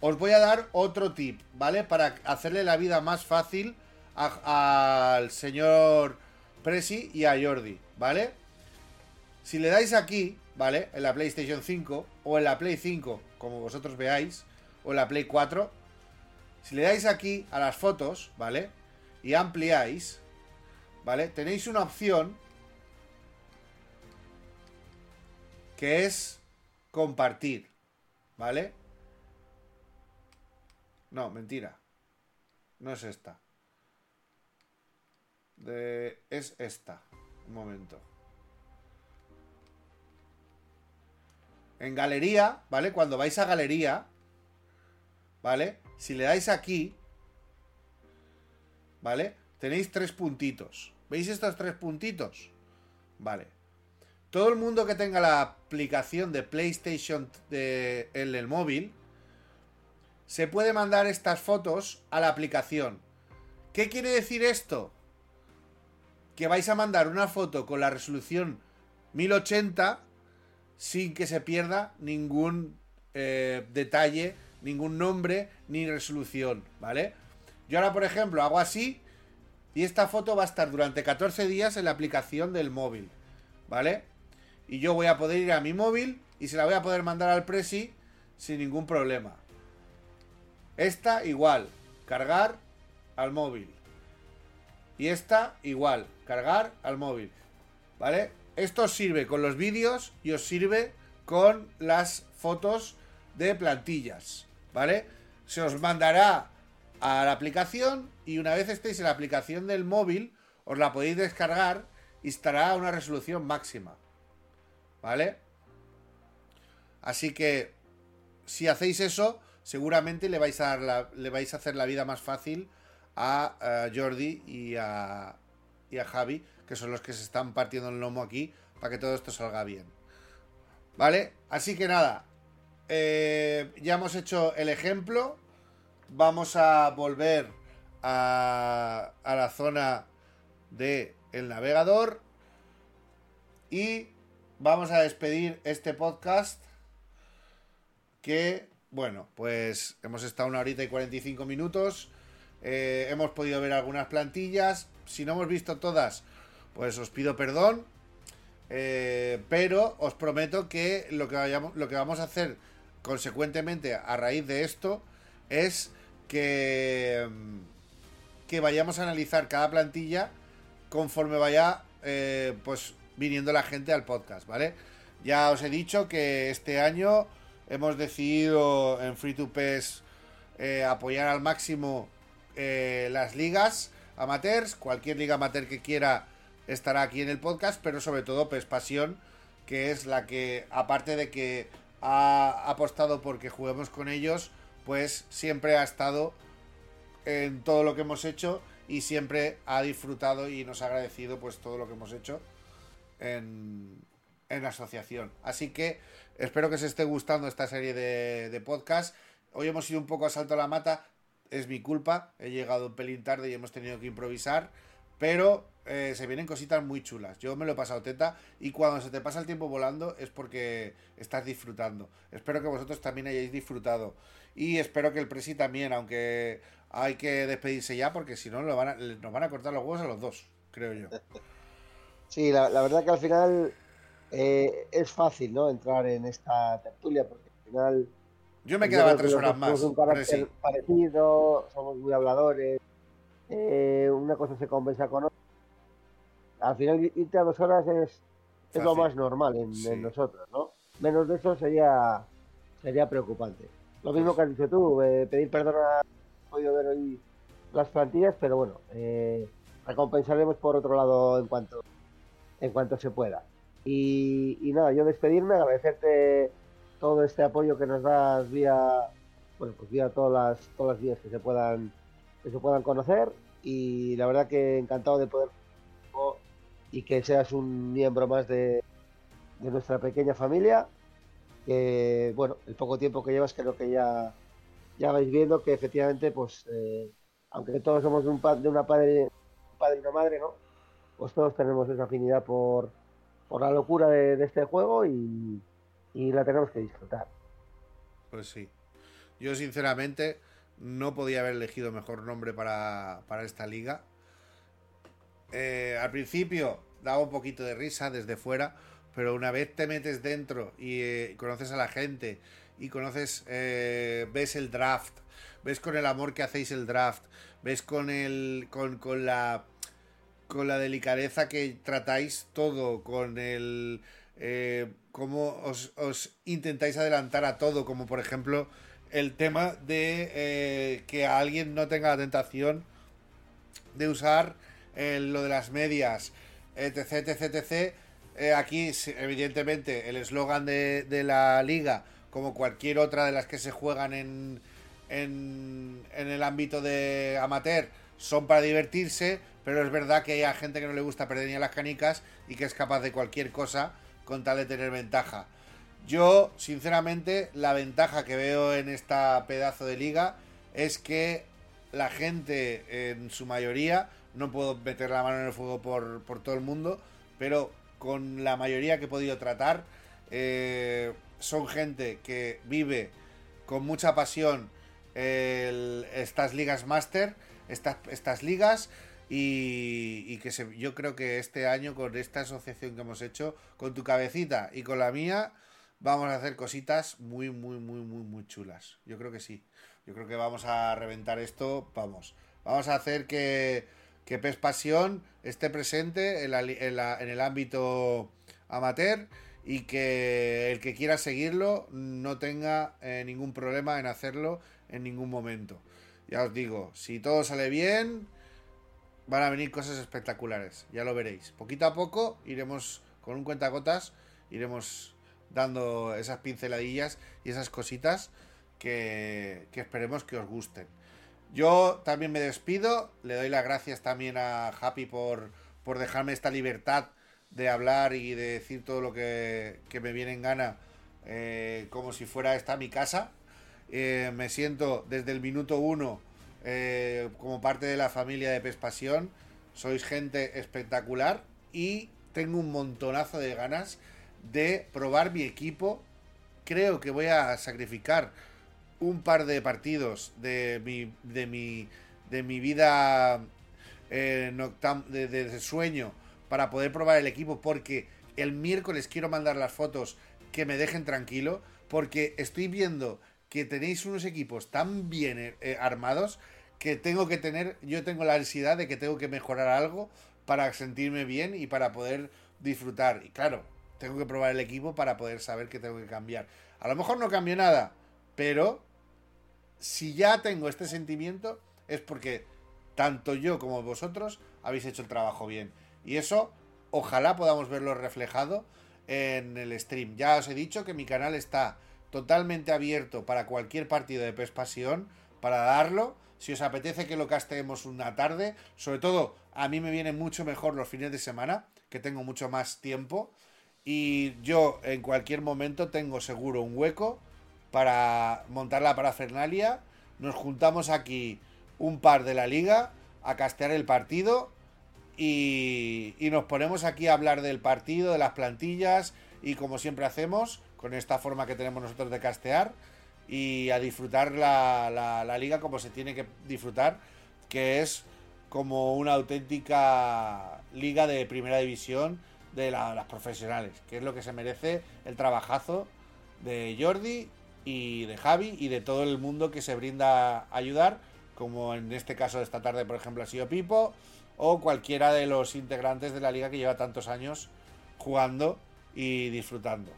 os voy a dar otro tip, ¿vale? Para hacerle la vida más fácil al señor Presi y a Jordi, ¿vale? Si le dais aquí, ¿vale? En la PlayStation 5 o en la Play 5, como vosotros veáis, o en la Play 4, si le dais aquí a las fotos, ¿vale? Y ampliáis, ¿vale? Tenéis una opción que es compartir, ¿vale? No, mentira. No es esta. Es esta. Un momento. En galería, ¿vale? Cuando vais a galería, ¿vale? Si le dais aquí, ¿vale? Tenéis tres puntitos. ¿Veis estos tres puntitos? Vale. Todo el mundo que tenga la aplicación de PlayStation en el móvil, se puede mandar estas fotos a la aplicación. ¿Qué quiere decir esto? Que vais a mandar una foto con la resolución 1080 sin que se pierda ningún eh, detalle, ningún nombre ni resolución, ¿vale? Yo ahora, por ejemplo, hago así y esta foto va a estar durante 14 días en la aplicación del móvil, ¿vale? Y yo voy a poder ir a mi móvil y se la voy a poder mandar al Presi sin ningún problema. Esta igual, cargar al móvil. Y esta igual, cargar al móvil. ¿Vale? Esto os sirve con los vídeos y os sirve con las fotos de plantillas. ¿Vale? Se os mandará a la aplicación y una vez estéis en la aplicación del móvil, os la podéis descargar y estará a una resolución máxima. ¿Vale? Así que si hacéis eso, seguramente le vais a, dar le vais a hacer la vida más fácil a, Jordi y a, y a Javi, que son los que se están partiendo el lomo aquí para que todo esto salga bien. ¿Vale? Así que nada, eh, ya hemos hecho el ejemplo. Vamos a volver a, la zona del el navegador y vamos a despedir este podcast que, bueno, pues hemos estado una horita y 45 minutos. Eh, hemos podido ver algunas plantillas. Si no hemos visto todas, pues os pido perdón. Eh, pero os prometo que lo que vamos a hacer consecuentemente a raíz de esto es que, que vayamos a analizar cada plantilla conforme vaya eh, pues viniendo la gente al podcast, ¿vale? Ya os he dicho que este año hemos decidido en Free to PES eh, apoyar al máximo eh, las ligas amateurs. Cualquier liga amateur que quiera estará aquí en el podcast, pero sobre todo PES Pasión, que es la que, aparte de que ha apostado porque juguemos con ellos, pues siempre ha estado en todo lo que hemos hecho y siempre ha disfrutado y nos ha agradecido pues todo lo que hemos hecho en, la asociación. Así que espero que os esté gustando esta serie de, de podcast. Hoy hemos ido un poco a salto a la mata, es mi culpa, he llegado un pelín tarde y hemos tenido que improvisar, pero eh, se vienen cositas muy chulas. Yo me lo he pasado teta y cuando se te pasa el tiempo volando es porque estás disfrutando. Espero que vosotros también hayáis disfrutado y espero que el Presi también, aunque hay que despedirse ya porque si no nos van a cortar los huevos a los dos, creo yo. Sí, la, verdad que al final eh, es fácil, ¿no? Entrar en esta tertulia porque al final. Yo me quedaba tres horas más. un carácter parecido, somos muy habladores. Eh, una cosa se compensa con otra. Al final, irte a dos horas es, es lo más normal en, nosotros, ¿no? Menos de eso sería sería preocupante. Lo mismo que has dicho tú, eh, pedir perdón a podido ver hoy las plantillas, pero bueno, recompensaremos por otro lado en cuanto en cuanto se pueda. Y, nada, yo despedirme, agradecerte todo este apoyo que nos das vía, bueno, pues vía todas las, todas las vías que se puedan, que se puedan conocer. Y la verdad que encantado de poder y que seas un miembro más de, de nuestra pequeña familia. Que bueno, el poco tiempo que llevas creo que ya, ya vais viendo que efectivamente, pues, eh, aunque todos somos de, un, de una padre, padre y una madre, ¿no? pues todos tenemos esa afinidad por, la locura de, este juego y, la tenemos que disfrutar. Pues sí. Yo sinceramente no podía haber elegido mejor nombre para, esta liga. Eh, al principio daba un poquito de risa desde fuera, pero una vez te metes dentro y eh, conoces a la gente y conoces, eh, ves el draft, ves con el amor que hacéis el draft, ves con el, con, con la con la delicadeza que tratáis todo, con el... Eh, cómo os, intentáis adelantar a todo, como por ejemplo el tema de que alguien no tenga la tentación de usar eh, lo de las medias, etc, etc, etc. aquí, evidentemente, el eslogan de, de, la liga, como cualquier otra de las que se juegan en, en, en el ámbito de amateur son para divertirse, pero es verdad que hay gente que no le gusta perder ni a las canicas y que es capaz de cualquier cosa con tal de tener ventaja. Yo, sinceramente, la ventaja que veo en esta pedazo de liga es que la gente, en su mayoría, no puedo meter la mano en el fuego por, todo el mundo, pero con la mayoría que he podido tratar, eh, son gente que vive con mucha pasión estas ligas máster, estas, estas ligas, y, que yo creo que este año con esta asociación que hemos hecho, con tu cabecita y con la mía, vamos a hacer cositas muy, muy, muy, muy, muy chulas. Yo creo que sí. Yo creo que vamos a reventar esto, vamos. Vamos a hacer que, que PES Pasión esté presente en, el ámbito amateur y que el que quiera seguirlo no tenga eh, ningún problema en hacerlo en ningún momento. Ya os digo, si todo sale bien, van a venir cosas espectaculares, ya lo veréis. Poquito a poco iremos con un cuentagotas, iremos dando esas pinceladillas y esas cositas que, que, esperemos que os gusten. Yo también me despido, le doy las gracias también a Happy por, por dejarme esta libertad de hablar y de decir todo lo que, que me viene en gana eh, como si fuera esta mi casa. Eh, me siento desde el minuto uno eh, como parte de la familia de Pespasión. Sois gente espectacular y tengo un montonazo de ganas de probar mi equipo. Creo que voy a sacrificar un par de partidos de mi, de mi, de mi vida eh, de, sueño para poder probar el equipo porque el miércoles quiero mandar las fotos que me dejen tranquilo porque estoy viendo que tenéis unos equipos tan bien eh, armados que tengo que tener, yo tengo la ansiedad de que tengo que mejorar algo para sentirme bien y para poder disfrutar. Y claro, tengo que probar el equipo para poder saber que tengo que cambiar. A lo mejor no cambio nada, pero si ya tengo este sentimiento es porque tanto yo como vosotros habéis hecho el trabajo bien. Y eso ojalá podamos verlo reflejado en el stream. Ya os he dicho que mi canal está totalmente abierto para cualquier partido de PES Pasión, para darlo. Si os apetece que lo casteemos una tarde, sobre todo a mí me vienen mucho mejor los fines de semana, que tengo mucho más tiempo. Y yo en cualquier momento tengo seguro un hueco para montar la parafernalia. Nos juntamos aquí un par de la liga a castear el partido y, nos ponemos aquí a hablar del partido, de las plantillas y como siempre hacemos, con esta forma que tenemos nosotros de castear y a disfrutar la, la, liga como se tiene que disfrutar, que es como una auténtica liga de primera división de las profesionales, que es lo que se merece el trabajazo de Jordi y de Javi y de todo el mundo que se brinda a ayudar, como en este caso esta tarde, por ejemplo, ha sido Pipo, o cualquiera de los integrantes de la liga que lleva tantos años jugando y disfrutando.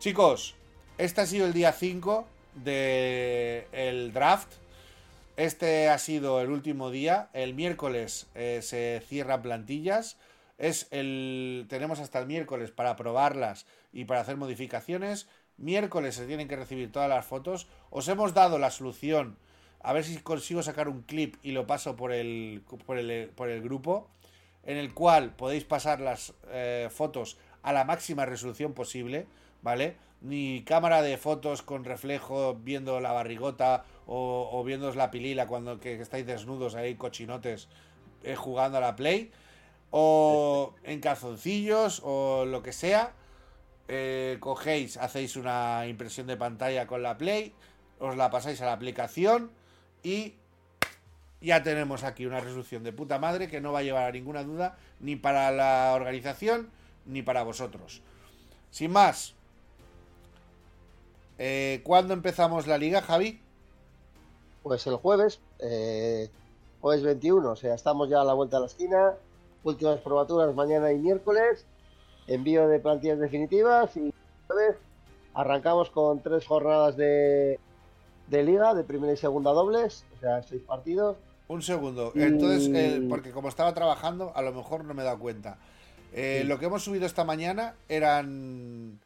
Chicos, este ha sido el día 5 del draft. Este ha sido el último día. El miércoles eh, se cierran plantillas. Es el. Tenemos hasta el miércoles para probarlas y para hacer modificaciones. Miércoles se tienen que recibir todas las fotos. Os hemos dado la solución. A ver si consigo sacar un clip y lo paso por el, por el, grupo. En el cual podéis pasar las eh, fotos a la máxima resolución posible. ¿Vale? Ni cámara de fotos con reflejo viendo la barrigota o, o viendo la pilila cuando que, estáis desnudos ahí, cochinotes, eh, jugando a la play. O en calzoncillos o lo que sea eh, cogéis, hacéis una impresión de pantalla con la Play, os la pasáis a la aplicación y ya tenemos aquí una resolución de puta madre que no va a llevar a ninguna duda ni para la organización ni para vosotros. Sin más, eh, ¿cuándo empezamos la liga, Javi? Pues el jueves, eh, jueves 21, o sea, estamos ya a la vuelta de la esquina. Últimas probaturas mañana y miércoles envío de plantillas definitivas y arrancamos con tres jornadas de, de liga, de primera y segunda dobles, o sea, seis partidos. Un segundo, entonces, porque como estaba trabajando, a lo mejor no me he dado cuenta. Eh, lo que hemos subido esta mañana eran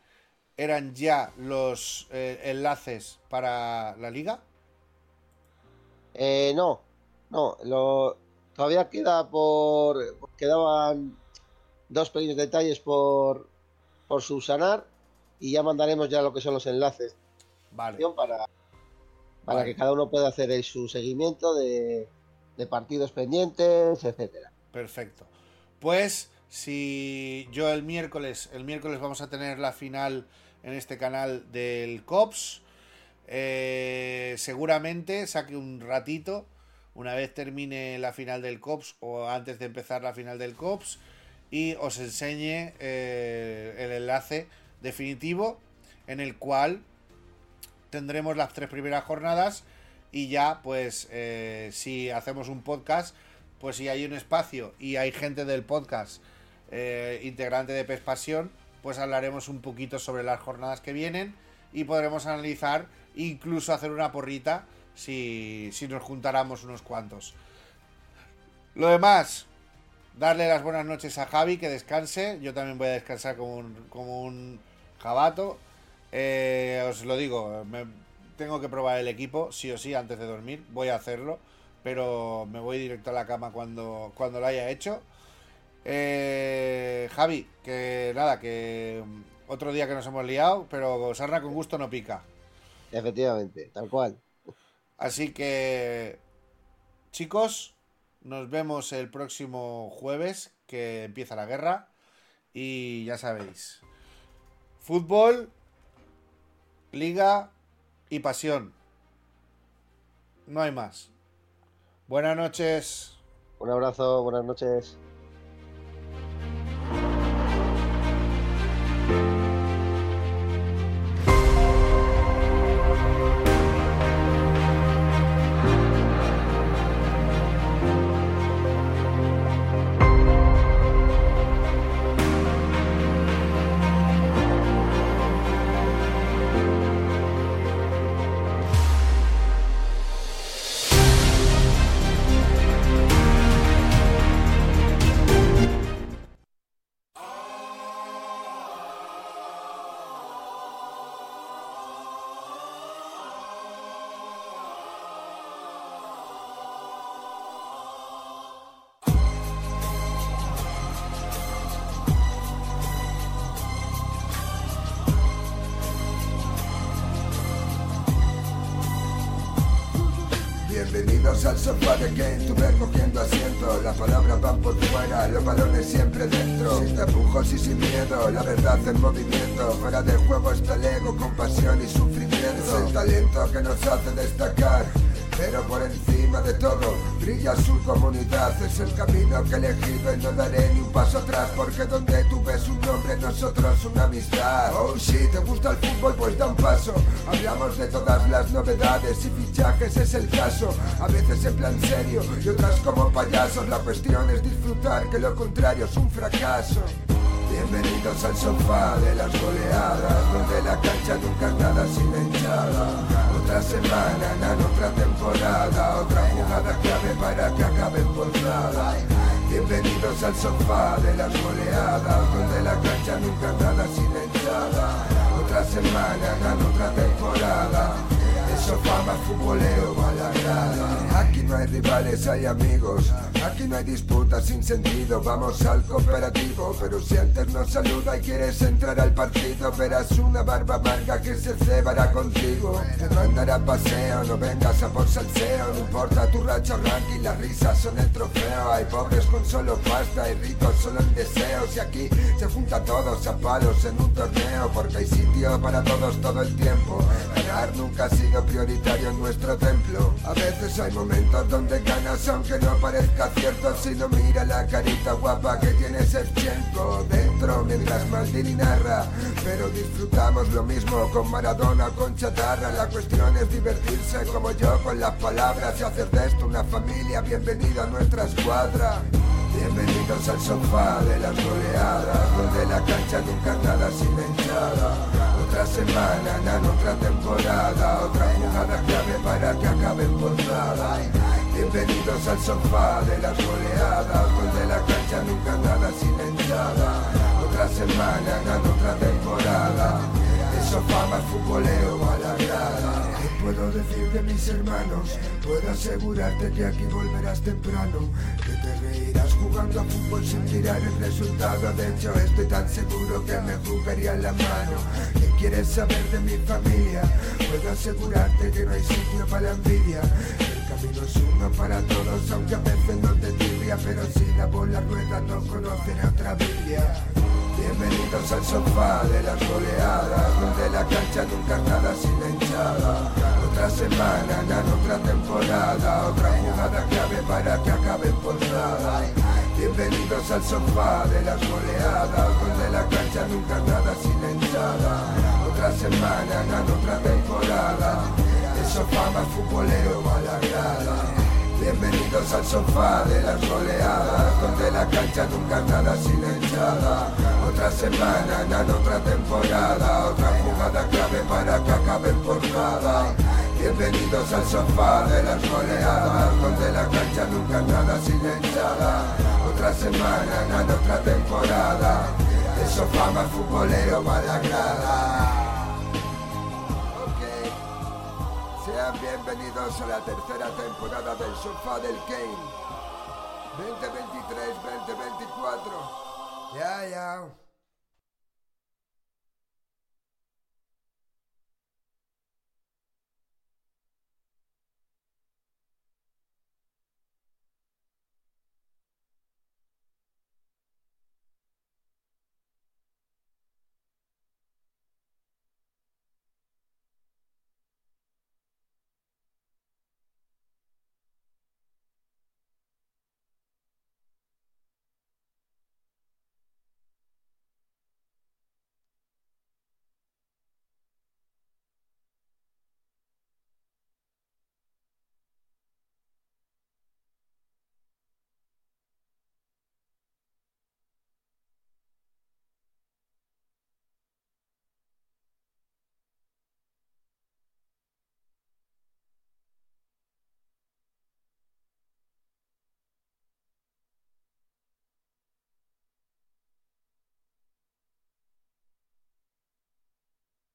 eran ya los eh, enlaces para la liga. Eh, no, no, lo, todavía queda por. Quedaban dos pequeños detalles por, por subsanar y ya mandaremos ya lo que son los enlaces Vale. para, para Vale. que cada uno pueda hacer el- su seguimiento de, de partidos pendientes, etcétera. Perfecto. Pues si yo el miércoles, el miércoles vamos a tener la final en este canal del COPS. eh, seguramente saque un ratito, una vez termine la final del COPS o antes de empezar la final del COPS, y os enseñe eh, el enlace definitivo en el cual tendremos las tres primeras jornadas y ya pues eh, si hacemos un podcast pues si hay un espacio y hay gente del podcast eh, integrante de PES Pasión pues hablaremos un poquito sobre las jornadas que vienen y podremos analizar incluso hacer una porrita si, si nos juntáramos unos cuantos. Lo demás darle las buenas noches a Javi que descanse yo también voy a descansar como un, como un jabato eh, os lo digo, me- tengo que probar el equipo, sí o sí, antes de dormir. Voy a hacerlo, pero me voy directo a la cama cuando, cuando lo haya hecho. Eh, Javi, que nada, que otro día que nos hemos liado, pero sarna con gusto no pica. Efectivamente, tal cual. Así que, chicos, nos vemos el próximo jueves que empieza la guerra. Y ya sabéis, fútbol, liga y pasión. No hay más. Buenas noches. Un abrazo, buenas noches. Fichajes es el caso A veces en plan serio y otras como payasos. La cuestión es disfrutar que lo contrario es un fracaso. Bienvenidos al sofá de las goleadas Donde la cancha nunca nada sin Otra semana, en otra temporada Otra jugada clave para que acaben por Bienvenidos al sofá de las goleadas Donde la cancha nunca nada sin la hinchada. Otra semana, en otra temporada el sofá más futbolero a la grada Aquí no hay rivales, hay amigos. Aquí no hay disputas sin sentido. Vamos al cooperativo Pero si antes nos saluda y quieres entrar al partido Verás una barba amarga que se cebará contigo. Te mandará paseo, no vengas a por salseo. No importa tu racha ranking, las risas son el trofeo. Hay pobres con solo pasta y ricos solo en deseos. Y aquí se junta todos a palos en un torneo Porque hay sitio para todos todo el tiempo Nunca ha sido prioritario en nuestro templo. A veces hay momentos donde ganas aunque no parezca cierto. Si no mira la carita guapa que tiene Shevchenko Dentro mientras Maldini narra. Pero disfrutamos lo mismo con Maradona con Chatarra. La cuestión es divertirse como yo con las palabras Y hacer de esto una familia. Bienvenido a nuestra escuadra. Bienvenidos al sofá de las goleadas Donde la cancha nunca nada sin hinchada Otra semana, en otra temporada Otra jugada clave para que por nada Bienvenidos al sofá de las goleadas Donde la cancha nunca nada hinchada Otra semana, en otra temporada El sofá más futbolero a la grada puedo decir de mis hermanos? Puedo asegurarte que aquí volverás temprano, que te reirás jugando a fútbol sin tirar el resultado. De hecho, estoy tan seguro que me jugaría la mano. ¿Qué quieres saber de mi familia? Puedo asegurarte que no hay sitio para la envidia. El camino es uno para todos, aunque a veces no te tibia, pero si la bola rueda no conoceré otra Biblia. Bienvenidos al sofá de las goleadas, donde la cancha nunca nada sin la hinchada. Otra semana, nada, otra temporada, otra jugada clave para que acabe por nada. Bienvenidos al sofá de las goleadas, donde la cancha nunca nada sin la hinchada. Otra semana, nada, otra temporada. El sofá más futbolero a la grada. Bienvenidos al sofá de las goleadas, donde la cancha nunca nada hinchada. Otra semana, nada, otra temporada, otra jugada clave para que acaben por nada. Bienvenidos al sofá de las goleadas, donde la cancha nunca nada hinchada. Otra semana, nada, otra temporada. El sofá más futbolero para la grada. Bienvenidos a la tercera temporada del Sofá del Kane. 2023-2024. Ya, ya.